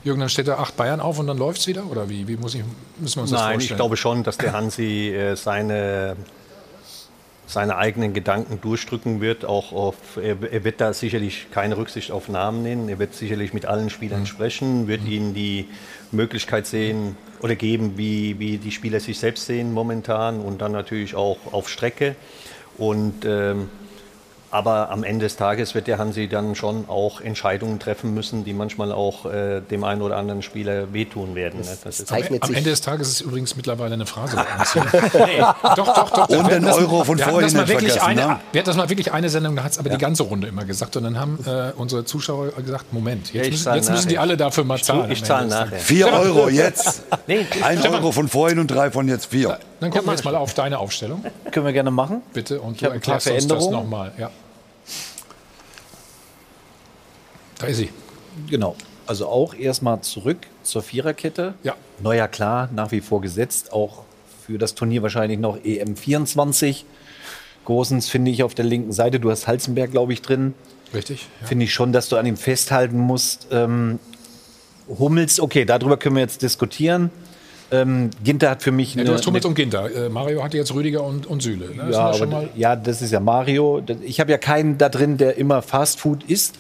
Jürgen, dann steht da acht Bayern auf und dann läuft es wieder? Oder wie, wie muss ich, müssen wir uns Nein, das vorstellen? ich glaube schon, dass der Hansi äh, seine seine eigenen Gedanken durchdrücken wird. Auch auf, er, er, wird da sicherlich keine Rücksicht auf Namen nehmen. Er wird sicherlich mit allen Spielern mhm. sprechen, wird mhm. ihnen die Möglichkeit sehen oder geben, wie, wie die Spieler sich selbst sehen momentan und dann natürlich auch auf Strecke. Und ähm, Aber am Ende des Tages wird der Hansi dann schon auch Entscheidungen treffen müssen, die manchmal auch äh, dem einen oder anderen Spieler wehtun werden. ne? Das ist Am, am Ende des Tages ist es übrigens mittlerweile eine Phrase bei uns. nee, doch, doch, doch. Und Wir den hatten das- Euro von vorhin das mal wirklich vergessen, eine, ne? Wir hatten das mal wirklich eine Sendung, da hat es aber die ganze Runde immer gesagt. Und dann haben äh, unsere Zuschauer gesagt, Moment, Ja, jetzt, ich müssen, jetzt müssen die alle dafür mal Ich zahlen. ich am zahl Ende des nachher. Vier Euro jetzt. Nee, Ein. Euro von vorhin und drei von jetzt vier. Dann gucken wir jetzt mal auf deine Aufstellung. Können wir gerne machen. Bitte, und Ich du ein erklärst uns das nochmal. Ja. Da ist sie. Genau. Also auch erstmal zurück zur Viererkette. Ja. Neuer klar, nach wie vor gesetzt. Auch für das Turnier wahrscheinlich noch EM24. Großens finde ich auf der linken Seite. Du hast Halzenberg, glaube ich, drin. Richtig. Ja. Finde ich schon, dass du an ihm festhalten musst. Ähm, Hummels, okay, darüber können wir jetzt diskutieren. Ähm, Ginter hat für mich Ja, eine, du hast Hummels und Ginter. Äh, Mario hatte jetzt Rüdiger und, und Süle. Ne? Das ja, sind aber, ja, das ist ja Mario. Ich habe ja keinen da drin, der immer Fastfood isst.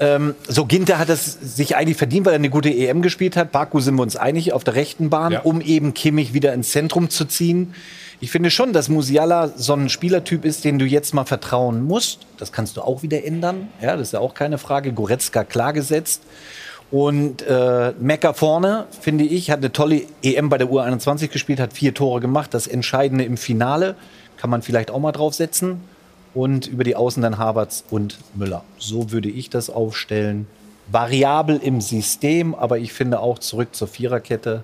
Ähm, so, Ginter hat es sich eigentlich verdient, weil er eine gute EM gespielt hat. Baku sind wir uns einig auf der rechten Bahn, Ja. um eben Kimmich wieder ins Zentrum zu ziehen. Ich finde schon, dass Musiala so ein Spielertyp ist, den du jetzt mal vertrauen musst. Das kannst du auch wieder ändern. Ja, das ist ja auch keine Frage. Goretzka klar gesetzt. Und äh, Mecker vorne, finde ich, hat eine tolle EM bei der U21 gespielt, hat vier Tore gemacht. Das Entscheidende im Finale kann man vielleicht auch mal draufsetzen. Und über die Außen dann Havertz und Müller. So würde ich das aufstellen. Variabel im System, aber ich finde auch zurück zur Viererkette.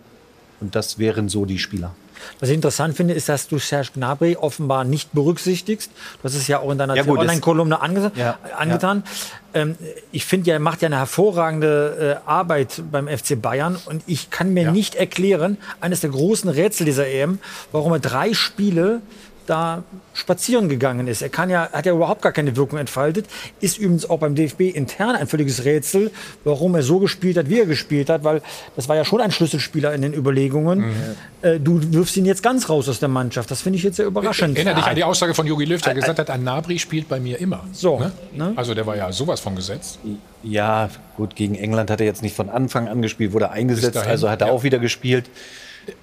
Und das wären so die Spieler. Was ich interessant finde, ist, dass du Serge Gnabry offenbar nicht berücksichtigst. Du hast es ja auch in deiner Ja, das- Online-Kolumne ange Ja, angetan. Ähm, ich finde, er macht ja eine hervorragende äh, Arbeit beim FC Bayern. Und ich kann mir nicht erklären, eines der großen Rätsel dieser EM, warum er drei Spiele da spazieren gegangen ist. Er kann ja, hat ja überhaupt gar keine Wirkung entfaltet. Ist übrigens auch beim DFB intern ein völliges Rätsel, warum er so gespielt hat, wie er gespielt hat, weil das war ja schon ein Schlüsselspieler in den Überlegungen. Äh, du wirfst ihn jetzt ganz raus aus der Mannschaft. Das finde ich jetzt sehr überraschend. Erinnere dich an die Aussage von Jogi Löw, der gesagt hat, ein Nabri spielt bei mir immer. So, Ne? Also der war ja sowas von gesetzt. Ja, gut, gegen England hat er jetzt nicht von Anfang an gespielt, wurde eingesetzt, dahin, also hat er ja. auch wieder gespielt.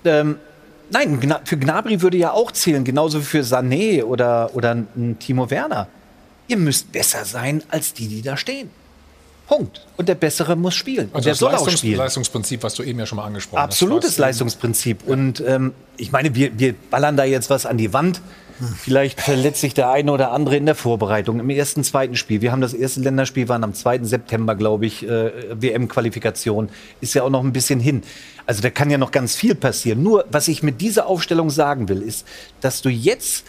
Ähm, nein, für Gnabry würde ja auch zählen, genauso wie für Sané oder, oder Timo Werner. Ihr müsst besser sein als die, die da stehen. Punkt. Und der Bessere muss spielen. Und Also der das soll auch Leistungs spielen. Leistungsprinzip, was du eben ja schon mal angesprochen Absolutes hast. was- Leistungsprinzip. Und ähm, ich meine, wir, wir ballern da jetzt was an die Wand. Vielleicht verletzt sich der eine oder andere in der Vorbereitung, im ersten, zweiten Spiel. Wir haben das erste Länderspiel, waren am 2. September, glaube ich, äh, WM-Qualifikation. Ist ja auch noch ein bisschen hin. Also da kann ja noch ganz viel passieren. Nur, was ich mit dieser Aufstellung sagen will, ist, dass du jetzt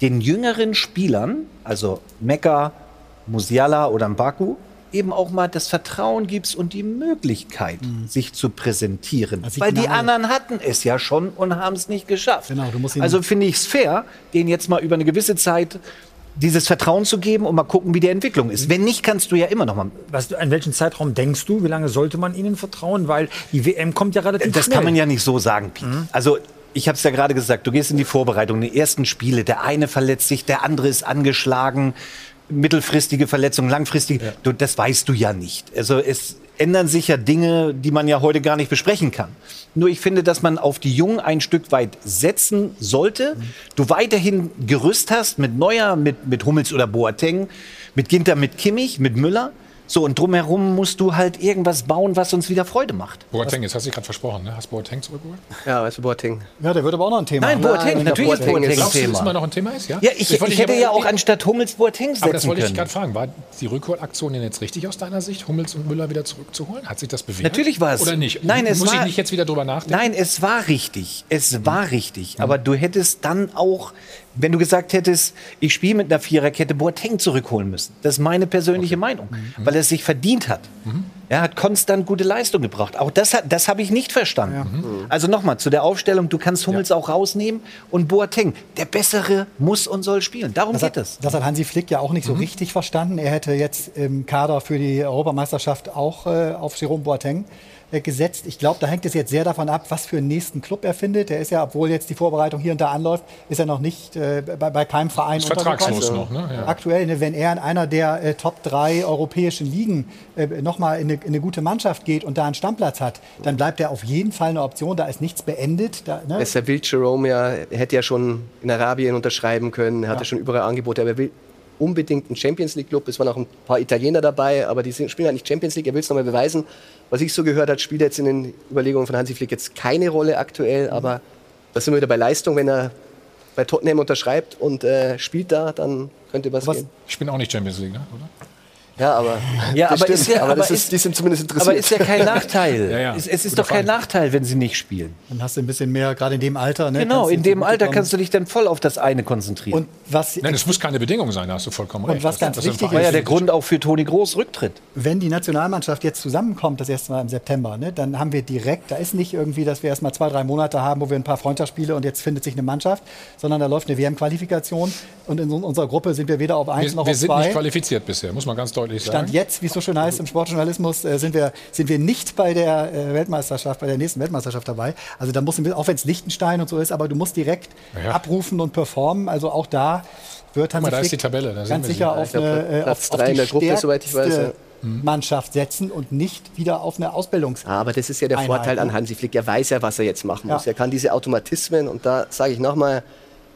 den jüngeren Spielern, also Mekka, Musiala oder Mbaku, eben auch mal das Vertrauen gibst und die Möglichkeit, sich zu präsentieren. Also Weil die anderen hatten es ja schon und haben es nicht geschafft. Genau, du musst ihn- also finde ich es fair, denen jetzt mal über eine gewisse Zeit dieses Vertrauen zu geben und mal gucken, wie die Entwicklung ist. Wenn nicht, kannst du ja immer noch mal. Was, an welchen Zeitraum denkst du? Wie lange sollte man ihnen vertrauen? Weil die WM kommt ja relativ Das schnell. kann man ja nicht so sagen, Piet. Also ich habe es ja gerade gesagt, du gehst in die Vorbereitung, die ersten Spiele, der eine verletzt sich, der andere ist angeschlagen, mittelfristige Verletzung, langfristige, du, das weißt du ja nicht. Also es ändern sich ja Dinge, die man ja heute gar nicht besprechen kann. Nur ich finde, dass man auf die Jungen ein Stück weit setzen sollte. Du weiterhin Gerüst hast mit Neuer, mit, mit Hummels oder Boateng, mit Ginter, mit Kimmich, mit Müller. So, und drumherum musst du halt irgendwas bauen, was uns wieder Freude macht. Boateng, jetzt hast du dich gerade versprochen, ne? Hast Boateng zurückgeholt? Ja, weißt du, Boateng. Ja, der wird aber auch noch ein Thema. Nein. Boateng, natürlich ist Boateng ein Glaubst du, dass Thema. immer noch ein Thema ist? Ja, Ja, ich, wollte ich hätte ja auch anstatt Hummels Boateng setzen Aber das wollte ich können. gerade fragen. War die Rückholaktion denn jetzt richtig aus deiner Sicht, Hummels und Müller wieder zurückzuholen? Hat sich das bewährt? Natürlich war es. Oder nicht? Nein, es Muss war, ich nicht jetzt wieder drüber nachdenken? Nein, es war richtig. Es war richtig. Aber du hättest dann auch, wenn du gesagt hättest, ich spiele mit einer Viererkette, Boateng zurückholen müssen. Das ist meine persönliche Meinung. Weil er es sich verdient hat. Er hat konstant gute Leistung gebracht. Auch das, das habe ich nicht verstanden. Also nochmal zu der Aufstellung, du kannst Hummels auch rausnehmen und Boateng. Der Bessere muss und soll spielen. Darum Das geht hat, es. das hat Hansi Flick ja auch nicht so richtig verstanden. Er hätte jetzt im Kader für die Europameisterschaft auch äh, auf Jerome Boateng gesetzt. Ich glaube, da hängt es jetzt sehr davon ab, was für einen nächsten Club er findet. Der ist ja, obwohl jetzt die Vorbereitung hier und da anläuft, ist er noch nicht äh, bei, bei keinem Verein Ist vertragslos noch, ne? Ja. Aktuell, ne, wenn er in einer der äh, Top 3 europäischen Ligen äh, nochmal in, eine- in eine gute Mannschaft geht und da einen Stammplatz hat, dann bleibt er auf jeden Fall eine Option. Da ist nichts beendet. Da, ne? Besser will Jerome ja, er hätte ja schon in Arabien unterschreiben können, er hatte Ja. schon überall Angebote, aber er will unbedingt ein Champions League-Club. Es waren auch ein paar Italiener dabei, aber die spielen halt nicht Champions League. Er will es nochmal beweisen. Was ich so gehört habe, spielt jetzt in den Überlegungen von Hansi Flick jetzt keine Rolle aktuell, aber da sind wir wieder bei Leistung. Wenn er bei Tottenham unterschreibt und äh, spielt da, dann könnte was, gehen. Ich bin auch nicht Champions League, ne? oder? Ja, aber, Ja, das aber, stimmt. ist ja, aber, das aber ist, ist, die sind zumindest interessiert. aber ist ja kein Nachteil. Ja, ja. Es, es ist Guter doch kein Fall. Nachteil, wenn sie nicht spielen. Dann hast du ein bisschen mehr, gerade in dem Alter. Ne, Genau, in dem Alter kommen. kannst du dich dann voll auf das eine konzentrieren. Und was, Nein, es muss keine Bedingung sein, da hast du vollkommen Und recht. was ganz Das wichtig war ja der Grund auch für Toni Groß Rücktritt. wenn die Nationalmannschaft jetzt zusammenkommt, das erste Mal im September, ne, dann haben wir direkt, da ist nicht irgendwie, dass wir erst mal zwei, drei Monate haben, wo wir ein paar Freundschaftsspiele und jetzt findet sich eine Mannschaft, sondern da läuft eine WM-Qualifikation und in so- unserer Gruppe sind wir weder auf eins Wir, noch wir auf sind zwei. nicht qualifiziert bisher, muss man ganz deutlich sagen. Stand jetzt, wie es so schön heißt im Sportjournalismus, äh, sind, wir, sind wir nicht bei der äh, Weltmeisterschaft, bei der nächsten Weltmeisterschaft dabei. Also da muss, auch wenn es Liechtenstein und so ist, aber du musst direkt Ja. abrufen und performen. Also auch da wird Hansi mal, da ist Flick die Tabelle, da ganz sicher Ja, auf, glaub, eine, äh, auf, auf die Gruppe, ich weiß, stärkste ja. Mannschaft setzen und nicht wieder auf eine Ausbildungs. Aber das ist ja der Einheit, Vorteil an? Hansi Flick. Er weiß ja, was er jetzt machen Ja. muss. Er kann diese Automatismen und da sage ich nochmal,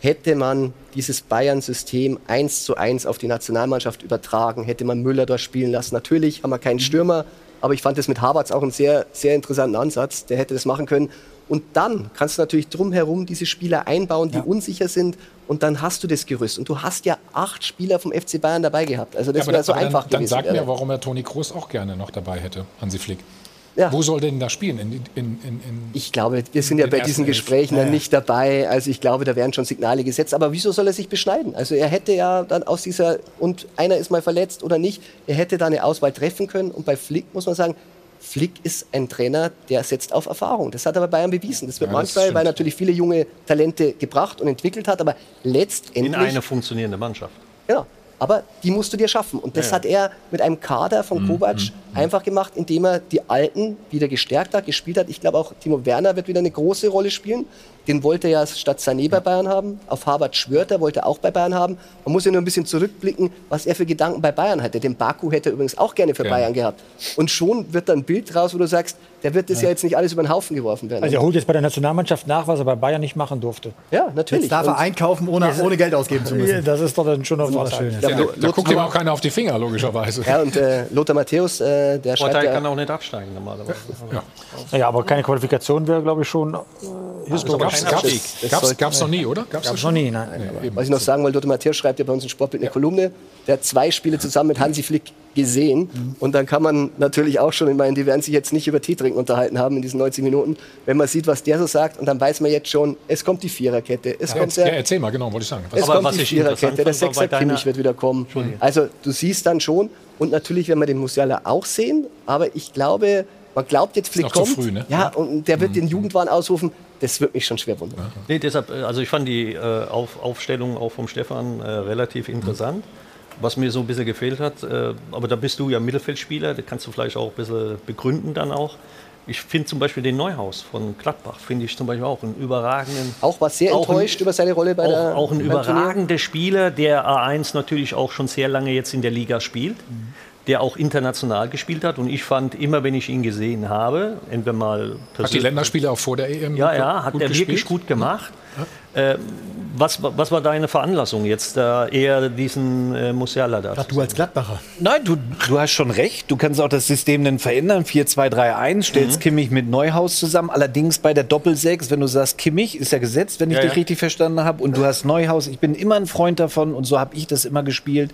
hätte man dieses Bayern-System eins zu eins auf die Nationalmannschaft übertragen, hätte man Müller dort spielen lassen. Natürlich haben wir keinen Stürmer, aber ich fand das mit Havertz auch einen sehr, sehr interessanten Ansatz. Der hätte das machen können. Und dann kannst du natürlich drumherum diese Spieler einbauen, die unsicher sind. Und dann hast du das Gerüst. Und du hast ja acht Spieler vom FC Bayern dabei gehabt. Also das Ja, wäre so dann, einfach dann, dann gewesen. sag wäre. mir, warum er Toni Kroos auch gerne noch dabei hätte, Hansi Flick. Ja. Wo soll der denn da spielen? In, in, in, in Ich glaube, wir sind ja bei diesen elf. Gesprächen Ja, dann ja. nicht dabei. Also ich glaube, da werden schon Signale gesetzt. Aber wieso soll er sich beschneiden? Also er hätte ja dann aus dieser, und einer ist mal verletzt oder nicht, er hätte da eine Auswahl treffen können. Und bei Flick muss man sagen, Flick ist ein Trainer, der setzt auf Erfahrung. Das hat er bei Bayern bewiesen. Das wird Ja, das manchmal, weil stimmt. er natürlich viele junge Talente gebracht und entwickelt hat, aber In letztendlich... eine funktionierende Mannschaft. Genau. Aber die musst du dir schaffen. Und das Ja, hat er mit einem Kader von Kovac einfach gemacht, indem er die Alten wieder gestärkt hat, gespielt hat. Ich glaube auch Timo Werner wird wieder eine große Rolle spielen. Den wollte er ja statt Sané bei Bayern haben. Auf Harvard schwört er, wollte er auch bei Bayern haben. Man muss ja nur ein bisschen zurückblicken, was er für Gedanken bei Bayern hatte. Den Baku hätte er übrigens auch gerne für Gerne. Bayern gehabt. Und schon wird da ein Bild raus, wo du sagst, der wird das ja, jetzt nicht alles über den Haufen geworfen werden. Also er holt jetzt bei der Nationalmannschaft nach, was er bei Bayern nicht machen durfte. ja, natürlich. Jetzt darf er einkaufen, ohne, ohne Geld ausgeben zu müssen. Das ist doch dann schon noch was Schönes. schön. Ja, Ja, da, da guckt ihm auch keiner auf die Finger, logischerweise. Ja, und äh, Lothar Matthäus, äh, der schreibt Vorteil ja, kann auch nicht absteigen normalerweise. Ja. Naja, aber keine Qualifikation wäre, glaube ich, schon äh, historisch. Gab's, gab's, gab's, sollte- gab's noch nie, oder? Gab's, Gab's noch nie, nein. Was ich noch sagen wollte, Matthäus schreibt ja bei uns im Sportbild eine Kolumne. Der hat zwei Spiele zusammen mit Hansi Flick gesehen. Und dann kann man natürlich auch schon, ich meine, die werden sich jetzt nicht über Tee trinken unterhalten haben in diesen 90 Minuten, wenn man sieht, was der so sagt. Und dann weiß man jetzt schon, es kommt die Viererkette. Es Ja, kommt ja, der, erzähl mal, genau, wollte ich sagen. es Aber kommt was die Viererkette. Der Sechser Kimmich wird wieder kommen. Also du siehst dann schon. Und natürlich werden wir den Musiala auch sehen. Aber ich glaube, man glaubt jetzt, Flick kommt. früh, ne? Ja, und der wird den Jugendwahn ausrufen. Das wird mich schon schwer wundern. Nee, deshalb, äh, also ich fand die äh, Auf, Aufstellung auch vom Stefan äh, relativ interessant. Was mir so ein bisschen gefehlt hat, äh, aber da bist du ja Mittelfeldspieler, da kannst du vielleicht auch ein bisschen begründen dann auch. Ich finde zum Beispiel den Neuhaus von Gladbach, finde ich zum Beispiel auch einen überragenden. Auch war sehr Auch ein- enttäuscht über seine Rolle bei der Auch, auch ein überragender Spieler, der A1 natürlich auch schon sehr lange jetzt in der Liga spielt, der auch international gespielt hat. Und ich fand immer, wenn ich ihn gesehen habe, entweder mal Hat die Länderspiele auch vor der EM ja, gut- ja, hat er wirklich gespielt? gut gemacht. Äh, was, wa- was war deine Veranlassung jetzt, da eher diesen äh, Musiala da? Ach, du als Gladbacher. Nein, du, du hast schon recht. Du kannst auch das System dann verändern. 4-2-3-1, stellst Mhm. Kimmich mit Neuhaus zusammen. Allerdings bei der Doppel-6, wenn du sagst, Kimmich ist ja gesetzt, wenn ich Ja, dich ja. richtig verstanden habe, und du hast Neuhaus. Ich bin immer ein Freund davon und so habe ich das immer gespielt.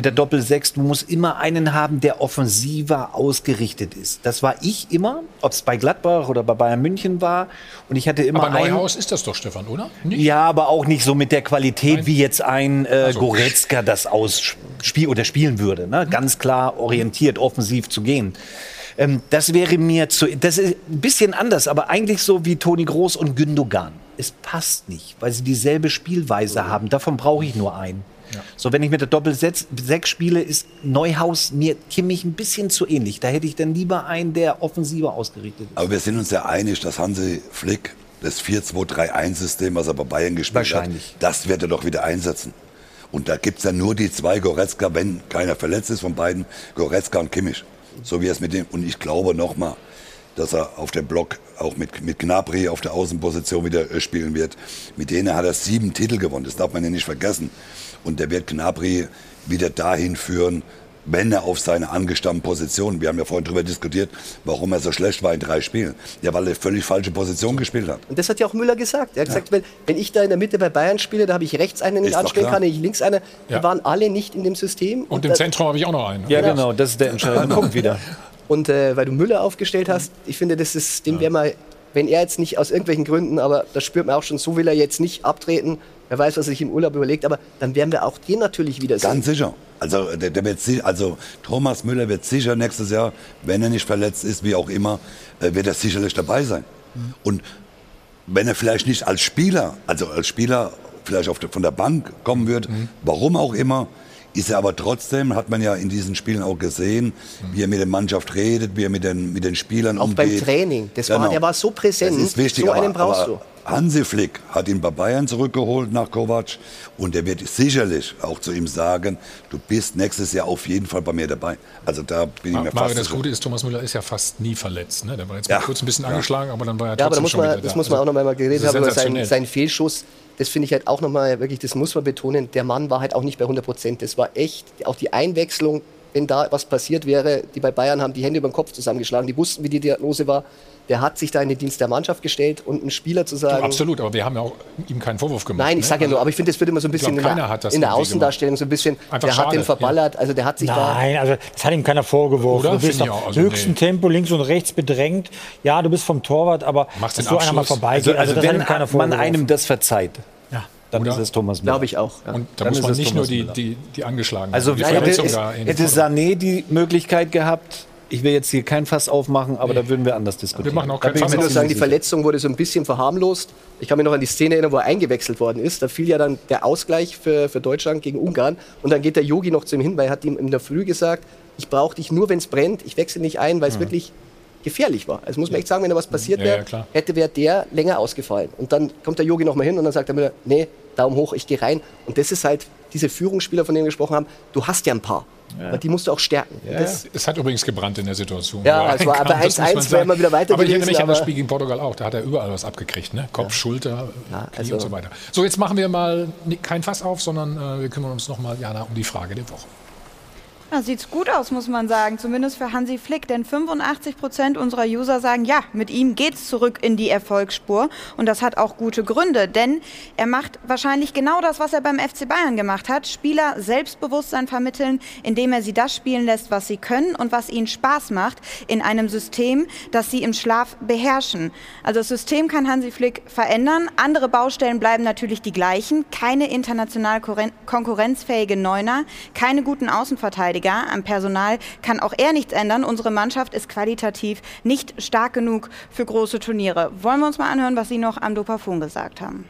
Mit der Doppel-6, du musst immer einen haben, der offensiver ausgerichtet ist. Das war ich immer, ob es bei Gladbach oder bei Bayern München war. Und ich hatte immer Aber einen. Neuhaus ist das doch, Stefan, oder? Ja, aber auch nicht so mit der Qualität, wie jetzt ein äh, Also- Goretzka das ausspiel oder spielen würde. Ne? Ganz klar orientiert, offensiv zu gehen. Ähm, das wäre mir zu. Das ist ein bisschen anders, aber eigentlich so wie Toni Groß und Gündogan. Es passt nicht, weil sie dieselbe Spielweise haben. Davon brauche ich nur einen. So, wenn ich mit der Doppel-6 spiele, ist Neuhaus mir Kimmich ein bisschen zu ähnlich. Da hätte ich dann lieber einen, der offensiver ausgerichtet ist. Aber wir sind uns ja einig, dass Hansi Flick das 4-2-3-1-System, was er bei Bayern gespielt hat, das wird er doch wieder einsetzen. Und da gibt es ja nur die zwei Goretzka, wenn keiner verletzt ist von beiden, Goretzka und Kimmich. So wie es mit dem. Und ich glaube nochmal, dass er auf dem Block auch mit, mit Gnabry auf der Außenposition wieder äh, spielen wird. Mit denen hat er sieben Titel gewonnen, das darf man ja nicht vergessen. Und der wird Gnabry wieder dahin führen, wenn er auf seine angestammten Position, wir haben ja vorhin darüber diskutiert, warum er so schlecht war in drei Spielen. Ja, weil er völlig falsche Position gespielt hat. Und das hat ja auch Müller gesagt. Er hat gesagt, wenn, wenn ich da in der Mitte bei Bayern spiele, da habe ich rechts einen, den ich anstellen kann, ich links einen. Ja. Die waren alle nicht in dem System. Und im da- Zentrum habe ich auch noch einen. Ja, genau, das ist der entscheidende Punkt wieder. Und äh, weil du Müller aufgestellt hast, ich finde, das ist, dem wäre mal, wenn er jetzt nicht aus irgendwelchen Gründen, aber das spürt man auch schon, so will er jetzt nicht abtreten. Wer weiß, was sich im Urlaub überlegt, aber dann werden wir auch den natürlich wieder sehen. Ganz sicher. Also, der, der wird, also Thomas Müller wird sicher nächstes Jahr, wenn er nicht verletzt ist, wie auch immer, äh, wird er sicherlich dabei sein. Und wenn er vielleicht nicht als Spieler, also als Spieler vielleicht der, von der Bank kommen wird, warum auch immer, ist er aber trotzdem, hat man ja in diesen Spielen auch gesehen, wie er mit der Mannschaft redet, wie er mit den, mit den Spielern Auch beim umgeht. Training. Das war, Genau. der war so präsent. Das ist wichtig, so aber, einen brauchst aber Hansi Flick hat ihn bei Bayern zurückgeholt nach Kovac und er wird sicherlich auch zu ihm sagen, du bist nächstes Jahr auf jeden Fall bei mir dabei. Also da bin ich mir Mario, fast das. Gute ist, Thomas Müller ist ja fast nie verletzt. Ne? Der war jetzt Ja. mal kurz ein bisschen Ja. angeschlagen, aber dann war er Ja, aber da muss schon man, wieder das da. muss man auch noch mal geredet haben, über seinen, seinen Fehlschuss. Das finde ich halt auch noch mal wirklich, das muss man betonen. Der Mann war halt auch nicht bei 100 Prozent. Das war echt, auch die Einwechslung, wenn da was passiert wäre, die bei Bayern haben die Hände über den Kopf zusammengeschlagen. Die wussten, wie die Diagnose war. Der hat sich da in den Dienst der Mannschaft gestellt und einen Spieler zu sagen. Absolut, aber wir haben ja auch ihm keinen Vorwurf gemacht. Nein, ich ne? sage ja Also, nur, aber ich finde, das wird immer so ein ich glaub, bisschen in, der, hat das in der Außendarstellung so ein bisschen. Einfach der hat schade, den verballert, also der hat sich da. Nein, also das hat ihm keiner vorgeworfen. Oder? Du bist auch. Also, höchstem nee. Tempo links und rechts bedrängt. Ja, du bist vom Torwart, aber Machst dass den so einer mal Abschluss. vorbeigeht, Also, also das hat wenn keiner man einem das verzeiht, Ja. dann Oder? ist es Thomas Müller. Glaube ich auch. Ja. Und da Dann muss man nicht Thomas nur die, die, die angeschlagen Also die hätte, Verletzung es, da in den hätte Vordergrund. Sané die Möglichkeit gehabt, ich will jetzt hier kein Fass aufmachen, aber da würden wir anders diskutieren. machen auch kein Fass mir Ich muss auf. ziemlich sagen, die. Verletzung wurde so ein bisschen verharmlost. Ich kann mich noch an die Szene erinnern, wo er eingewechselt worden ist. Da fiel ja dann der Ausgleich für, für Deutschland gegen Ungarn. Und dann geht der Yogi noch zu ihm hin, weil er hat ihm in der Früh gesagt, ich brauche dich nur, wenn es brennt. Ich wechsle nicht ein, weil es wirklich gefährlich war. Also muss man echt sagen, wenn da was passiert Ja, ja, wäre, klar. hätte wäre der länger ausgefallen. Und dann kommt der Yogi noch mal hin und dann sagt er mir, nee, Daumen hoch, ich gehe rein. Und das ist halt diese Führungsspieler, von denen wir gesprochen haben. Du hast ja ein paar. Aber die musst du auch stärken. Und das, Es hat übrigens gebrannt in der Situation. Ja, es war reinkam, aber das muss 1-1 man wäre immer wieder weiter Aber ich erinnere mich an das Spiel gegen Portugal auch. Da hat er überall was abgekriegt. Ne? Kopf, Schulter, Knie also- und so weiter. So, jetzt machen wir mal kein Fass auf, sondern äh, wir kümmern uns nochmal, Jana, um die Frage der Woche. Ja, sieht's gut aus, muss man sagen, zumindest für Hansi Flick, denn 85 Prozent unserer User sagen, ja, mit ihm geht's zurück in die Erfolgsspur. Und das hat auch gute Gründe, denn er macht wahrscheinlich genau das, was er beim FC Bayern gemacht hat, Spieler Selbstbewusstsein vermitteln, indem er sie das spielen lässt, was sie können und was ihnen Spaß macht, in einem System, das sie im Schlaf beherrschen. Also das System kann Hansi Flick verändern, andere Baustellen bleiben natürlich die gleichen, keine international konkurrenzfähige Neuner, keine guten Außenverteidiger, am Personal kann auch er nichts ändern. Unsere Mannschaft ist qualitativ nicht stark genug für große Turniere. Wollen wir uns mal anhören, was Sie noch am Dopafon gesagt haben?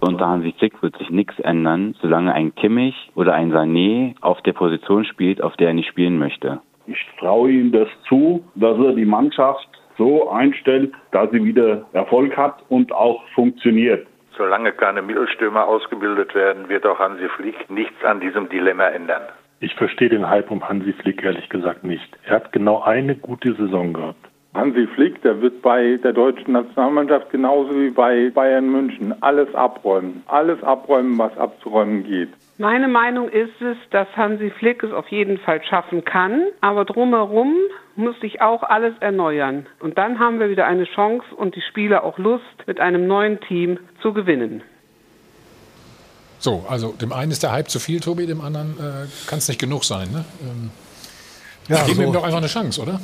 Unter Hansi Flick wird sich nichts ändern, solange ein Kimmich oder ein Sané auf der Position spielt, auf der er nicht spielen möchte. Ich traue ihm das zu, dass er die Mannschaft so einstellt, dass sie wieder Erfolg hat und auch funktioniert. Solange keine Mittelstürmer ausgebildet werden, wird auch Hansi Flick nichts an diesem Dilemma ändern. Ich verstehe den Hype um Hansi Flick ehrlich gesagt nicht. Er hat genau eine gute Saison gehabt. Hansi Flick, der wird bei der deutschen Nationalmannschaft genauso wie bei Bayern München alles abräumen. Alles abräumen, was abzuräumen geht. Meine Meinung ist es, dass Hansi Flick es auf jeden Fall schaffen kann, aber drumherum muss sich auch alles erneuern. Und dann haben wir wieder eine Chance und die Spieler auch Lust, mit einem neuen Team zu gewinnen. So, also dem einen ist der Hype zu viel, Tobi, dem anderen äh, kann es nicht genug sein. Ne? Ähm, Ja, geben so. ihm doch einfach eine Chance, oder?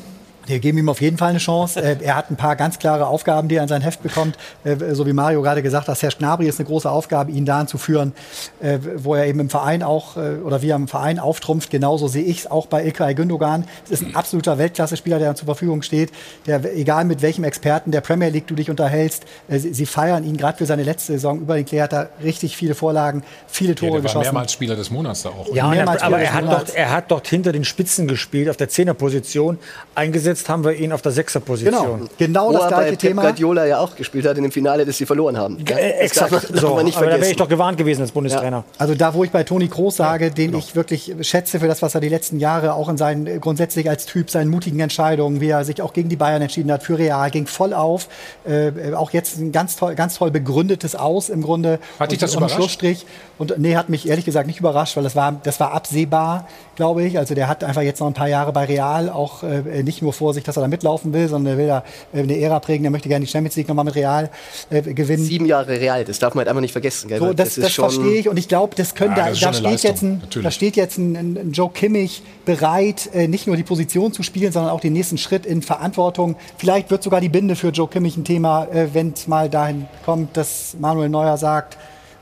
Wir geben ihm auf jeden Fall eine Chance. Äh, er hat ein paar ganz klare Aufgaben, die er in sein Heft bekommt. Äh, so wie Mario gerade gesagt hat, Herr Gnabry ist eine große Aufgabe, ihn dahin zu führen, äh, wo er eben im Verein auch, oder wie er im Verein auftrumpft. Genauso sehe ich es auch bei Ilkay Gündogan. Es ist ein absoluter Weltklasse-Spieler, der zur Verfügung steht. Der, egal mit welchem Experten der Premier League du dich unterhältst, sie, sie feiern ihn gerade für seine letzte Saison. Über den Klee hat er richtig viele Vorlagen, viele Ja, Tore der war geschossen. mehrmals Spieler des Monats da auch. Ja, mehrmals aber Spieler er hat, des Monats. dort, er hat dort hinter den Spitzen gespielt, auf der Zehnerposition, eingesetzt jetzt haben wir ihn auf der Sechserposition. Genau, Wo er bei Pep Guardiola ja auch gespielt hat in dem Finale, das sie verloren haben. Ja, Äh, das exakt. darf man- darf so. man nicht Aber da wäre ich doch gewarnt gewesen als Bundestrainer. Also da, wo ich bei Toni Kroos sage, den Genau. ich wirklich schätze für das, was er die letzten Jahre auch in seinen äh, grundsätzlich als Typ, seinen mutigen Entscheidungen, wie er sich auch gegen die Bayern entschieden hat, für Real, ging voll auf. Äh, auch jetzt ein ganz toll, ganz toll begründetes Aus im Grunde. Hat dich das und überrascht? Schlussstrich. Und nee, hat mich ehrlich gesagt nicht überrascht, weil das war, das war absehbar, glaube ich. Also der hat einfach jetzt noch ein paar Jahre bei Real auch äh, nicht nur vor sich, dass er da mitlaufen will, sondern er will da äh, eine Ära prägen. Er möchte gerne die Champions League nochmal mit Real äh, gewinnen. Sieben Jahre Real, das darf man halt einfach nicht vergessen. Gell? So, das, das, schon- verstehe ich und ich glaube, das können Ja, da, das da, steht jetzt Leistung, ein, natürlich. da steht jetzt ein, ein, ein Joe Kimmich bereit, äh, nicht nur die Position zu spielen, sondern auch den nächsten Schritt in Verantwortung. Vielleicht wird sogar die Binde für Joe Kimmich ein Thema, äh, wenn es mal dahin kommt, dass Manuel Neuer sagt,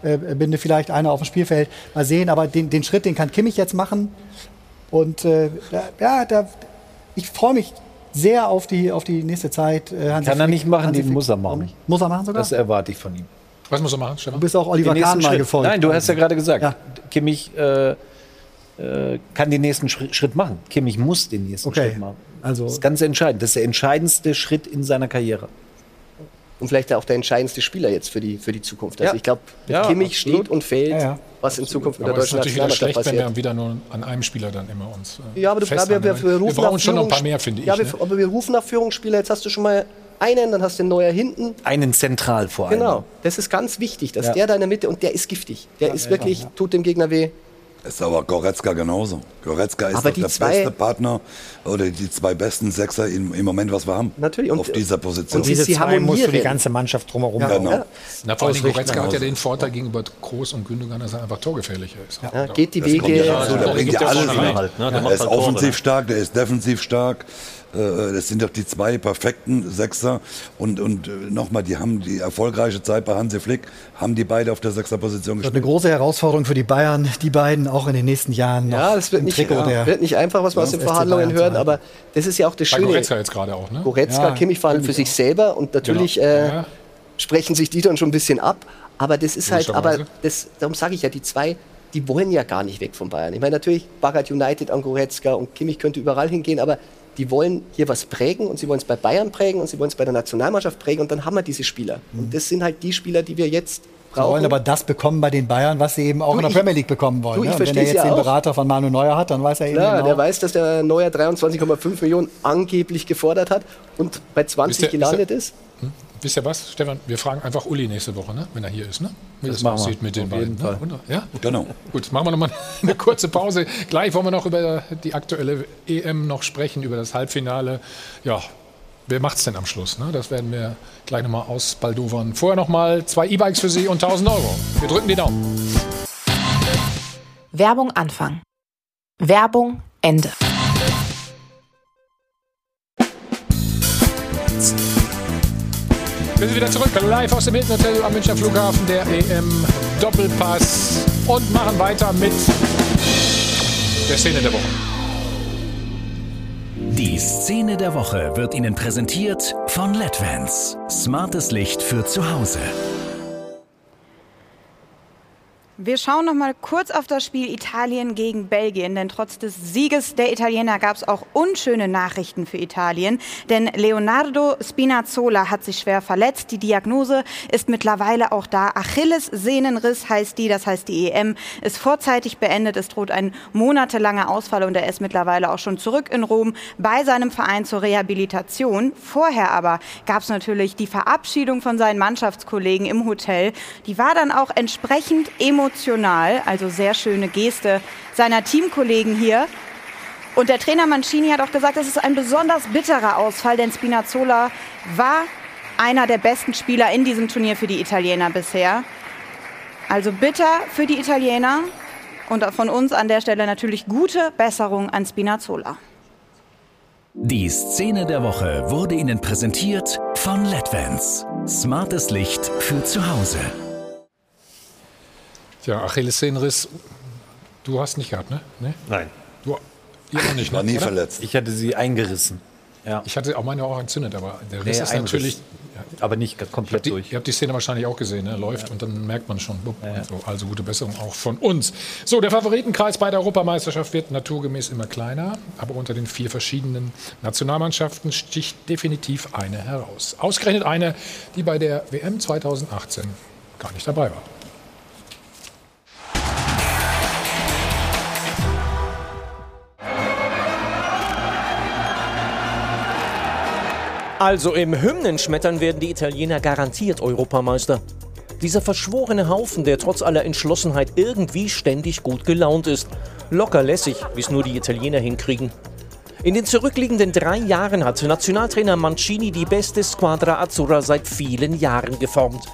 äh, binde vielleicht einer auf dem Spielfeld. Mal sehen, aber den, den Schritt, den kann Kimmich jetzt machen. Und äh, da, ja, da, ich freue mich sehr auf die, auf die nächste Zeit. Äh, Hansi Kann er nicht machen, Hansi den Flick- muss er machen. Muss er machen sogar? Das erwarte ich von ihm. Was muss er machen, Stefan? Du bist auch Oliver Kahn mal Schritt. gefolgt. Nein, du hast ja gerade gesagt, Kimmich äh, äh, kann den nächsten Schritt, Schritt machen. Kimmich muss den nächsten Okay. Schritt machen. Also Das ist ganz entscheidend. Das ist der entscheidendste Schritt in seiner Karriere. Und vielleicht auch der entscheidendste Spieler jetzt für die, für die Zukunft. Also Ja. ich glaube, Ja, Kimmich absolut. steht und fällt, Ja, ja. was in Zukunft mit Aber der es ist deutschen natürlich wieder Nationalmannschaft schlecht, wenn passiert. wir wieder nur an einem Spieler dann immer uns äh, Ja, aber du, wir, wir, wir, rufen brauchen nach schon noch ein paar mehr, finde ich. Ja, wir, ne? aber wir rufen nach Führungsspieler. Jetzt hast du schon mal einen, dann hast du den Neuer hinten. Einen zentral vor allem. Genau, das ist ganz wichtig, dass Ja. der da in der Mitte und der ist giftig. Der ist wirklich, ja. tut dem Gegner weh. Ist aber Goretzka genauso. Goretzka ist der zwei- beste Partner oder die zwei besten Sechser im, im Moment, was wir haben. Natürlich. auf dieser Position. Und diese zwei musst du die ganze Mannschaft drumherum Ja, genau. Na, vor allem. Goretzka hat ja den Vorteil gegenüber Groß und Gündogan, dass er einfach torgefährlicher ist. Ja, geht die Das Wege. ja dazu, der Ja, bringt gibt ja ja alles halt, ne? Der ist halt Tore, offensiv ne? stark, der ist defensiv stark. Äh, Das sind doch die zwei perfekten Sechser. Und, und äh, nochmal, die haben die erfolgreiche Zeit bei Hansi Flick, haben die beide auf der Sechserposition Das wird eine gespielt. große Herausforderung für die Bayern, die beiden auch in den nächsten Jahren noch Ja, das wird nicht, Trikot der wird nicht einfach, was wir Ja, aus den Verhandlungen hören, aber das ist ja auch das Bei Schöne. Goretzka jetzt gerade auch, ne? Goretzka, Ja, Kimmich verhandeln für sich selber und natürlich Genau. äh, Ja. sprechen sich die dann schon ein bisschen ab. Aber das ist halt, aber das, darum sage ich ja, die zwei, die wollen ja gar nicht weg von Bayern. Ich meine, natürlich baggert United an Goretzka und Kimmich könnte überall hingehen, aber die wollen hier was prägen und sie wollen es bei Bayern prägen und sie wollen es bei der Nationalmannschaft prägen und dann haben wir diese Spieler. Und das sind halt die Spieler, die wir jetzt Sie brauchen. wollen aber das bekommen bei den Bayern, was sie eben auch Du, in der ich- Premier League bekommen wollen. du, ich ne? Und Wenn er jetzt ja den auch. Berater von Manu Neuer hat, dann weiß er eben Klar, genau. der weiß, dass der Neuer 23,5 Millionen angeblich gefordert hat und bei 20 Wisst ihr- gelandet wisst ist. Wisst ihr was, Stefan? Wir fragen einfach Uli nächste Woche, ne? wenn er hier ist. Ne? Wie Das das, machen wir. aussieht mit den Auf beiden. jeden Fall. Ne? Ja? Genau. Gut, machen wir nochmal eine kurze Pause. Gleich wollen wir noch über die aktuelle EM noch sprechen, über das Halbfinale. Ja, wer macht's denn am Schluss? Ne? Das werden wir gleich nochmal ausbaldowern. Vorher nochmal zwei E-Bikes für Sie und 1000 Euro. Wir drücken die Daumen. Werbung Anfang. Werbung Ende. Wir sind wieder zurück, live aus dem Hilton Hotel am Münchner Flughafen, der EM Doppelpass und machen weiter mit der Szene der Woche. Die Szene der Woche wird Ihnen präsentiert von LEDVANCE. Smartes Licht für zu Hause. Wir schauen noch mal kurz auf das Spiel Italien gegen Belgien, denn trotz des Sieges der Italiener gab es auch unschöne Nachrichten für Italien. Denn Leonardo Spinazzola hat sich schwer verletzt. Die Diagnose ist mittlerweile auch da. Achillessehnenriss heißt die, das heißt die EM ist vorzeitig beendet. Es droht ein monatelanger Ausfall und er ist mittlerweile auch schon zurück in Rom bei seinem Verein zur Rehabilitation. Vorher aber gab es natürlich die Verabschiedung von seinen Mannschaftskollegen im Hotel. Die war dann auch entsprechend emotional, also sehr schöne Geste seiner Teamkollegen hier. Und der Trainer Mancini hat auch gesagt, es ist ein besonders bitterer Ausfall, denn Spinazzola war einer der besten Spieler in diesem Turnier für die Italiener bisher. Also bitter für die Italiener und von uns an der Stelle natürlich gute Besserung an Spinazzola. Die Szene der Woche wurde Ihnen präsentiert von LEDVANCE. Smartes Licht für zu Hause. Tja, Achillessehnenriss, du hast nicht gehabt, ne? ne? Nein. Du, ihr auch nicht, War ne? nie Oder? verletzt. Ich hatte sie eingerissen. Ja. Ich hatte auch meine auch entzündet, aber der Riss Nee, ist ein natürlich aber nicht komplett die, durch. Ihr habt die Szene wahrscheinlich auch gesehen, ne? läuft und dann merkt man schon. bupp, so. Also gute Besserung auch von uns. So, der Favoritenkreis bei der Europameisterschaft wird naturgemäß immer kleiner, aber unter den vier verschiedenen Nationalmannschaften sticht definitiv eine heraus. Ausgerechnet eine, die bei der WM 2018 gar nicht dabei war. Also im Hymnenschmettern werden die Italiener garantiert Europameister. Dieser verschworene Haufen, der trotz aller Entschlossenheit irgendwie ständig gut gelaunt ist. Locker lässig, wie es nur die Italiener hinkriegen. In den zurückliegenden drei Jahren hat Nationaltrainer Mancini die beste Squadra Azzurra seit vielen Jahren geformt.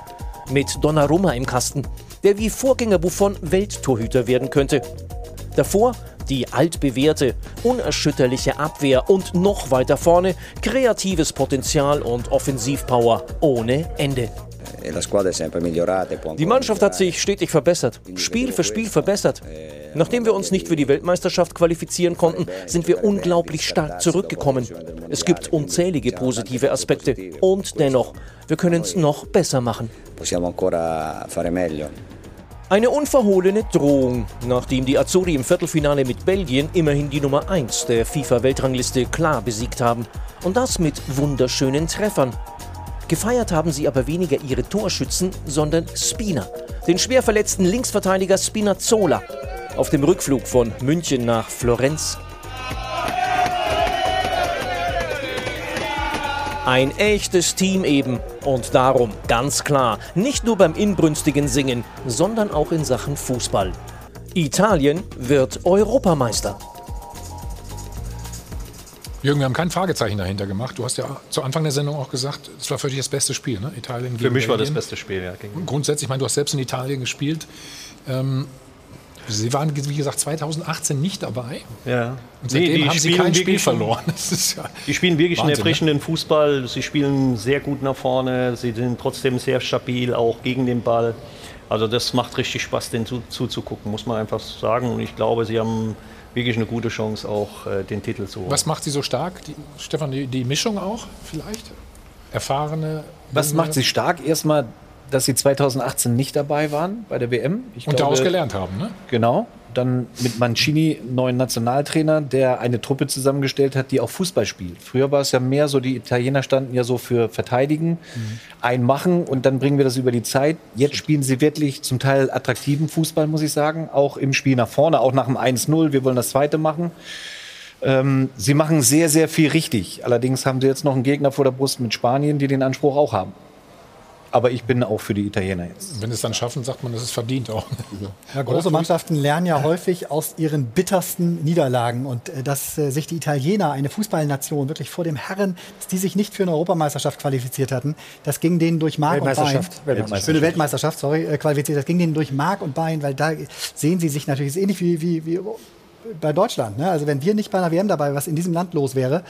Mit Donnarumma im Kasten, der wie Vorgänger Buffon Welttorhüter werden könnte. Davor die altbewährte, unerschütterliche Abwehr und noch weiter vorne kreatives Potenzial und Offensivpower ohne Ende. Die Mannschaft hat sich stetig verbessert, Spiel für Spiel verbessert. Nachdem wir uns nicht für die Weltmeisterschaft qualifizieren konnten, sind wir unglaublich stark zurückgekommen. Es gibt unzählige positive Aspekte und dennoch, wir können es noch besser machen. Eine unverhohlene Drohung, nachdem die Azzurri im Viertelfinale mit Belgien immerhin die Nummer 1 der FIFA-Weltrangliste klar besiegt haben. Und das mit wunderschönen Treffern. Gefeiert haben sie aber weniger ihre Torschützen, sondern Spina, den schwer verletzten Linksverteidiger Spinazzola, auf dem Rückflug von München nach Florenz. Ein echtes Team eben. Und darum ganz klar, nicht nur beim inbrünstigen Singen, sondern auch in Sachen Fußball. Italien wird Europameister. Jürgen, wir haben kein Fragezeichen dahinter gemacht. Du hast ja zu Anfang der Sendung auch gesagt, es war für dich das beste Spiel, ne? Italien gegen Für mich war das Belgien. beste Spiel, ja. Gegen Grundsätzlich, ich meine, du hast selbst in Italien gespielt. Ähm, Sie waren, wie gesagt, 2018 nicht dabei. Ja. Und seitdem haben Sie kein Spiel verloren. Das ist ja Die spielen wirklich einen Wahnsinn, ne? erfrischenden Fußball. Sie spielen sehr gut nach vorne. Sie sind trotzdem sehr stabil, auch gegen den Ball. Also das macht richtig Spaß, den zu, zuzugucken, muss man einfach sagen. Und ich glaube, sie haben wirklich eine gute Chance, auch äh, den Titel zu holen. Was macht sie so stark? Die, Stefan, die, die Mischung auch vielleicht? Erfahrene. Was macht sie stark? Erstmal, dass sie 2018 nicht dabei waren bei der WM. Ich Und daraus gelernt haben, ne? Genau. Dann mit Mancini, neuen Nationaltrainer, der eine Truppe zusammengestellt hat, die auch Fußball spielt. Früher war es ja mehr so, die Italiener standen ja so für Verteidigen, einmachen und dann bringen wir das über die Zeit. Jetzt spielen sie wirklich zum Teil attraktiven Fußball, muss ich sagen. Auch im Spiel nach vorne, auch nach dem 1-0. Wir wollen das zweite machen. Ähm, sie machen sehr, sehr viel richtig. Allerdings haben sie jetzt noch einen Gegner vor der Brust mit Spanien, die den Anspruch auch haben. Aber ich bin auch für die Italiener jetzt. Wenn sie es dann schaffen, sagt man, das ist verdient auch. Ja, große Mannschaften lernen ja häufig aus ihren bittersten Niederlagen. Und äh, dass äh, sich die Italiener, eine Fußballnation, wirklich vor dem Herren, dass die sich nicht für eine Europameisterschaft qualifiziert hatten, das ging denen durch Mark und Bein. Weltmeisterschaft. Für eine Weltmeisterschaft, sorry, äh, qualifiziert. Das ging denen durch Mark und Bein, weil da sehen sie sich natürlich, ist ähnlich wie, wie, wie bei Deutschland. Ne? Also wenn wir nicht bei einer WM dabei, was in diesem Land los wäre,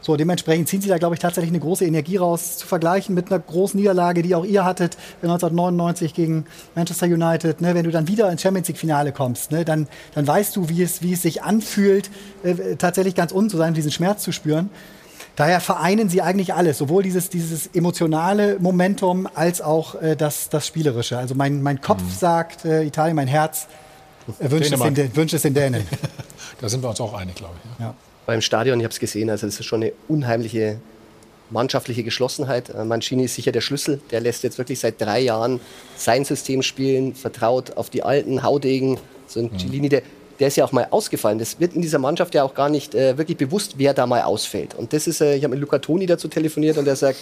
so dementsprechend ziehen sie da, glaube ich, tatsächlich eine große Energie raus, zu vergleichen mit einer großen Niederlage, die auch ihr hattet 1999 gegen Manchester United. Ne? Wenn du dann wieder ins Champions League-Finale kommst, ne? dann, dann weißt du, wie es, wie es sich anfühlt, äh, tatsächlich ganz unten zu sein, diesen Schmerz zu spüren. Daher vereinen sie eigentlich alles, sowohl dieses, dieses emotionale Momentum als auch äh, das, das Spielerische. Also mein, mein Kopf sagt äh, Italien, mein Herz äh, wünscht, es den, wünscht es den Dänen. Da sind wir uns auch einig, glaube ich. Ja. Beim Stadion, ich habe es gesehen, also das ist schon eine unheimliche mannschaftliche Geschlossenheit. Äh, Mancini ist sicher der Schlüssel. Der lässt jetzt wirklich seit drei Jahren sein System spielen, vertraut auf die alten Haudegen. So ein Cellini, der, der ist ja auch mal ausgefallen. Das wird in dieser Mannschaft ja auch gar nicht äh, wirklich bewusst, wer da mal ausfällt. Und das ist, äh, ich habe mit Luca Toni dazu telefoniert und der sagt,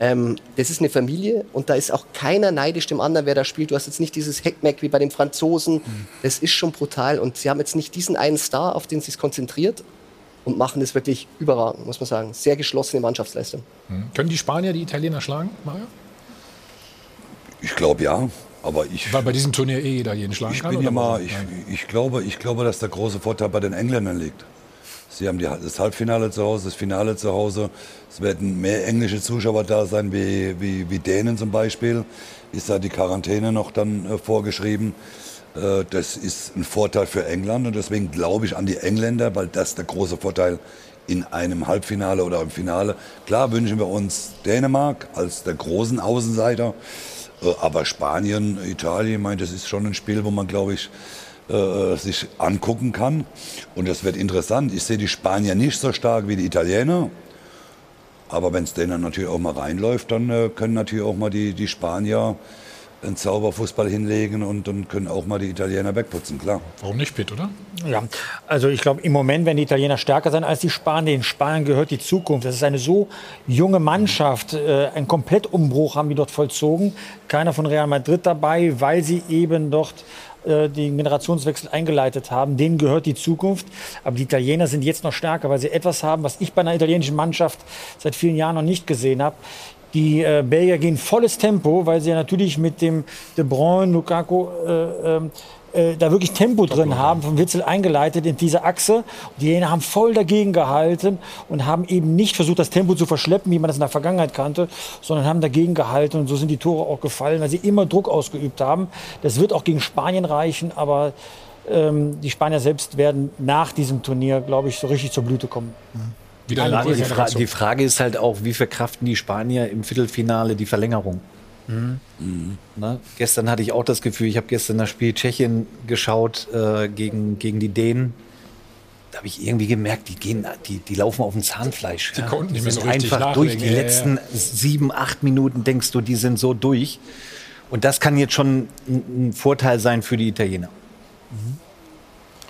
ähm, das ist eine Familie und da ist auch keiner neidisch dem anderen, wer da spielt. Du hast jetzt nicht dieses Heckmeck wie bei den Franzosen. Das ist schon brutal und sie haben jetzt nicht diesen einen Star, auf den sie es konzentriert und machen das wirklich überragend, muss man sagen. Sehr geschlossene Mannschaftsleistung. Hm. Können die Spanier die Italiener schlagen, Mario? Ich glaube ja, aber ich. Weil bei diesem Turnier eh jeder jeden schlagen Ich kann. bin oder ja mal, ich, ich, glaube, ich glaube, dass der große Vorteil bei den Engländern liegt. Sie haben die, das Halbfinale zu Hause, das Finale zu Hause. Es werden mehr englische Zuschauer da sein wie, wie, wie Dänen zum Beispiel. Ist da die Quarantäne noch dann äh, vorgeschrieben. Äh, das ist ein Vorteil für England und deswegen glaube ich an die Engländer, weil das der große Vorteil in einem Halbfinale oder im Finale. Klar wünschen wir uns Dänemark als der großen Außenseiter, aber Spanien, Italien, ich meine, das ist schon ein Spiel, wo man, glaube ich, äh, sich angucken kann. Und das wird interessant. Ich sehe die Spanier nicht so stark wie die Italiener. Aber wenn es denen natürlich auch mal reinläuft, dann äh, können natürlich auch mal die, die Spanier einen Zauberfußball hinlegen und dann können auch mal die Italiener wegputzen, klar. Warum nicht, Pitt, oder? Ja, also ich glaube, im Moment werden die Italiener stärker sein als die Spanier. Den Spaniern gehört die Zukunft. Das ist eine so junge Mannschaft. Äh, einen Komplettumbruch haben die dort vollzogen. Keiner von Real Madrid dabei, weil sie eben dort äh, den Generationswechsel eingeleitet haben. Denen gehört die Zukunft. Aber die Italiener sind jetzt noch stärker, weil sie etwas haben, was ich bei einer italienischen Mannschaft seit vielen Jahren noch nicht gesehen habe. Die äh, Belgier gehen volles Tempo, weil sie ja natürlich mit dem De Bruyne, Lukaku äh, ähm, äh, da wirklich Tempo drin haben, vom Witzel eingeleitet in diese Achse. Die Italiener haben voll dagegen gehalten und haben eben nicht versucht, das Tempo zu verschleppen, wie man das in der Vergangenheit kannte, sondern haben dagegen gehalten. Und so sind die Tore auch gefallen, weil sie immer Druck ausgeübt haben. Das wird auch gegen Spanien reichen, aber ähm, die Spanier selbst werden nach diesem Turnier, glaube ich, so richtig zur Blüte kommen. Wieder Eine die, Fra die Frage ist halt auch, wie verkraften die Spanier im Viertelfinale die Verlängerung? Mhm. Ne? Gestern hatte ich auch das Gefühl, ich habe gestern das Spiel Tschechien geschaut äh, gegen, gegen die Dänen. Da habe ich irgendwie gemerkt, die, gehen, die, die laufen auf dem Zahnfleisch. Die konnten nicht mehr so richtig einfach durch. Die Ja, ja, letzten ja. sieben, acht Minuten denkst du, die sind so durch. Und das kann jetzt schon ein, ein Vorteil sein für die Italiener.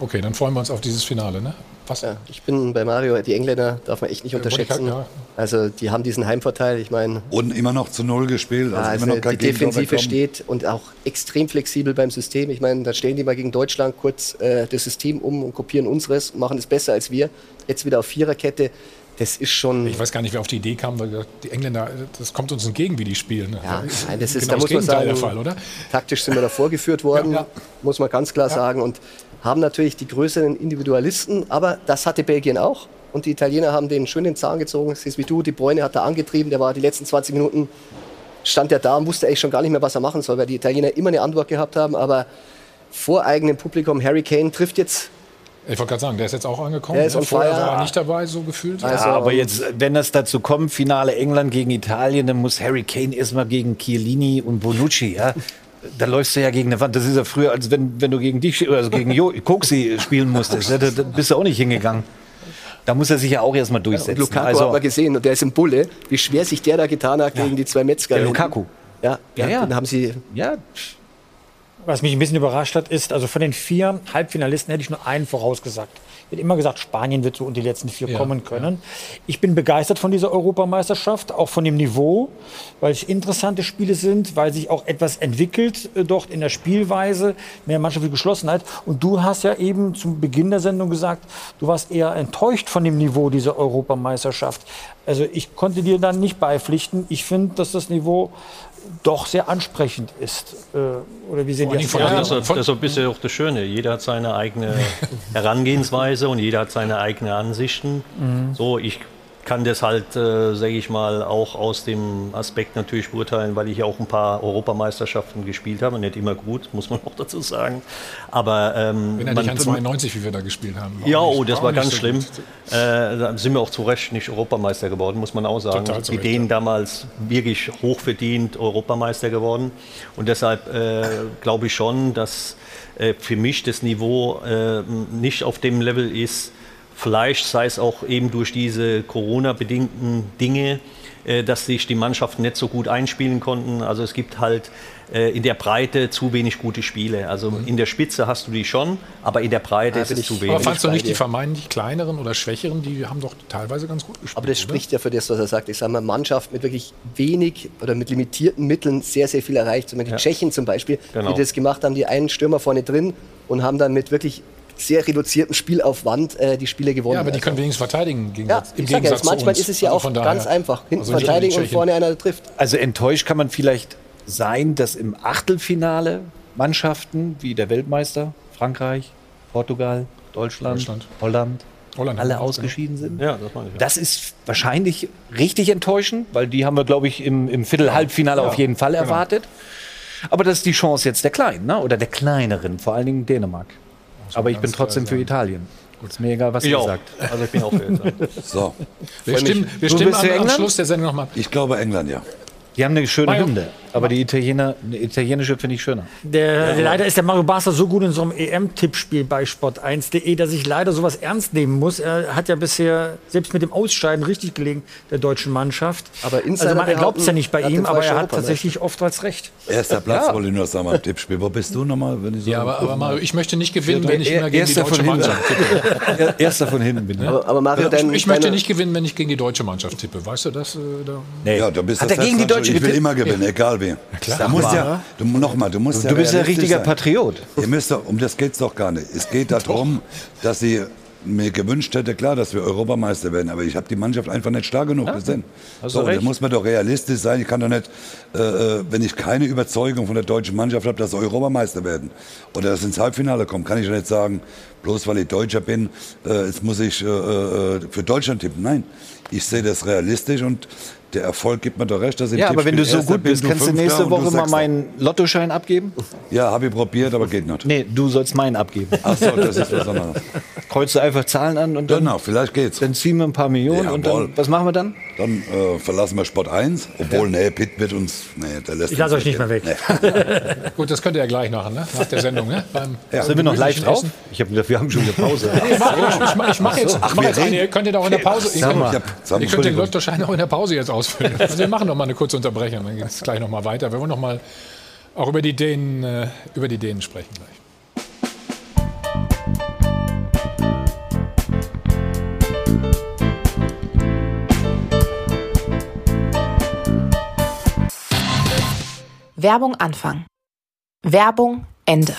Okay, dann freuen wir uns auf dieses Finale, ne? Was? Ja, ich bin bei Mario, die Engländer darf man echt nicht Ja, unterschätzen. ja. Also die haben diesen Heimvorteil. Ich meine, Und immer noch zu Null gespielt. Also, Ja, also immer noch kein die Defensive bekommen. steht und auch extrem flexibel beim System. Ich meine, da stellen die mal gegen Deutschland kurz äh, das System um und kopieren unseres, machen es besser als wir. Jetzt wieder auf Viererkette. Das ist schon. Ich weiß gar nicht, wer auf die Idee kam, weil die Engländer, das kommt uns entgegen, wie die spielen. Ne? Ja, ist nein, das ist, genau da muss man Gegenteil sagen, der Fall, oder? taktisch sind wir da vorgeführt worden, muss man ganz klar sagen. Und haben natürlich die größeren Individualisten, aber das hatte Belgien auch. Und die Italiener haben den schön den Zahn gezogen. Wie du, die Bräune hat da angetrieben, der war die letzten 20 Minuten, stand er da und wusste eigentlich schon gar nicht mehr, was er machen soll, weil die Italiener immer eine Antwort gehabt haben. Aber vor eigenem Publikum, Harry Kane trifft jetzt Ich wollte gerade sagen, der ist jetzt auch angekommen. Der ist on Vorher fire. war er nicht dabei, so gefühlt. ja, aber jetzt, wenn das dazu kommt, Finale England gegen Italien, dann muss Harry Kane erstmal gegen Chiellini und Bonucci, ja. Da läufst du ja gegen eine Wand. Das ist ja früher, als wenn, wenn du gegen dich, also gegen jo Koksi spielen musstest. Ja, da, da bist du auch nicht hingegangen. Da muss er sich ja auch erstmal durchsetzen. Und Lukaku also, hat man gesehen, und der ist im Bulle, wie schwer sich der da getan hat gegen die zwei Metzger. Der Lukaku. Ja, Ja, ja. dann haben sie. Ja. Was mich ein bisschen überrascht hat, ist, also von den vier Halbfinalisten hätte ich nur einen vorausgesagt. Ich hätte immer gesagt, Spanien wird so unter die letzten vier Ja, kommen können. Ich bin begeistert von dieser Europameisterschaft, auch von dem Niveau, weil es interessante Spiele sind, weil sich auch etwas entwickelt äh, dort in der Spielweise, mehr mannschaftliche Geschlossenheit. Und du hast ja eben zum Beginn der Sendung gesagt, du warst eher enttäuscht von dem Niveau dieser Europameisterschaft. Also ich konnte dir dann nicht beipflichten. Ich finde, dass das Niveau doch sehr ansprechend ist. Äh, Oder wie sehen die das? Ja, das, ist, das ist ein bisschen auch das Schöne. Jeder hat seine eigene Herangehensweise und jeder hat seine eigenen Ansichten. Mhm. So, ich kann das halt, äh, sage ich mal, auch aus dem Aspekt natürlich beurteilen, weil ich ja auch ein paar Europameisterschaften gespielt habe. Nicht immer gut, muss man auch dazu sagen. Aber ähm, Wenn er dich an 92, wie wir da gespielt haben. ja, oh, das war ganz so schlimm. Äh, da sind wir auch zu Recht nicht Europameister geworden, muss man auch sagen. Total Die Dänen damals wirklich hochverdient Europameister geworden. Und deshalb äh, glaube ich schon, dass äh, für mich das Niveau äh, nicht auf dem Level ist, vielleicht sei es auch eben durch diese Corona-bedingten Dinge, äh, dass sich die Mannschaften nicht so gut einspielen konnten. Also es gibt halt äh, in der Breite zu wenig gute Spiele. Also in der Spitze hast du die schon, aber in der Breite ist es zu wenig. Aber fandst du nicht die vermeintlich kleineren oder schwächeren, die haben doch teilweise ganz gut gespielt? Aber das spricht ja für das, was er sagt. Ich sage mal, Mannschaft mit wirklich wenig oder mit limitierten Mitteln sehr, sehr viel erreicht. Zum Beispiel Ja. die Tschechen zum Beispiel, Genau. die das gemacht haben, die einen Stürmer vorne drin und haben dann mit wirklich sehr reduziertem Spielaufwand äh, die Spiele gewonnen. Ja, aber die Also- können wenigstens verteidigen. Im Ja, Gegensatz, im ja, Gegensatz jetzt, manchmal zu uns. ist es ja Also auch ganz daher- einfach. Hinten also verteidigen und vorne einer trifft. Also enttäuscht kann man vielleicht sein, dass im Achtelfinale Mannschaften wie der Weltmeister, Frankreich, Portugal, Deutschland, Deutschland. Holland, Holland alle ausgeschieden sind. Ja, das meine ich. Das ist wahrscheinlich richtig enttäuschend, weil die haben wir, glaube ich, im, im Viertel-Halbfinale Ja, auf jeden Fall genau. erwartet. Aber das ist die Chance jetzt der Kleinen, ne? oder der Kleineren, vor allen Dingen Dänemark. Aber ich bin trotzdem für. Italien. Ist mir egal, was ihr sagt. Also ich bin auch für England. So. Wir stimmen, wir Du stimmen bist am, für am England? Schluss der Sendung nochmal. Ich glaube England, ja. Die haben eine schöne. Hymne, aber die Italiener, die italienische finde ich schöner. Der, leider ist der Mario Basler so gut in so einem EM-Tippspiel bei sport1.de, dass ich leider sowas ernst nehmen muss. Er hat ja bisher selbst mit dem Ausscheiden richtig gelegen, der deutschen Mannschaft. Aber Insider also man glaubt es ja nicht bei ihm, er aber er hat tatsächlich oftmals recht. Erster Platz Ja. wollte ich nur sagen beim Tippspiel. Wo bist du nochmal? Wenn ich so Ja, aber, aber Mario, ich möchte nicht gewinnen, Ja, wenn ich er- immer gegen die deutsche. Mannschaft tippe. Er- Erster von hinten bin ich. Aber, aber Mario, dein, Ich möchte deine- nicht gewinnen, wenn ich gegen die deutsche Mannschaft tippe. Weißt du das? Äh, da? Ja, du bist Hat das er gegen die Deutsche Ich will immer gewinnen, egal klar. Du musst ja, du, noch mal, du musst Du ja bist ein realistisch richtiger sein. Patriot. Ihr müsst doch, um das geht's doch gar nicht. Es geht darum, dass sie mir gewünscht hätte, klar, dass wir Europameister werden, aber ich habe die Mannschaft einfach nicht stark genug gesehen. hast So, du da muss man doch realistisch sein. Ich kann doch nicht, äh, äh, wenn ich keine Überzeugung von der deutschen Mannschaft habe, dass sie Europameister werden oder dass ins Halbfinale kommen, kann ich doch nicht sagen, bloß weil ich Deutscher bin, äh, jetzt muss ich äh, äh, für Deutschland tippen. Nein, ich sehe das realistisch und der Erfolg gibt mir doch recht, dass ich Ja, aber wenn du so gut bist, bin, kannst du nächste und Woche mal meinen Lottoschein abgeben? Ja, habe ich probiert, aber geht nicht. Nee, du sollst meinen abgeben. Ach so, das ist was anderes. Kreuzt du einfach Zahlen an und dann, Genau, vielleicht geht's. dann ziehen wir ein paar Millionen und Jawohl. dann, was machen wir dann? Dann äh, verlassen wir Sport 1, obwohl, nee, Pitt wird uns, nee, der lässt Ich lasse euch nicht mehr weg. Nee. Gut, das könnt ihr ja gleich machen, ne? nach der Sendung. Ne? Beim Sind wir noch live drauf? Essen. Ich hab wir haben schon eine Pause. Ich mache ich mach, jetzt, ich mach jetzt eine. reden? Ihr könnt ihr auch in der Pause. Ihr könnt, ihr den. Lottoschein auch in der Pause jetzt ausfüllen. Also wir machen noch mal eine kurze Unterbrechung, dann geht es gleich noch mal weiter. Wir wollen noch mal auch über die Dänen, äh, über die Dänen sprechen gleich. Werbung Anfang. Werbung Ende.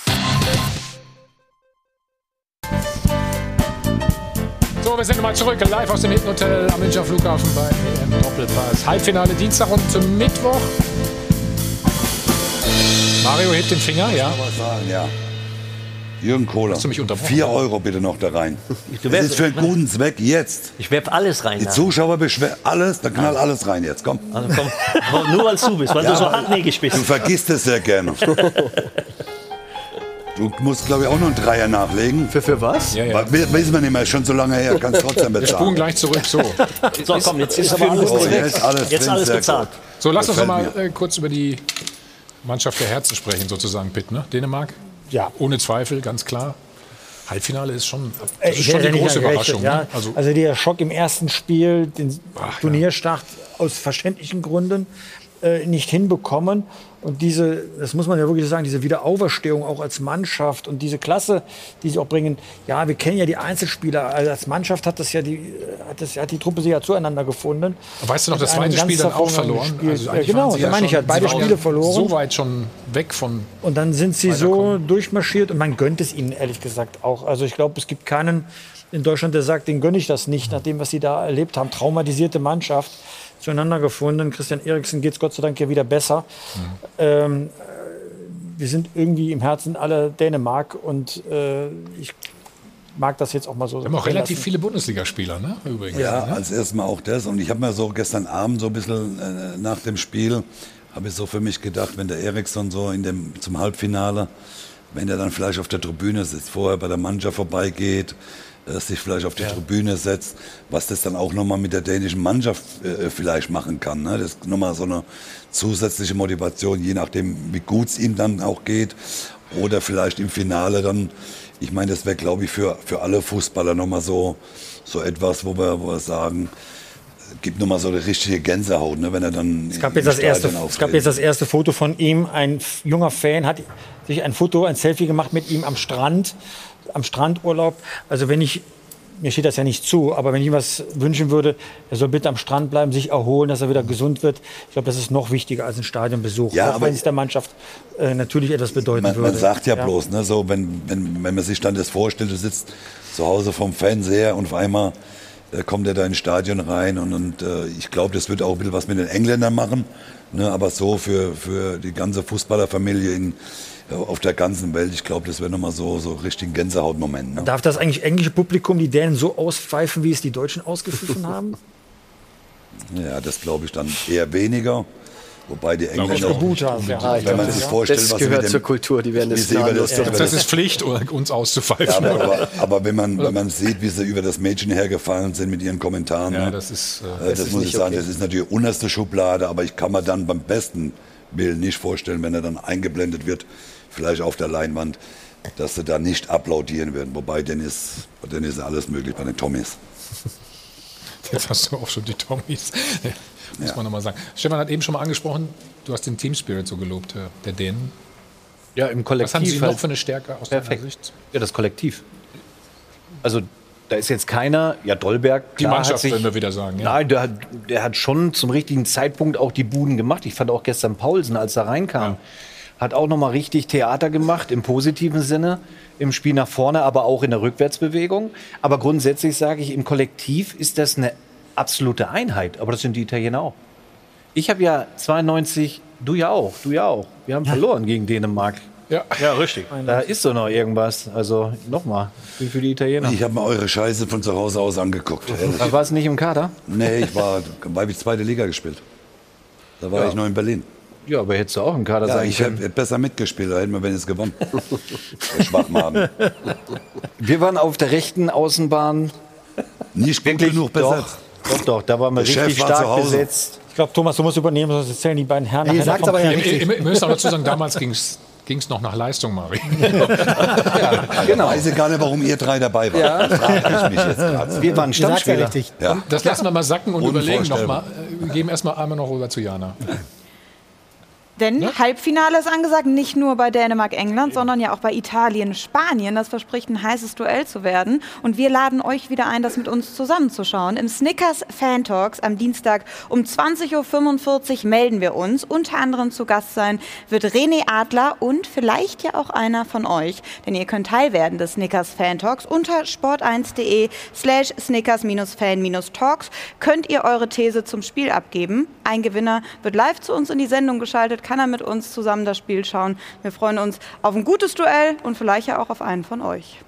So, wir sind nochmal zurück, live aus dem Hilton Hotel am Münchner Flughafen bei EM Doppelpass. Halbfinale Dienstag und zum Mittwoch. Mario hebt den Finger, ja. Sagen, ja. Jürgen Kohler, Hast du mich unterbrochen? 4 Euro bitte noch da rein. Das ist für einen guten Zweck jetzt. Ich werf alles rein. Die. Zuschauer beschweren alles, dann knall alles rein jetzt, komm. Also komm, nur weil du bist, weil du so hartnäckig bist. Du vergisst es sehr gerne. Du musst, glaube ich, auch noch einen Dreier nachlegen. Für, für was? Ja, ja. Wissen wir nicht mehr, schon so lange her, kannst trotzdem Wir spulen bezahlen. gleich zurück. So, So, komm, jetzt ist aber alles Oh, Zweck. jetzt alles, Jetzt drin, alles sehr bezahlt. gut. so lass uns noch mal äh, kurz über die Mannschaft der Herzen sprechen, sozusagen, Pitt. Ne? Dänemark? Ja. Ohne Zweifel, ganz klar. Halbfinale ist schon, Äh, das ist ich schon hätte die nicht große gerechnet, Überraschung. ja. Ne? Also, Also, der Schock im ersten Spiel, den Ach, Turnierstart aus verständlichen Gründen äh, nicht hinbekommen. Und diese, das muss man ja wirklich sagen, diese Wiederauferstehung auch als Mannschaft und diese Klasse, die sie auch bringen. Ja, wir kennen ja die Einzelspieler. Also als Mannschaft hat das ja die, hat, das, hat die Truppe sich ja zueinander gefunden. weißt du noch, das zweite Spiel dann auch verloren? Also ja, genau, waren sie da meine ich halt, beide Spiele ja verloren. So weit schon weg von Und dann sind sie so durchmarschiert und man gönnt es ihnen ehrlich gesagt auch. Also ich glaube, es gibt keinen in Deutschland, der sagt, den gönne ich das nicht, nach dem, was sie da erlebt haben. Traumatisierte Mannschaft zueinander gefunden. Christian Eriksen geht es Gott sei Dank ja wieder besser. Ähm, äh, wir sind irgendwie im Herzen alle Dänemark und äh, ich mag das jetzt auch mal so. Wir haben auch relativ lassen. viele Bundesligaspieler, ne? Übrigens. Ja, ne? als erstes Mal auch das. Und ich habe mir so gestern Abend so ein bisschen äh, nach dem Spiel, habe ich so für mich gedacht, wenn der Eriksson so in dem, zum Halbfinale, wenn er dann vielleicht auf der Tribüne sitzt, vorher bei der Mannschaft vorbeigeht, sich vielleicht auf die Tribüne setzt, was das dann auch nochmal mit der dänischen Mannschaft äh, vielleicht machen kann. Ne? Das ist nochmal so eine zusätzliche Motivation, je nachdem, wie gut es ihm dann auch geht. Oder vielleicht im Finale dann, ich meine, das wäre, glaube ich, für, für alle Fußballer nochmal so, so etwas, wo wir, wo wir sagen, gibt nochmal so eine richtige Gänsehaut, ne, wenn er dann Es gab, jetzt das erste, es gab jetzt das erste Foto von ihm. Ein junger Fan hat sich ein Foto, ein Selfie gemacht mit ihm am Strand, am Strandurlaub. Also wenn ich, mir steht das ja nicht zu, aber wenn ich ihm was wünschen würde, er soll bitte am Strand bleiben, sich erholen, dass er wieder gesund wird. Ich glaube, das ist noch wichtiger als ein Stadionbesuch, Ja, auch wenn es der Mannschaft äh, natürlich etwas bedeuten man, würde. man sagt ja, bloß, ne, so, wenn, wenn, wenn man sich dann das vorstellt, du sitzt zu Hause vom Fernseher und auf einmal äh, kommt er da ins Stadion rein und, und äh, ich glaube, das wird auch ein bisschen was mit den Engländern machen, ne, aber so für, für die ganze Fußballerfamilie in, auf der ganzen Welt, ich glaube, das wäre nochmal so, so richtig ein Gänsehautmoment. Ne? Darf das eigentlich englische Publikum die Dänen so auspfeifen, wie es die Deutschen ausgepfiffen haben? Ja, das glaube ich dann eher weniger. Wobei die Engländer, auch. Haben, ja. Wenn man sich das- vorstellt, das was sie gehört dem- zur Kultur, die werden das das, Ja. über Das ist Pflicht, uns auszupfeifen. Ja, aber, aber, aber wenn, man, wenn man sieht, wie sie über das Mädchen hergefallen sind mit ihren Kommentaren, Ja, ne, das ist, äh, äh, das das, ist muss ich sagen, okay. das ist natürlich unterste Schublade, aber ich kann mir dann beim besten Willen nicht vorstellen, wenn er dann eingeblendet wird, vielleicht auf der Leinwand, dass sie da nicht applaudieren werden. Wobei, dann ist, dann ist alles möglich bei den Tommys. Jetzt hast du auch schon die Tommys. Muss man nochmal sagen. Stefan hat eben schon mal angesprochen, du hast den Team Spirit so gelobt, der Dänen. Ja, im Kollektiv. Was haben Sie noch halt. für eine Stärke aus Perfekt. deiner Sicht? Ja, das Kollektiv. Also da ist jetzt keiner, ja Dolberg. Die klar, Mannschaft, hat sich, wenn wir wieder sagen. Ja. Nein, der hat, der hat schon zum richtigen Zeitpunkt auch die Buden gemacht. Ich fand auch gestern Paulsen, als er reinkam, hat auch noch mal richtig Theater gemacht im positiven Sinne, im Spiel nach vorne, aber auch in der Rückwärtsbewegung. Aber grundsätzlich sage ich, im Kollektiv ist das eine absolute Einheit. Aber das sind die Italiener auch. Ich habe ja 92, du ja auch, du ja auch. Wir haben verloren gegen Dänemark. Ja, ja richtig. Da ist so noch irgendwas. Also nochmal, wie für die Italiener. Ich habe mir eure Scheiße von zu Hause aus angeguckt. warst du nicht im Kader? Nee, ich war, weil ich zweite Liga gespielt. Da war Ja. ich noch in Berlin. Ja, aber hättest du auch im Kader Ja, sein ich können. hätte besser mitgespielt, da hätten wir wenigstens gewonnen. Der Schwachmaden. Wir waren auf der rechten Außenbahn. Nicht gut genug besetzt. Doch, doch, doch, da waren wir Der Chef richtig war zu stark Hause. besetzt. Ich glaube, Thomas, du musst übernehmen, sonst erzählen die beiden Herren Nee, sagt's vom aber ja richtig. Ihr, ihr müsst auch dazu sagen, damals ging es noch nach Leistung, Mari. Genau. Ich weiß gar nicht, warum ihr drei dabei wart. Ja. Das frage ich mich jetzt gerade. Wir waren ja Stammspieler. richtig. Ja. Das lassen wir mal sacken und überlegen nochmal. Wir geben erstmal einmal noch rüber zu Jana. Denn Halbfinale ist angesagt, nicht nur bei Dänemark-England, sondern ja auch bei Italien-Spanien. Das verspricht ein heißes Duell zu werden. Und wir laden euch wieder ein, das mit uns zusammenzuschauen. Im Snickers Fan Talks am Dienstag um 20.45 Uhr melden wir uns. Unter anderem zu Gast sein wird René Adler und vielleicht ja auch einer von euch. Denn ihr könnt Teil werden des Snickers Fan Talks unter sport1.de slash snickers-fan-talks könnt ihr eure These zum Spiel abgeben. Ein Gewinner wird live zu uns in die Sendung geschaltet, kann er mit uns zusammen das Spiel schauen. Wir freuen uns auf ein gutes Duell und vielleicht ja auch auf einen von euch.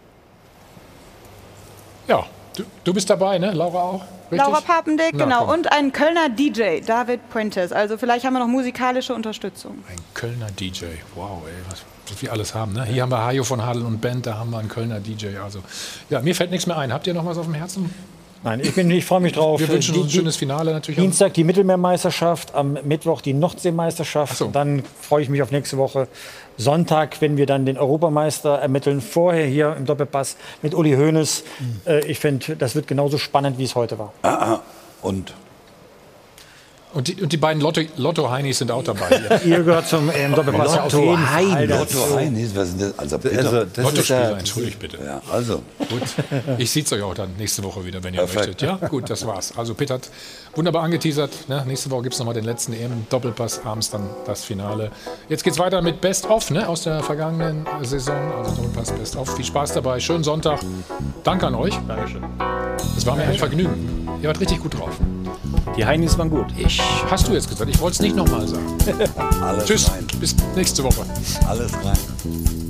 Ja, du, du bist dabei, ne? Laura auch? Richtig? Laura Papendick, Na, genau. komm. Und ein Kölner DJ, David Puentes. Also vielleicht haben wir noch musikalische Unterstützung. Ein Kölner DJ. Wow, ey, was, wir alles haben. Ne? Hier haben wir Hajo von Hadel und Band, da haben wir einen Kölner DJ. Also, ja, mir fällt nichts mehr ein. Habt ihr noch was auf dem Herzen? Nein, ich, bin- ich freue mich drauf. Wir wünschen Die- uns ein schönes Finale natürlich. Dienstag die Mittelmeermeisterschaft, am Mittwoch die Nordseemeisterschaft. Und dann freue ich mich auf nächste Woche Sonntag, wenn wir dann den Europameister ermitteln. Vorher hier im Doppelpass mit Uli Hoeneß. Äh, ich finde, das wird genauso spannend, wie es heute war. Ah, ah. Und Und die, und die beiden Lotto- Lotto-Heinis sind auch dabei. Hier. Ihr gehört zum ähm, Doppelpass ja auf Lotto jeden Fall Heinis. dazu. Lotto Heinis, was ist das? Also, bitte. Also, das ist Lottospieler, ja, entschuldigt bitte. ja, also. Gut. Ich sehe es euch auch dann nächste Woche wieder, wenn ihr Perfekt. möchtet. Ja, gut, das war's. Also Pitt hat wunderbar angeteasert. Ne? Nächste Woche gibt es nochmal den letzten EM-Doppelpass, abends dann das Finale. Jetzt geht's weiter mit Best of ne? aus der vergangenen Saison. Also Doppelpass Best of. Viel Spaß dabei. Schönen Sonntag. Danke an euch. Dankeschön. Es war mir ein Vergnügen. Ihr wart richtig gut drauf. Die Heinis waren gut. Ich, hast du jetzt gesagt. Ich wollte es nicht nochmal sagen. Alles Tschüss. rein. Bis nächste Woche. Alles rein.